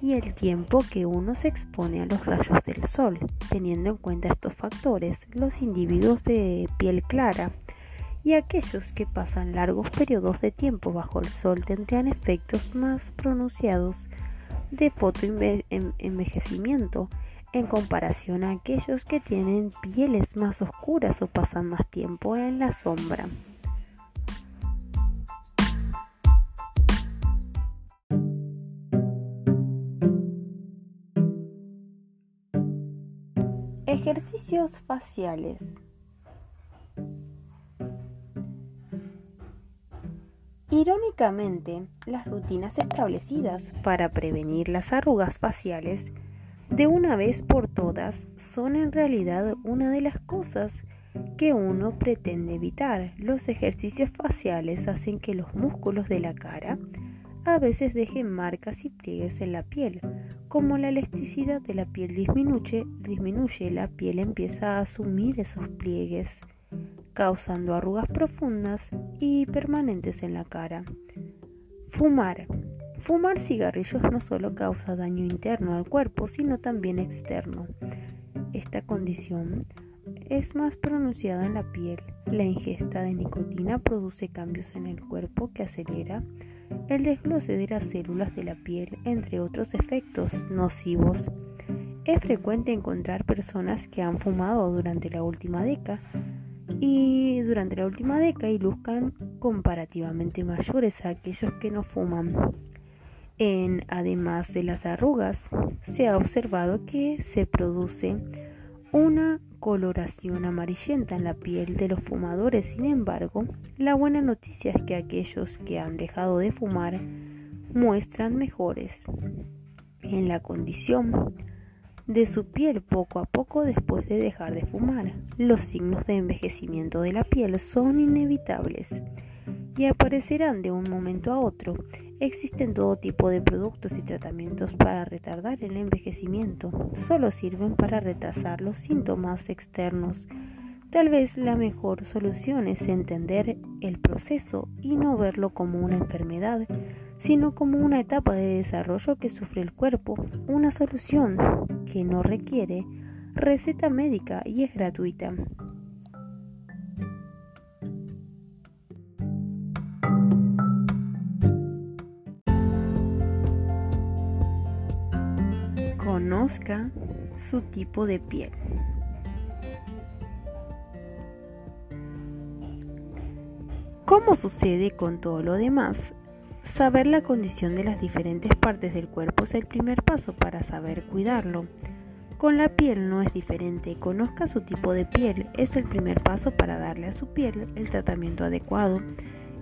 Speaker 1: y el tiempo que uno se expone a los rayos del sol. Teniendo en cuenta estos factores, los individuos de piel clara y aquellos que pasan largos periodos de tiempo bajo el sol tendrían efectos más pronunciados de fotoenvejecimiento en comparación a aquellos que tienen pieles más oscuras o pasan más tiempo en la sombra. Ejercicios faciales. Irónicamente, las rutinas establecidas para prevenir las arrugas faciales de una vez por todas son en realidad una de las cosas que uno pretende evitar. Los ejercicios faciales hacen que los músculos de la cara a veces dejen marcas y pliegues en la piel. Como la elasticidad de la piel disminuye, disminuye, la piel empieza a asumir esos pliegues, causando arrugas profundas y permanentes en la cara. Fumar. Fumar cigarrillos no solo causa daño interno al cuerpo, sino también externo. Esta condición es más pronunciada en la piel. La ingesta de nicotina produce cambios en el cuerpo que acelera el desglose de las células de la piel, entre otros efectos nocivos. Es frecuente encontrar personas que han fumado durante la última década y durante la última década y luzcan comparativamente mayores a aquellos que no fuman. En, además de las arrugas, se ha observado que se produce una coloración amarillenta en la piel de los fumadores. Sin embargo, la buena noticia es que aquellos que han dejado de fumar muestran mejores en la condición de su piel poco a poco después de dejar de fumar. Los signos de envejecimiento de la piel son inevitables y aparecerán de un momento a otro. Existen todo tipo de productos y tratamientos para retardar el envejecimiento. Solo sirven para retrasar los síntomas externos. Tal vez la mejor solución es entender el proceso y no verlo como una enfermedad, sino como una etapa de desarrollo que sufre el cuerpo, una solución que no requiere receta médica y es gratuita. Conozca su tipo de piel. Como sucede con todo lo demás, saber la condición de las diferentes partes del cuerpo es el primer paso para saber cuidarlo. Con la piel no es diferente, conozca su tipo de piel, es el primer paso para darle a su piel el tratamiento adecuado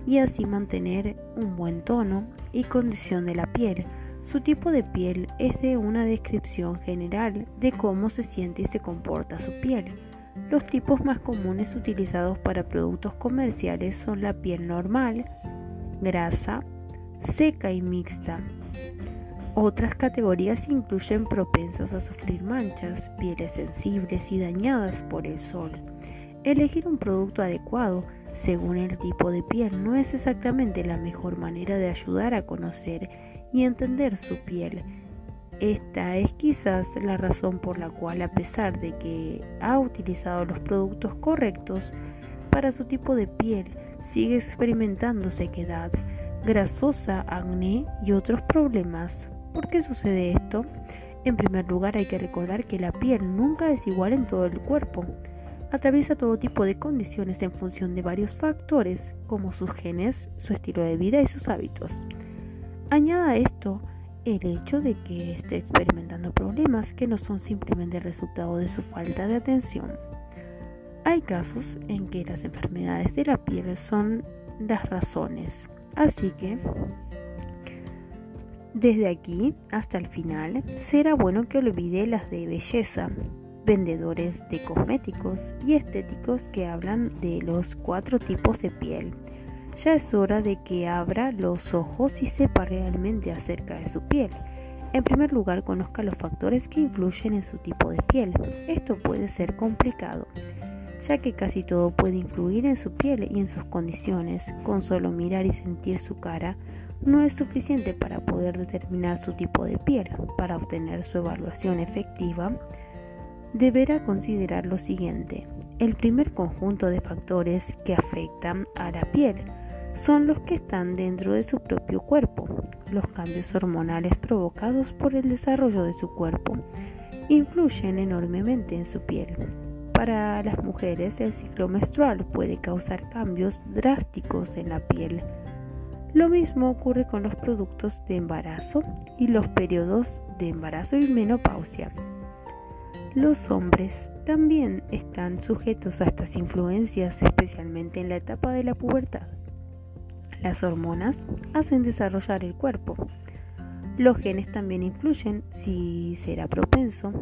Speaker 1: y así mantener un buen tono y condición de la piel. Su tipo de piel es de una descripción general de cómo se siente y se comporta su piel. Los tipos más comunes utilizados para productos comerciales son la piel normal, grasa, seca y mixta. Otras categorías incluyen propensas a sufrir manchas, pieles sensibles y dañadas por el sol. Elegir un producto adecuado según el tipo de piel no es exactamente la mejor manera de ayudar a conocer y entender su piel. Esta es quizás la razón por la cual a pesar de que ha utilizado los productos correctos para su tipo de piel, sigue experimentando sequedad, grasosa, acné y otros problemas ¿Por qué sucede esto? En primer lugar hay que recordar que la piel nunca es igual en todo el cuerpo. Atraviesa todo tipo de condiciones en función de varios factores, como sus genes, su estilo de vida y sus hábitos. Añada esto el hecho de que esté experimentando problemas que no son simplemente el resultado de su falta de atención. Hay casos en que las enfermedades de la piel son las razones, así que desde aquí hasta el final, será bueno que olvide las de belleza, vendedores de cosméticos y estéticos que hablan de los cuatro tipos de piel. Ya es hora de que abra los ojos y sepa realmente acerca de su piel. En primer lugar, conozca los factores que influyen en su tipo de piel. Esto puede ser complicado, ya que casi todo puede influir en su piel y en sus condiciones. Con solo mirar y sentir su cara, no es suficiente para poder determinar su tipo de piel. Para obtener su evaluación efectiva, deberá considerar lo siguiente. El primer conjunto de factores que afectan a la piel son los que están dentro de su propio cuerpo. Los cambios hormonales provocados por el desarrollo de su cuerpo influyen enormemente en su piel. Para las mujeres, el ciclo menstrual puede causar cambios drásticos en la piel lo mismo ocurre con los productos de embarazo y los periodos de embarazo y menopausia. Los hombres también están sujetos a estas influencias, especialmente en la etapa de la pubertad. Las hormonas hacen desarrollar el cuerpo. Los genes también influyen si será propenso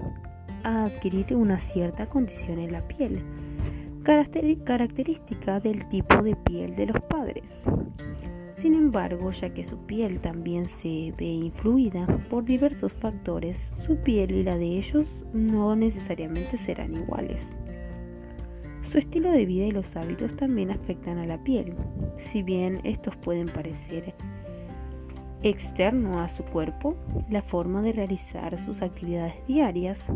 Speaker 1: a adquirir una cierta condición en la piel, característica del tipo de piel de los padres. Sin embargo, ya que su piel también se ve influida por diversos factores, su piel y la de ellos no necesariamente serán iguales. Su estilo de vida y los hábitos también afectan a la piel. Si bien estos pueden parecer externo a su cuerpo, la forma de realizar sus actividades diarias,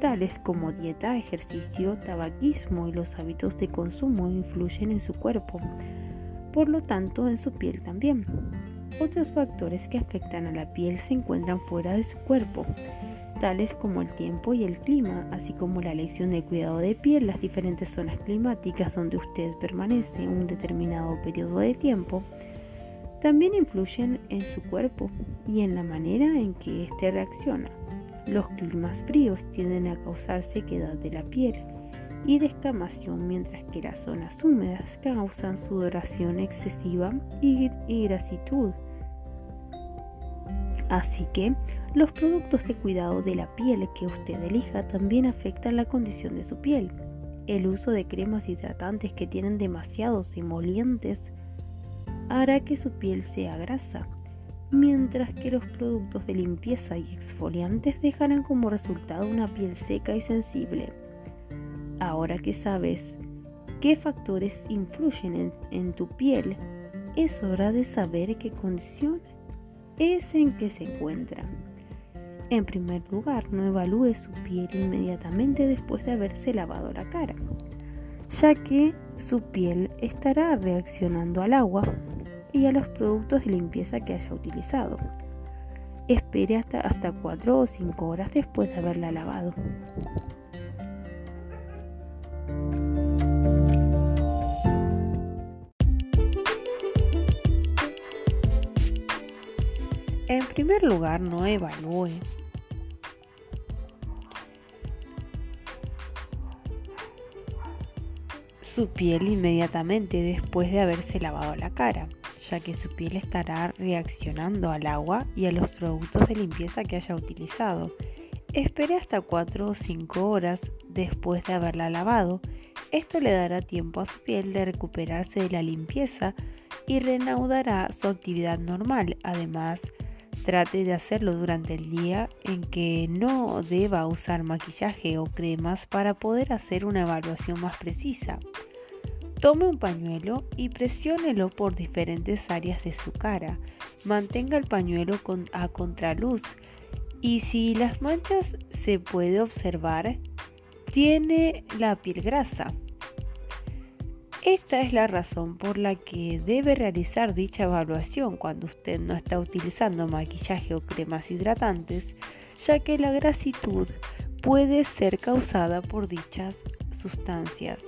Speaker 1: tales como dieta, ejercicio, tabaquismo y los hábitos de consumo influyen en su cuerpo por lo tanto en su piel también. Otros factores que afectan a la piel se encuentran fuera de su cuerpo, tales como el tiempo y el clima, así como la elección de cuidado de piel, las diferentes zonas climáticas donde usted permanece un determinado periodo de tiempo, también influyen en su cuerpo y en la manera en que éste reacciona. Los climas fríos tienden a causar sequedad de la piel, y descamación, mientras que las zonas húmedas causan sudoración excesiva y, grasitud. Así que los productos de cuidado de la piel que usted elija también afectan la condición de su piel. El uso de cremas hidratantes que tienen demasiados emolientes hará que su piel sea grasa, mientras que los productos de limpieza y exfoliantes dejarán como resultado una piel seca y sensible. Ahora que sabes qué factores influyen en, tu piel, es hora de saber qué condición es en que se encuentra. En primer lugar, no evalúe su piel inmediatamente después de haberse lavado la cara, ya que su piel estará reaccionando al agua y a los productos de limpieza que haya utilizado. espere hasta, hasta 4 o 5 horas después de haberla lavado. Primer lugar, no evalúe su piel inmediatamente después de haberse lavado la cara, ya que su piel estará reaccionando al agua y a los productos de limpieza que haya utilizado. Espere hasta 4 o 5 horas después de haberla lavado. Esto le dará tiempo a su piel de recuperarse de la limpieza y reanudará su actividad normal. Además, trate de hacerlo durante el día en que no deba usar maquillaje o cremas para poder hacer una evaluación más precisa. Tome un pañuelo y presiónelo por diferentes áreas de su cara. Mantenga el pañuelo a contraluz y si las manchas se puede observar, tiene la piel grasa. Esta es la razón por la que debe realizar dicha evaluación cuando usted no está utilizando maquillaje o cremas hidratantes, ya que la grasitud puede ser causada por dichas sustancias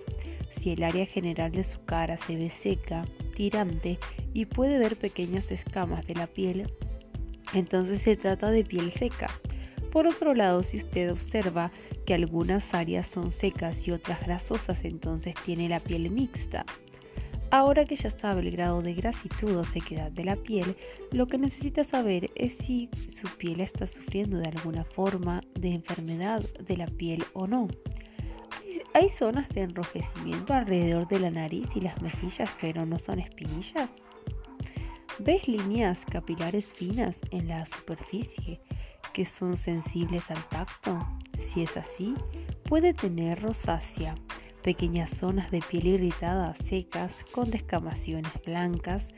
Speaker 1: si el área general de su cara se ve seca, tirante y puede ver pequeñas escamas de la piel, entonces se trata de piel seca. Por otro lado, si usted observa que algunas áreas son secas y otras grasosas, entonces tiene la piel mixta. Ahora que ya sabe el grado de grasitud o sequedad de la piel, lo que necesita saber es si su piel está sufriendo de alguna forma de enfermedad de la piel o no. Hay zonas de enrojecimiento alrededor de la nariz y las mejillas, pero no son espinillas. ¿Ves líneas capilares finas en la superficie que son sensibles al tacto? Si es así, puede tener rosácea, pequeñas zonas de piel irritada secas con descamaciones blancas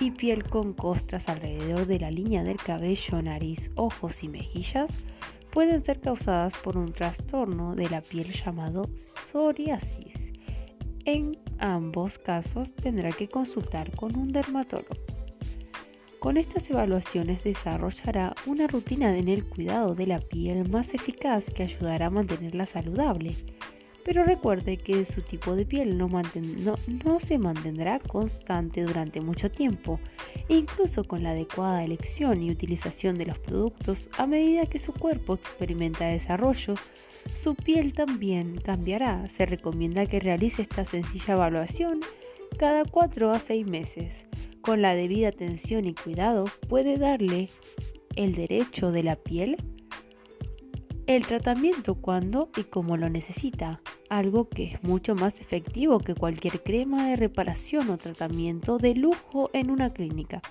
Speaker 1: y piel con costras alrededor de la línea del cabello, nariz, ojos y mejillas pueden ser causadas por un trastorno de la piel llamado psoriasis. En ambos casos tendrá que consultar con un dermatólogo. Con estas evaluaciones desarrollará una rutina en el cuidado de la piel más eficaz que ayudará a mantenerla saludable pero recuerde que su tipo de piel no, se mantendrá constante durante mucho tiempo, incluso con la adecuada elección y utilización de los productos a medida que su cuerpo experimenta desarrollo, su piel también cambiará. Se recomienda que realice esta sencilla evaluación cada 4 a 6 meses con la debida atención y cuidado puede darle el derecho de la piel el tratamiento cuando y como lo necesita, algo que es mucho más efectivo que cualquier crema de reparación o tratamiento de lujo en una clínica.